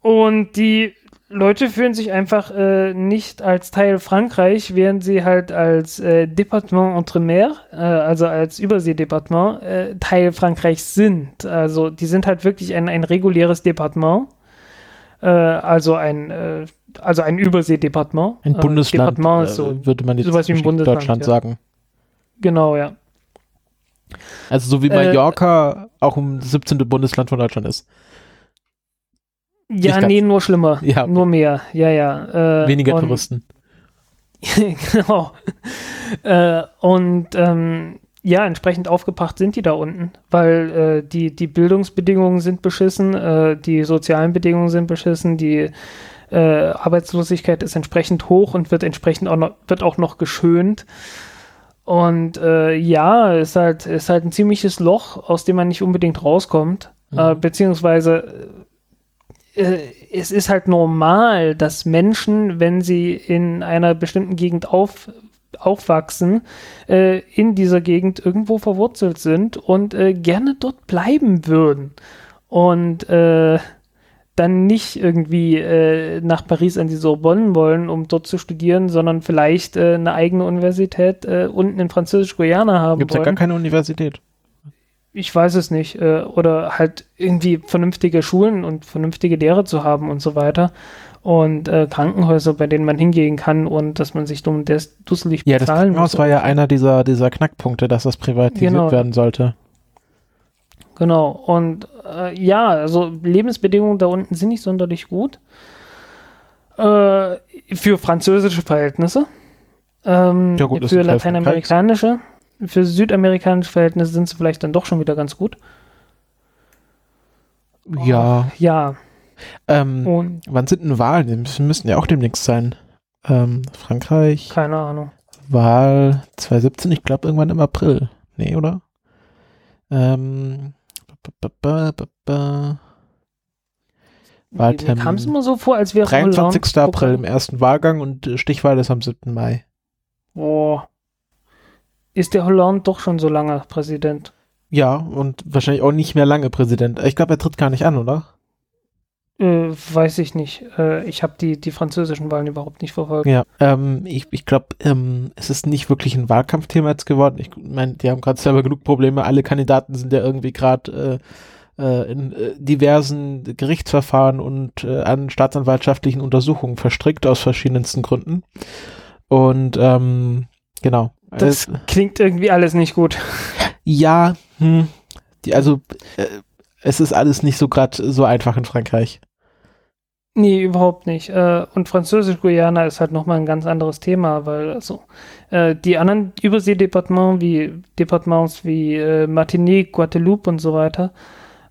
und die Leute fühlen sich einfach äh, nicht als Teil Frankreich, während sie halt als äh, Département Entre-Mer, äh, also als Überseedepartement, äh, Teil Frankreichs sind. Also die sind halt wirklich ein, ein reguläres Departement, äh, also ein äh, also ein Überseedepartement. Ein Äh, Bundesland Departement ist äh, so, würde man jetzt sowas wie ein Bundesland, Deutschland ja. sagen. genau, ja. Also so wie Mallorca auch im 17. Bundesland von Deutschland ist. Ja, nee, nur schlimmer. Ja. Nur mehr. Ja, ja. Weniger Touristen. genau. Und ähm, ja, entsprechend aufgebracht sind die da unten, weil äh, die, die Bildungsbedingungen sind beschissen, äh, die sozialen Bedingungen sind beschissen, die äh, Arbeitslosigkeit ist entsprechend hoch und wird entsprechend auch noch, wird auch noch geschönt. Und äh, ja, ist halt, ist halt ein ziemliches Loch, aus dem man nicht unbedingt rauskommt. Mhm. Äh, beziehungsweise äh, es ist halt normal, dass Menschen, wenn sie in einer bestimmten Gegend auf, aufwachsen, äh, in dieser Gegend irgendwo verwurzelt sind und äh, gerne dort bleiben würden. Und äh, dann nicht irgendwie äh, nach Paris an die Sorbonne wollen, um dort zu studieren, sondern vielleicht äh, eine eigene Universität äh, unten in Französisch-Guyana haben Gibt es ja wollen. gar keine Universität. ich weiß es nicht. Äh, oder halt irgendwie vernünftige Schulen und vernünftige Lehre zu haben und so weiter. Und äh, Krankenhäuser, bei denen man hingehen kann und dass man sich dumm des- dusselig Ja, das bezahlen Krankenhaus muss. war ja einer dieser, dieser Knackpunkte, dass das privatisiert Genau. werden sollte. Genau. Und äh, ja, also Lebensbedingungen da unten sind nicht sonderlich gut. Äh, für französische Verhältnisse. Ähm, Ja gut, für lateinamerikanische. Für südamerikanische Verhältnisse sind sie vielleicht dann doch schon wieder ganz gut. Ja. Ja. Ähm, Und Wann sind denn Wahlen? Die müssen, ja auch demnächst sein. Ähm, Frankreich, keine Ahnung. Wahl 2017, ich glaube irgendwann im April. Nee, oder? Ähm, ba, ba, ba, ba. Mir Wahltermin. kam es immer so vor, als wäre 23. Hollande- April im ersten Wahlgang und äh, Stichwahl ist am 7. Mai. Boah. Ist der Hollande doch schon so lange Präsident? Ja, und wahrscheinlich auch nicht mehr lange Präsident. Ich glaube, er tritt gar nicht an, oder? Äh, weiß ich nicht. Äh, ich habe die, die französischen Wahlen überhaupt nicht verfolgt. Ja, ähm, ich, ich glaube, ähm, es ist nicht wirklich ein Wahlkampfthema jetzt geworden. Ich meine, die haben gerade selber genug Probleme. Alle Kandidaten sind ja irgendwie gerade äh, äh, in äh, diversen Gerichtsverfahren und äh, an staatsanwaltschaftlichen Untersuchungen verstrickt aus verschiedensten Gründen. Und ähm, genau. Das Äh, klingt irgendwie alles nicht gut. ja, hm, die, also äh, es ist alles nicht so gerade so einfach in Frankreich. Nee, überhaupt nicht. Äh, und Französisch-Guyana ist halt nochmal ein ganz anderes Thema, weil also äh, die anderen Überseedepartements wie Departements wie äh, Martinique, Guadeloupe und so weiter.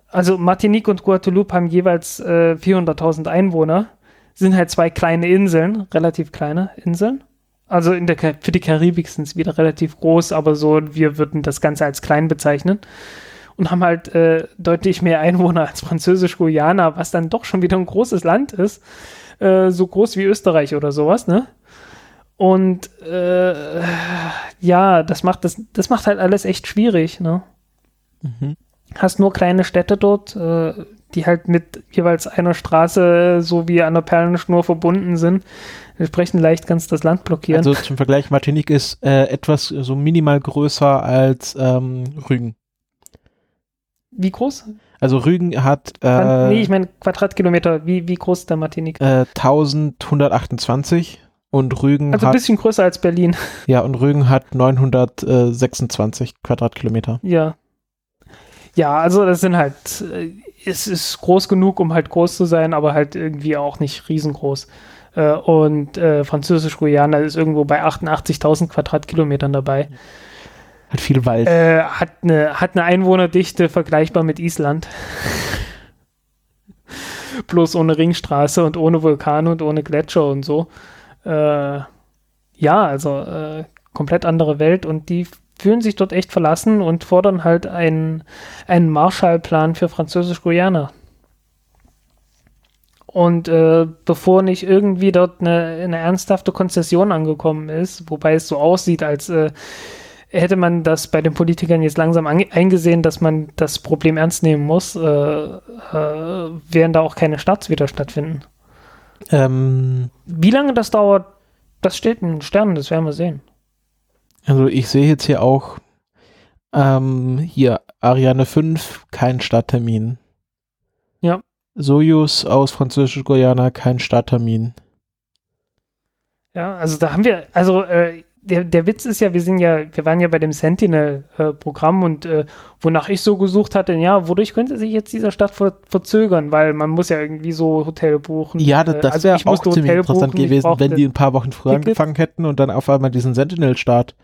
Also Martinique und Guadeloupe haben jeweils äh, 400.000 Einwohner, sind halt zwei kleine Inseln, relativ kleine Inseln. Also in der, für die Karibik sind es wieder relativ groß, aber so, wir würden das Ganze als klein bezeichnen. Und haben halt äh, deutlich mehr Einwohner als Französisch-Guyana, was dann doch schon wieder ein großes Land ist. Äh, so groß wie Österreich oder sowas, ne? Und äh, ja, das macht, das, das macht halt alles echt schwierig, ne? Mhm. Hast nur kleine Städte dort, äh, die halt mit jeweils einer Straße so wie an der Perlenschnur verbunden sind. Entsprechend leicht du das Land blockieren. Also zum Vergleich, Martinique ist äh, etwas so minimal größer als ähm, Rügen. Wie groß? Also Rügen hat äh, nee, ich meine Quadratkilometer. Wie, wie groß ist der Martinique? äh, 1128 und Rügen Also ein hat bisschen größer als Berlin. ja und Rügen hat 926 Quadratkilometer. Ja. Ja, also das sind halt, äh, es ist groß genug, um halt groß zu sein, aber halt irgendwie auch nicht riesengroß. Äh, und äh, Französisch-Guyana ist irgendwo bei 88.000 Quadratkilometern dabei. Hat viel Wald. Äh, hat, eine, hat eine Einwohnerdichte vergleichbar mit Island. Bloß ohne Ringstraße und ohne Vulkane und ohne Gletscher und so. Äh, ja, also äh, komplett andere Welt und die fühlen sich dort echt verlassen und fordern halt einen, einen Marshallplan für Französisch-Guyana. Und äh, bevor nicht irgendwie dort eine, eine ernsthafte Konzession angekommen ist, wobei es so aussieht, als äh, hätte man das bei den Politikern jetzt langsam eingesehen, dass man das Problem ernst nehmen muss, äh, äh, werden da auch keine Starts wieder stattfinden. Ähm, Wie lange das dauert, das steht in den Sternen, das werden wir sehen. also ich sehe jetzt hier auch ähm, hier Ariane 5, kein Starttermin. Ja. Soyuz aus Französisch-Guyana, kein Starttermin. Ja, also da haben wir, also äh, der, der Witz ist ja, wir sind ja, wir waren ja bei dem Sentinel-Programm und äh, wonach ich so gesucht hatte, ja, wodurch könnte sich jetzt dieser Start ver verzögern, weil man muss ja irgendwie so Hotel buchen. Ja, das, Äh, das also wäre auch ziemlich interessant buchen, gewesen, wenn die ein paar Wochen früher Ticket. angefangen hätten und dann auf einmal diesen Sentinel-Start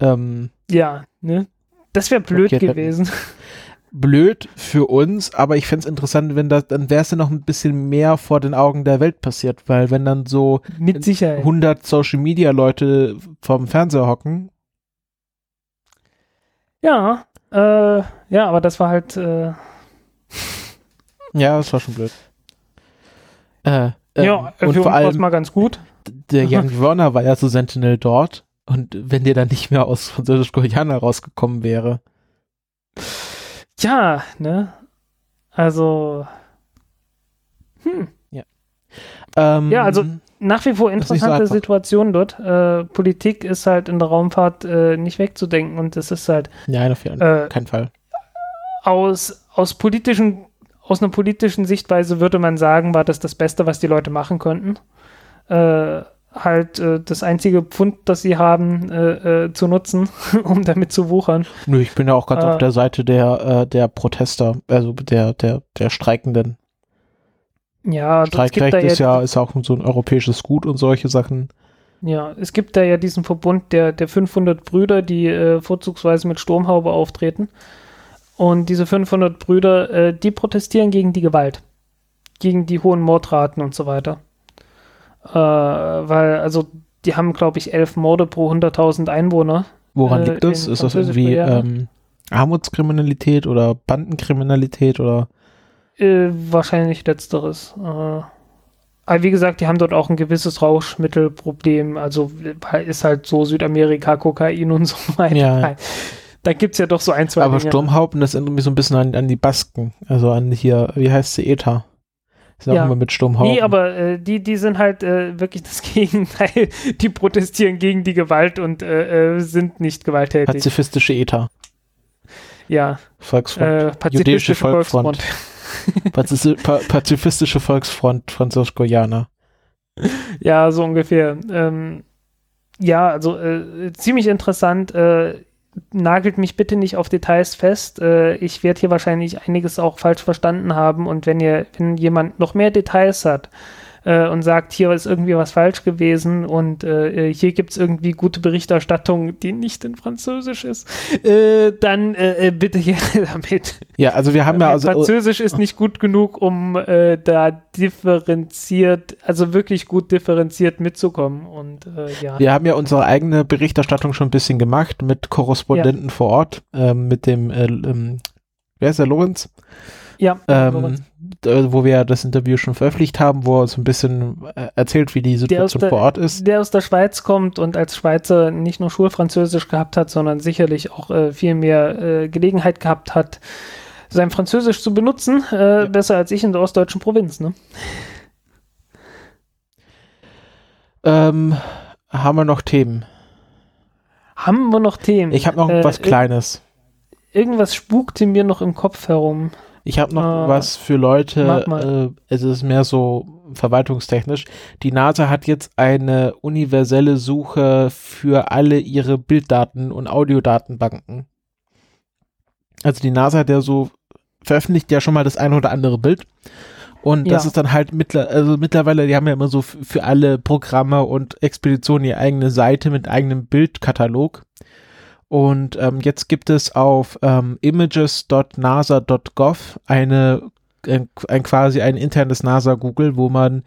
ähm, Ja, ne? Das wäre blöd Blockiert hätten. blöd für uns, aber ich fände es interessant, wenn das, dann wäre es ja noch ein bisschen mehr vor den Augen der Welt passiert, weil wenn dann so Mit Sicherheit. 100 Social Media Leute vorm Fernseher hocken, Ja, äh, ja, aber das war halt, äh, Ja, das war schon blöd. Äh, ähm, ja, und vor allem mal ganz gut. der Jan Werner war ja zu Sentinel dort und wenn der dann nicht mehr aus Französisch-Koreaner rausgekommen wäre. Ja, ne? Also, hm. Ähm, Ja, also nach wie vor so interessante einfach. Situation dort. Äh, Politik ist halt in der Raumfahrt äh, nicht wegzudenken und es ist halt Nein, auf jeden äh, keinen Fall. aus, aus politischen, aus einer politischen Sichtweise würde man sagen, war das das Beste, was die Leute machen könnten. Äh, halt äh, das einzige Pfund, das sie haben, äh, äh, zu nutzen, um damit zu wuchern. Nö, ich bin ja auch ganz äh, auf der Seite der, äh, der Protester, also der, der, der Streikenden. Ja, Streikrecht ist ja, ist auch so ein europäisches Gut und solche Sachen. ja, es gibt da ja diesen Verbund der, der 500 Brüder, die äh, vorzugsweise mit Sturmhaube auftreten. Und diese 500 Brüder, äh, die protestieren gegen die Gewalt, gegen die hohen Mordraten und so weiter. Äh, weil, also, die haben, glaube ich, elf Morde pro 100.000 Einwohner. Woran Äh, liegt das? Ist das irgendwie ähm, Armutskriminalität oder Bandenkriminalität oder? Äh, wahrscheinlich letzteres. Äh, aber wie gesagt, die haben dort auch ein gewisses Rauschmittelproblem. Also ist halt so Südamerika, Kokain und so weiter. Ja. Da gibt es ja doch so ein, zwei Aber Dinge. Sturmhaupen, das erinnert mich so ein bisschen an, an die Basken. Also an hier, wie heißt sie, ETA. Sind Ja. auch immer mit Sturmhaupen. Nee, aber äh, die, die sind halt äh, wirklich das Gegenteil. Die protestieren gegen die Gewalt und äh, äh, sind nicht gewalttätig. Pazifistische ETA. ja, Volksfront. äh, Jüdische pazifistische Volksfront. Volksfront. Pa Pazifistische Volksfront Französisch-Koreaner. Ja, so ungefähr. Ähm, ja, also äh, ziemlich interessant. Nagelt mich bitte nicht auf Details fest. Äh, ich werde hier wahrscheinlich einiges auch falsch verstanden haben. Und wenn ihr, wenn jemand noch mehr Details hat äh, und sagt, hier ist irgendwie was falsch gewesen und äh, hier gibt es irgendwie gute Berichterstattung, die nicht in Französisch ist, äh, dann äh, äh, bitte hier damit. Ja, also wir haben ja also Französisch ist nicht gut genug, um äh, da differenziert, also wirklich gut differenziert mitzukommen. Und ja. wir haben ja unsere eigene Berichterstattung schon ein bisschen gemacht mit Korrespondenten vor Ort, ähm, mit dem äh, ähm, wer ist der Lorenz? ja Ähm, d- wo wir das Interview schon veröffentlicht haben, wo er so ein bisschen äh, erzählt, wie die Situation der, vor Ort ist. der aus der Schweiz kommt und als Schweizer nicht nur Schulfranzösisch gehabt hat, sondern sicherlich auch äh, viel mehr äh, Gelegenheit gehabt hat, sein Französisch zu benutzen. Äh, Besser als ich in der ostdeutschen Provinz. Ne? Ähm, haben wir noch Themen? Haben wir noch Themen? Ich habe noch Äh, was Kleines. Irgendwas spukte mir noch im Kopf herum. Ich habe noch äh, was für Leute, äh, es ist mehr so verwaltungstechnisch. Die NASA hat jetzt eine universelle Suche für alle ihre Bilddaten und Audiodatenbanken. Also die NASA hat ja so, veröffentlicht ja schon mal das eine oder andere Bild. Und das Ja. ist dann halt mittler, also mittlerweile, die haben ja immer so für alle Programme und Expeditionen ihre eigene Seite mit eigenem Bildkatalog. Und ähm, jetzt gibt es auf ähm, images.nasa.gov eine ein, ein quasi ein internes NASA Google, wo man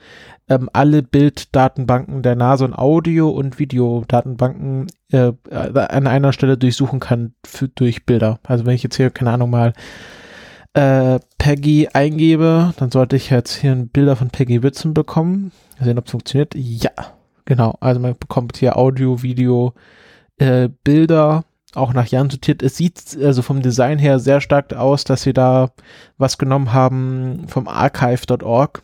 ähm, alle Bilddatenbanken der NASA und Audio- und Videodatenbanken äh, an einer Stelle durchsuchen kann für, durch Bilder. Also wenn ich jetzt hier, keine Ahnung mal, äh, Peggy eingebe, dann sollte ich jetzt hier ein Bilder von Peggy Whitson bekommen. Sehen, ob es funktioniert. Ja, genau. Also man bekommt hier Audio, Video, äh, Bilder, auch nach Jahren sortiert. Es sieht also vom Design her sehr stark aus, dass sie da was genommen haben vom archive.org,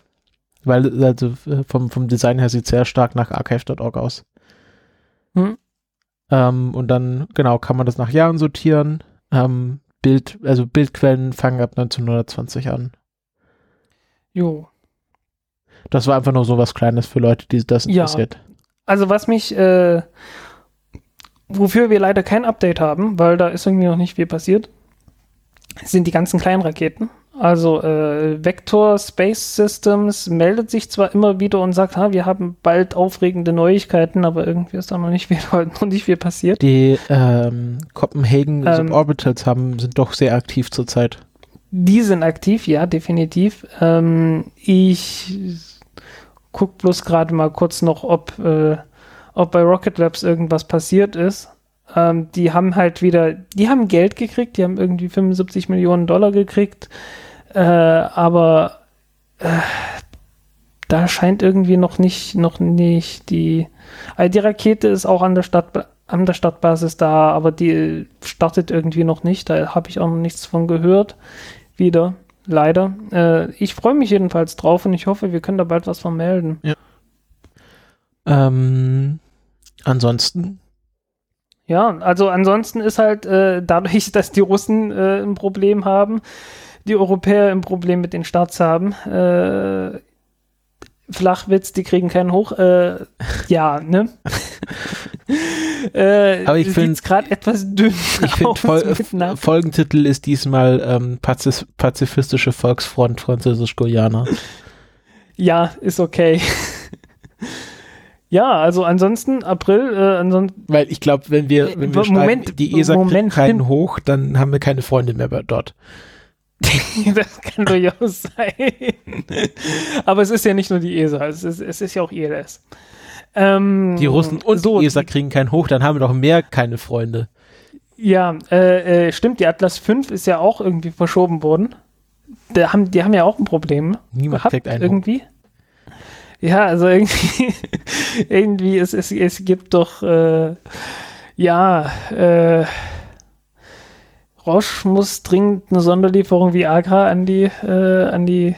weil also äh, vom, vom Design her sieht sehr stark nach archive.org aus. Hm. Ähm, und dann, genau, kann man das nach Jahren sortieren. Ähm, Bild, also Bildquellen fangen ab 1920 an. Jo. Das war einfach nur so was Kleines für Leute, die das Ja. interessiert. Also was mich, äh, wofür wir leider kein Update haben, weil da ist irgendwie noch nicht viel passiert, sind die ganzen kleinen Raketen. Also äh, Vector Space Systems meldet sich zwar immer wieder und sagt, ha, wir haben bald aufregende Neuigkeiten, aber irgendwie ist da noch nicht viel, noch nicht viel passiert. Die ähm, Copenhagen Ähm. Suborbitals haben, sind doch sehr aktiv zurzeit. Die sind aktiv, ja, definitiv. Ähm, ich guck bloß gerade mal kurz noch, ob, äh, ob bei Rocket Labs irgendwas passiert ist. Ähm, die haben halt wieder, die haben Geld gekriegt, die haben irgendwie 75 Millionen Dollar gekriegt, äh, aber äh, da scheint irgendwie noch nicht, noch nicht die, also die Rakete ist auch an der Stadt, an der Stadtbasis da, aber die startet irgendwie noch nicht, da habe ich auch noch nichts von gehört, wieder, leider. Äh, ich freue mich jedenfalls drauf und ich hoffe, wir können da bald was vermelden. Ja. Ähm, ansonsten ja, also ansonsten ist halt äh, dadurch, dass die Russen äh, ein Problem haben, die Europäer ein Problem mit den Starts haben. Äh, Flachwitz, die kriegen keinen hoch. Äh, ja, ne? äh, Aber ich finde es gerade etwas dünn. Ich finde, Fol Folgentitel ist diesmal ähm, Pazif Pazifistische Volksfront Französisch-Guyana. Ja, ist okay. Ja, also ansonsten April, äh, ansonsten. Weil ich glaube, wenn wir, äh, wenn wir Moment, die ESA Moment, keinen hoch, dann haben wir keine Freunde mehr dort. das kann durchaus sein. Aber es ist ja nicht nur die ESA, es ist, es ist ja auch ILS. Ähm, die Russen und so, die ESA kriegen keinen hoch, dann haben wir doch mehr keine Freunde. Ja, äh, äh, stimmt, die Atlas 5 ist ja auch irgendwie verschoben worden. Da haben, die haben ja auch ein Problem. Niemand kriegt einen irgendwie. Hoch. Ja, also irgendwie, irgendwie es, es, es gibt doch, äh, ja, äh, Roche muss dringend eine Sonderlieferung Viagra an die, äh, an die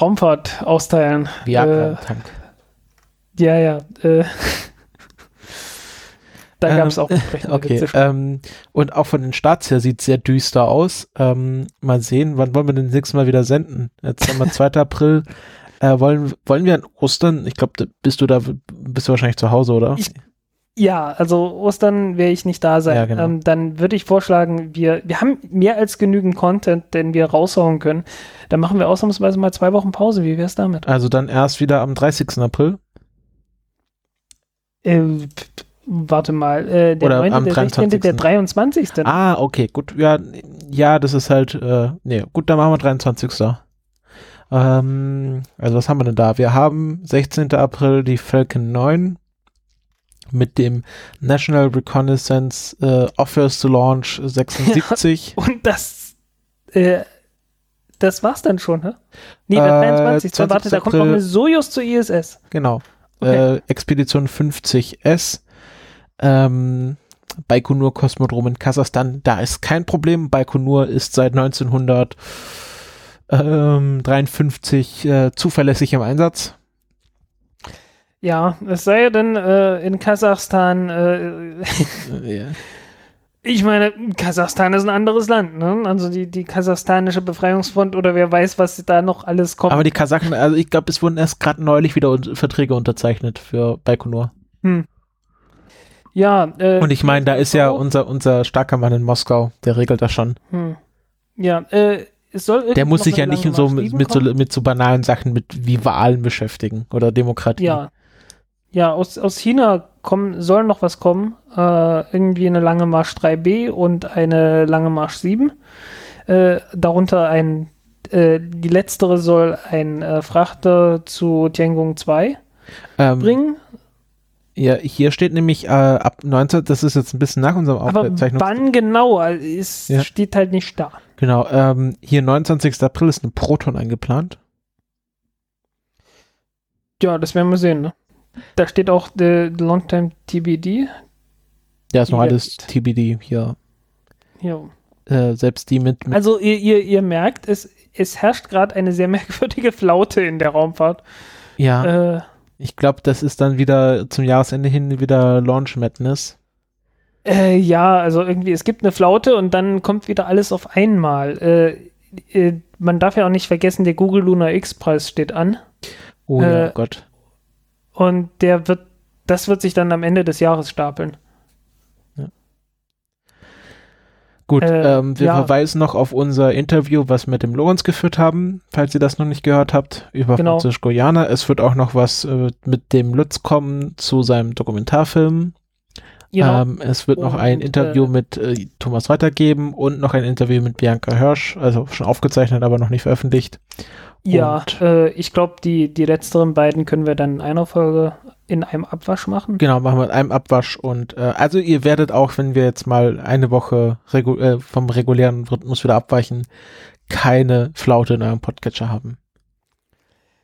Raumfahrt austeilen. Viagra-Tank. Äh, ja, ja. Äh, da gab es ähm, auch Okay, ähm, und auch von den Starts her sieht es sehr düster aus. Ähm, mal sehen, wann wollen wir denn das nächste Mal wieder senden? Jetzt haben wir 2. April. Äh, wollen, wollen wir an Ostern, ich glaube, bist du da, bist du wahrscheinlich zu Hause, oder? Ich, ja, also Ostern werde ich nicht da sein. Ja, genau. ähm, dann würde ich vorschlagen, wir, wir haben mehr als genügend Content, den wir raushauen können. Dann machen wir ausnahmsweise mal zwei Wochen Pause. Wie wäre es damit? Also dann erst wieder am 30. April? Äh, warte mal, äh, der Oder 9., am der 16., der 23. Ah, okay, gut. Ja, ja, das ist halt, äh, nee, gut, dann machen wir 23. Ähm, also was haben wir denn da? Wir haben 16. April die Falcon 9 mit dem National Reconnaissance äh, Offers to Launch 76. Ja, und das, äh, das war's dann schon, hä? Nee, äh, 23. So, warte, da kommt noch eine Sojus zur ISS. Genau. Okay. Äh, Expedition 50S. Ähm, Baikonur Kosmodrom in Kasachstan, da ist kein Problem. Baikonur ist seit 1900 ähm, 53 äh, zuverlässig im Einsatz. Ja, es sei denn, äh, in Kasachstan, äh, ja. ich meine, Kasachstan ist ein anderes Land, ne? Also die, die kasachstanische Befreiungsfront oder wer weiß, was da noch alles kommt. Aber die Kasachen, also ich glaube, es wurden erst gerade neulich wieder un Verträge unterzeichnet für Baikonur. Hm. Ja, äh, Und ich meine, da ist ja unser, unser starker Mann in Moskau, der regelt das schon. Hm. Ja, äh, der muss sich ja nicht so mit, mit, so mit so banalen Sachen mit wie Wahlen beschäftigen oder Demokratie. Ja. Ja, aus, aus China kommen, soll noch was kommen. Äh, irgendwie eine Lange Marsch 3B und eine Lange Marsch 7. Äh, darunter ein, äh, die letztere soll ein äh, Frachter zu Tiangong 2 ähm, bringen. Ja, hier steht nämlich äh, ab 19, das ist jetzt ein bisschen nach unserem Aufzeichnung. Wann genau, ist, ja. steht halt nicht da. Genau, ähm, hier 29. April ist ein Proton eingeplant. Ja, das werden wir sehen, ne? Da steht auch the Longtime TBD. Ja, ist noch alles TBD hier. Ja. Äh, selbst die mit, mit Also ihr, ihr, ihr merkt, es, es herrscht gerade eine sehr merkwürdige Flaute in der Raumfahrt. Ja. Äh, ich glaube, das ist dann wieder zum Jahresende hin wieder Launch Madness. Äh, ja, also irgendwie, es gibt eine Flaute und dann kommt wieder alles auf einmal. Äh, äh, man darf ja auch nicht vergessen, der Google Lunar X-Preis steht an. Oh ja, äh, Gott. Und der wird, das wird sich dann am Ende des Jahres stapeln. Ja. Gut, äh, ähm, wir ja. verweisen noch auf unser Interview, was wir mit dem Lorenz geführt haben, falls ihr das noch nicht gehört habt, über genau. Francisco Jana. Es wird auch noch was äh, mit dem Lutz kommen zu seinem Dokumentarfilm Genau. Ähm, es wird und, noch ein Interview äh, mit äh, Thomas Reiter geben und noch ein Interview mit Bianca Hirsch, also schon aufgezeichnet, aber noch nicht veröffentlicht. Ja, äh, ich glaube, die, die letzteren beiden können wir dann in einer Folge in einem Abwasch machen. Genau, machen wir in einem Abwasch und äh, also ihr werdet auch, wenn wir jetzt mal eine Woche regu äh, vom regulären Rhythmus wieder abweichen, keine Flaute in eurem Podcatcher haben.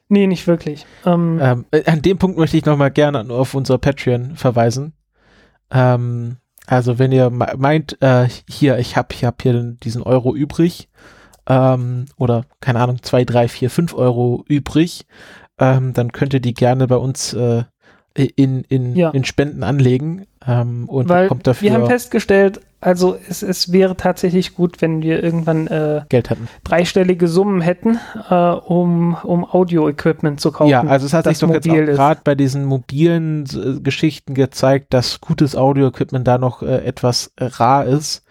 Nee, nicht wirklich. Ähm, Ähm, äh, an dem Punkt möchte ich nochmal gerne auf unser Patreon verweisen. Ähm, also wenn ihr me- meint, äh, hier, ich habe ich hab hier diesen Euro übrig, ähm, oder keine Ahnung, zwei, drei, vier, fünf Euro übrig, ähm, dann könnt ihr die gerne bei uns äh, in, in, Ja. in Spenden anlegen ähm, und weil bekommt dafür wir haben festgestellt, also es, es wäre tatsächlich gut, wenn wir irgendwann äh, Geld hatten. dreistellige Summen hätten, äh, um, um Audio-Equipment zu kaufen. Ja, also es hat sich doch jetzt gerade bei diesen mobilen äh, Geschichten gezeigt, dass gutes Audio-Equipment da noch äh, etwas rar ist.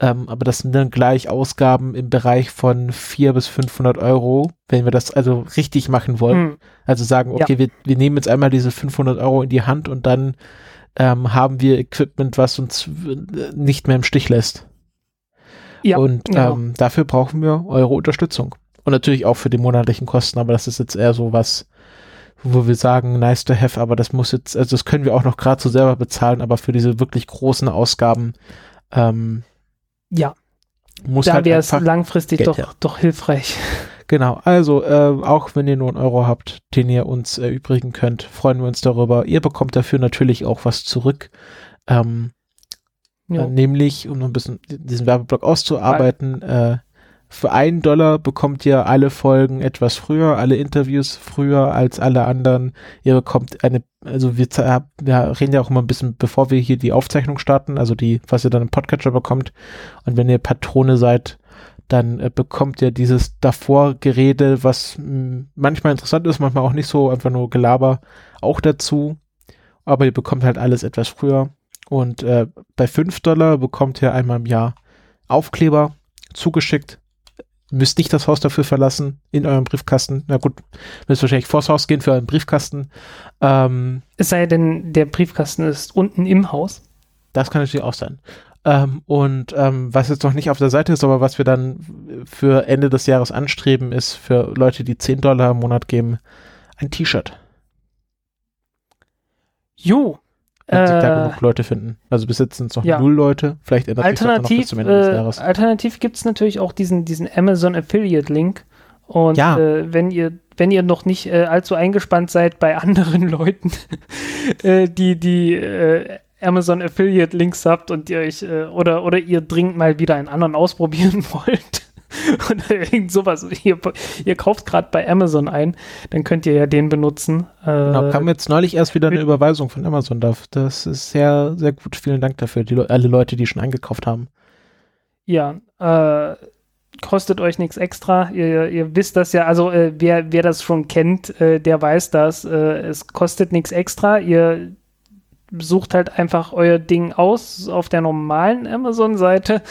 Ähm, aber das sind dann gleich Ausgaben im Bereich von 400 bis 500 Euro, wenn wir das also richtig machen wollen. Hm, Also sagen, okay, wir, wir nehmen jetzt einmal diese 500 Euro in die Hand und dann ähm, haben wir Equipment, was uns äh, nicht mehr im Stich lässt. ja, und genau. ähm, dafür brauchen wir eure Unterstützung. Und natürlich auch für die monatlichen Kosten, aber das ist jetzt eher so was, wo wir sagen, nice to have, aber das muss jetzt, also das können wir auch noch gerade so selber bezahlen, aber für diese wirklich großen Ausgaben ähm, ja, muss da halt wäre es langfristig Geld doch, her. doch hilfreich. Genau, also äh, auch wenn ihr nur einen Euro habt, den ihr uns erübrigen könnt, freuen wir uns darüber. Ihr bekommt dafür natürlich auch was zurück. Ähm, Ja. Äh, nämlich, um noch ein bisschen diesen Werbeblock auszuarbeiten, äh, für einen Dollar bekommt ihr alle Folgen etwas früher, alle Interviews früher als alle anderen. Ihr bekommt eine, also wir, wir reden ja auch immer ein bisschen, bevor wir hier die Aufzeichnung starten, also die, was ihr dann im Podcatcher bekommt. Und wenn ihr Patrone seid, dann äh, bekommt ihr dieses davor Gerede, was mh, manchmal interessant ist, manchmal auch nicht so, einfach nur Gelaber, auch dazu. Aber ihr bekommt halt alles etwas früher. Und äh, bei 5 Dollar bekommt ihr einmal im Jahr Aufkleber zugeschickt. Müsst nicht das Haus dafür verlassen, in eurem Briefkasten. Na gut, müsst wahrscheinlich vors Haus gehen für euren Briefkasten. Ähm, Es sei denn, der Briefkasten ist unten im Haus. das kann natürlich auch sein. Ähm, und ähm, was jetzt noch nicht auf der Seite ist, aber was wir dann für Ende des Jahres anstreben, ist für Leute, die 10 Dollar im Monat geben, ein T-Shirt. Jo. Wenn sich da Äh, genug Leute finden. Also bis jetzt sind es noch ja. null Leute. Vielleicht ändert sich das dann noch bis Alternativ, zum Ende des äh, Jahres. alternativ gibt es natürlich auch diesen, diesen Amazon Affiliate Link. Und Ja. äh, wenn ihr, wenn ihr noch nicht äh, allzu eingespannt seid bei anderen Leuten, äh, die, die äh, Amazon Affiliate Links habt und ihr euch äh, oder, oder ihr dringend mal wieder einen anderen ausprobieren wollt. Oder irgend sowas. Ihr, ihr kauft gerade bei Amazon ein, dann könnt ihr ja den benutzen. Äh, Genau, kam jetzt neulich erst wieder eine Überweisung von Amazon da. Das ist sehr, sehr gut. Vielen Dank dafür, die, Le- alle Leute, die schon eingekauft haben. Ja, äh, kostet euch nichts extra. Ihr, ihr wisst das ja, also äh, wer, wer das schon kennt, äh, der weiß das. Äh, es kostet nichts extra. Ihr sucht halt einfach euer Ding aus auf der normalen Amazon-Seite,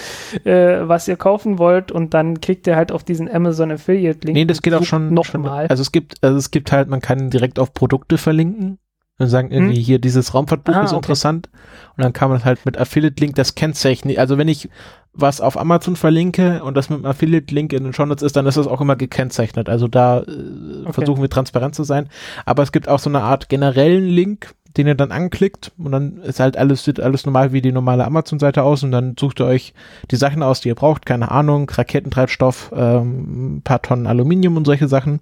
äh, was ihr kaufen wollt und dann klickt ihr halt auf diesen Amazon Affiliate-Link. Nee, das geht auch schon. Nochmal. also es gibt, also es gibt halt, man kann direkt auf Produkte verlinken und sagen irgendwie hier dieses Raumfahrtbuch Ah, ist okay. interessant und dann kann man halt mit Affiliate-Link das kennzeichnen. Also wenn ich was auf Amazon verlinke und das mit einem Affiliate-Link in den Shownotes ist, dann ist das auch immer gekennzeichnet. Also da äh, versuchen wir transparent zu sein. Aber es gibt auch so eine Art generellen Link, den ihr dann anklickt und dann ist halt alles, sieht alles normal wie die normale Amazon-Seite aus und dann sucht ihr euch die Sachen aus, die ihr braucht. Keine Ahnung, Raketentreibstoff, ähm, ein paar Tonnen Aluminium und solche Sachen.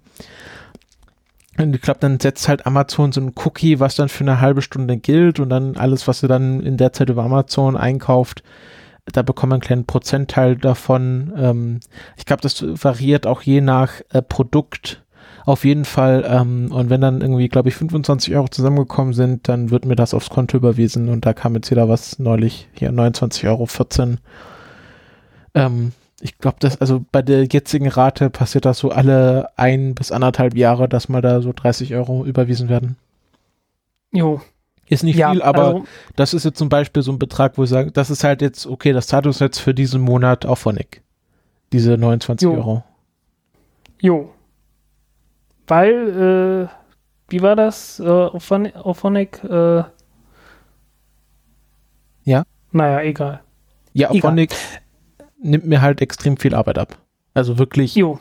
Und ich glaube, dann setzt halt Amazon so ein Cookie, was dann für eine halbe Stunde gilt und dann alles, was ihr dann in der Zeit über Amazon einkauft, da bekommt man einen kleinen Prozentteil davon. Ähm, ich glaube, das variiert auch je nach äh, Produkt auf jeden Fall. Ähm, und wenn dann irgendwie, glaube ich, 25 Euro zusammengekommen sind, dann wird mir das aufs Konto überwiesen und da kam jetzt wieder was neulich, hier 29,14 Euro. Ähm, ich glaube, das, also bei der jetzigen Rate passiert das so alle ein bis anderthalb Jahre, dass mal da so 30 Euro überwiesen werden. Jo. Ist nicht ja, viel, aber also, das ist jetzt zum Beispiel so ein Betrag, wo ich sage, das ist halt jetzt, okay, das zahlt uns jetzt für diesen Monat auch von Nick. Diese 29 Jo. Euro. jo. Weil, äh, wie war das? Äh, Auphonic äh, Ja. Naja, egal. Ja, Egal. Auphonic nimmt mir halt extrem viel Arbeit ab. Also wirklich Jo.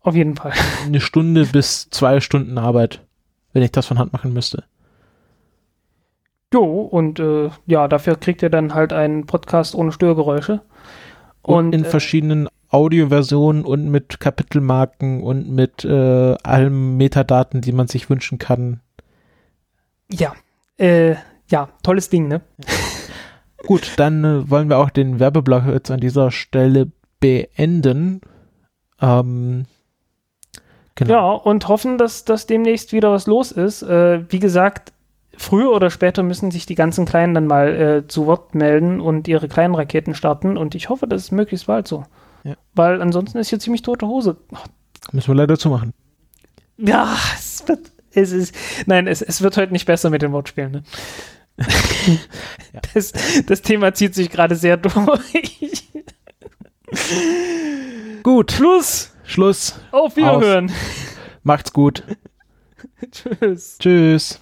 Auf jeden Fall. Eine Stunde bis zwei Stunden Arbeit, wenn ich das von Hand machen müsste. Jo, und äh, ja, dafür kriegt ihr dann halt einen Podcast ohne Störgeräusche. Und, Und, in äh, verschiedenen Audioversionen und mit Kapitelmarken und mit äh, allen Metadaten, die man sich wünschen kann. Ja, äh, ja, tolles Ding, ne? Gut, dann äh, wollen wir auch den Werbeblock jetzt an dieser Stelle beenden. Ähm, genau. Ja, und hoffen, dass, dass demnächst wieder was los ist. Äh, wie gesagt, früher oder später müssen sich die ganzen Kleinen dann mal äh, zu Wort melden und ihre kleinen Raketen starten. Und ich hoffe, das ist möglichst bald so. Ja. Weil ansonsten ist hier ziemlich tote Hose. Müssen wir leider zumachen. Ja, es wird. Es ist, nein, es, es wird heute nicht besser mit den Wortspielen. Ne? Ja. das, das Thema zieht sich gerade sehr durch. Gut, Schluss! Schluss. Auf Wiederhören! Macht's gut. Tschüss. Tschüss.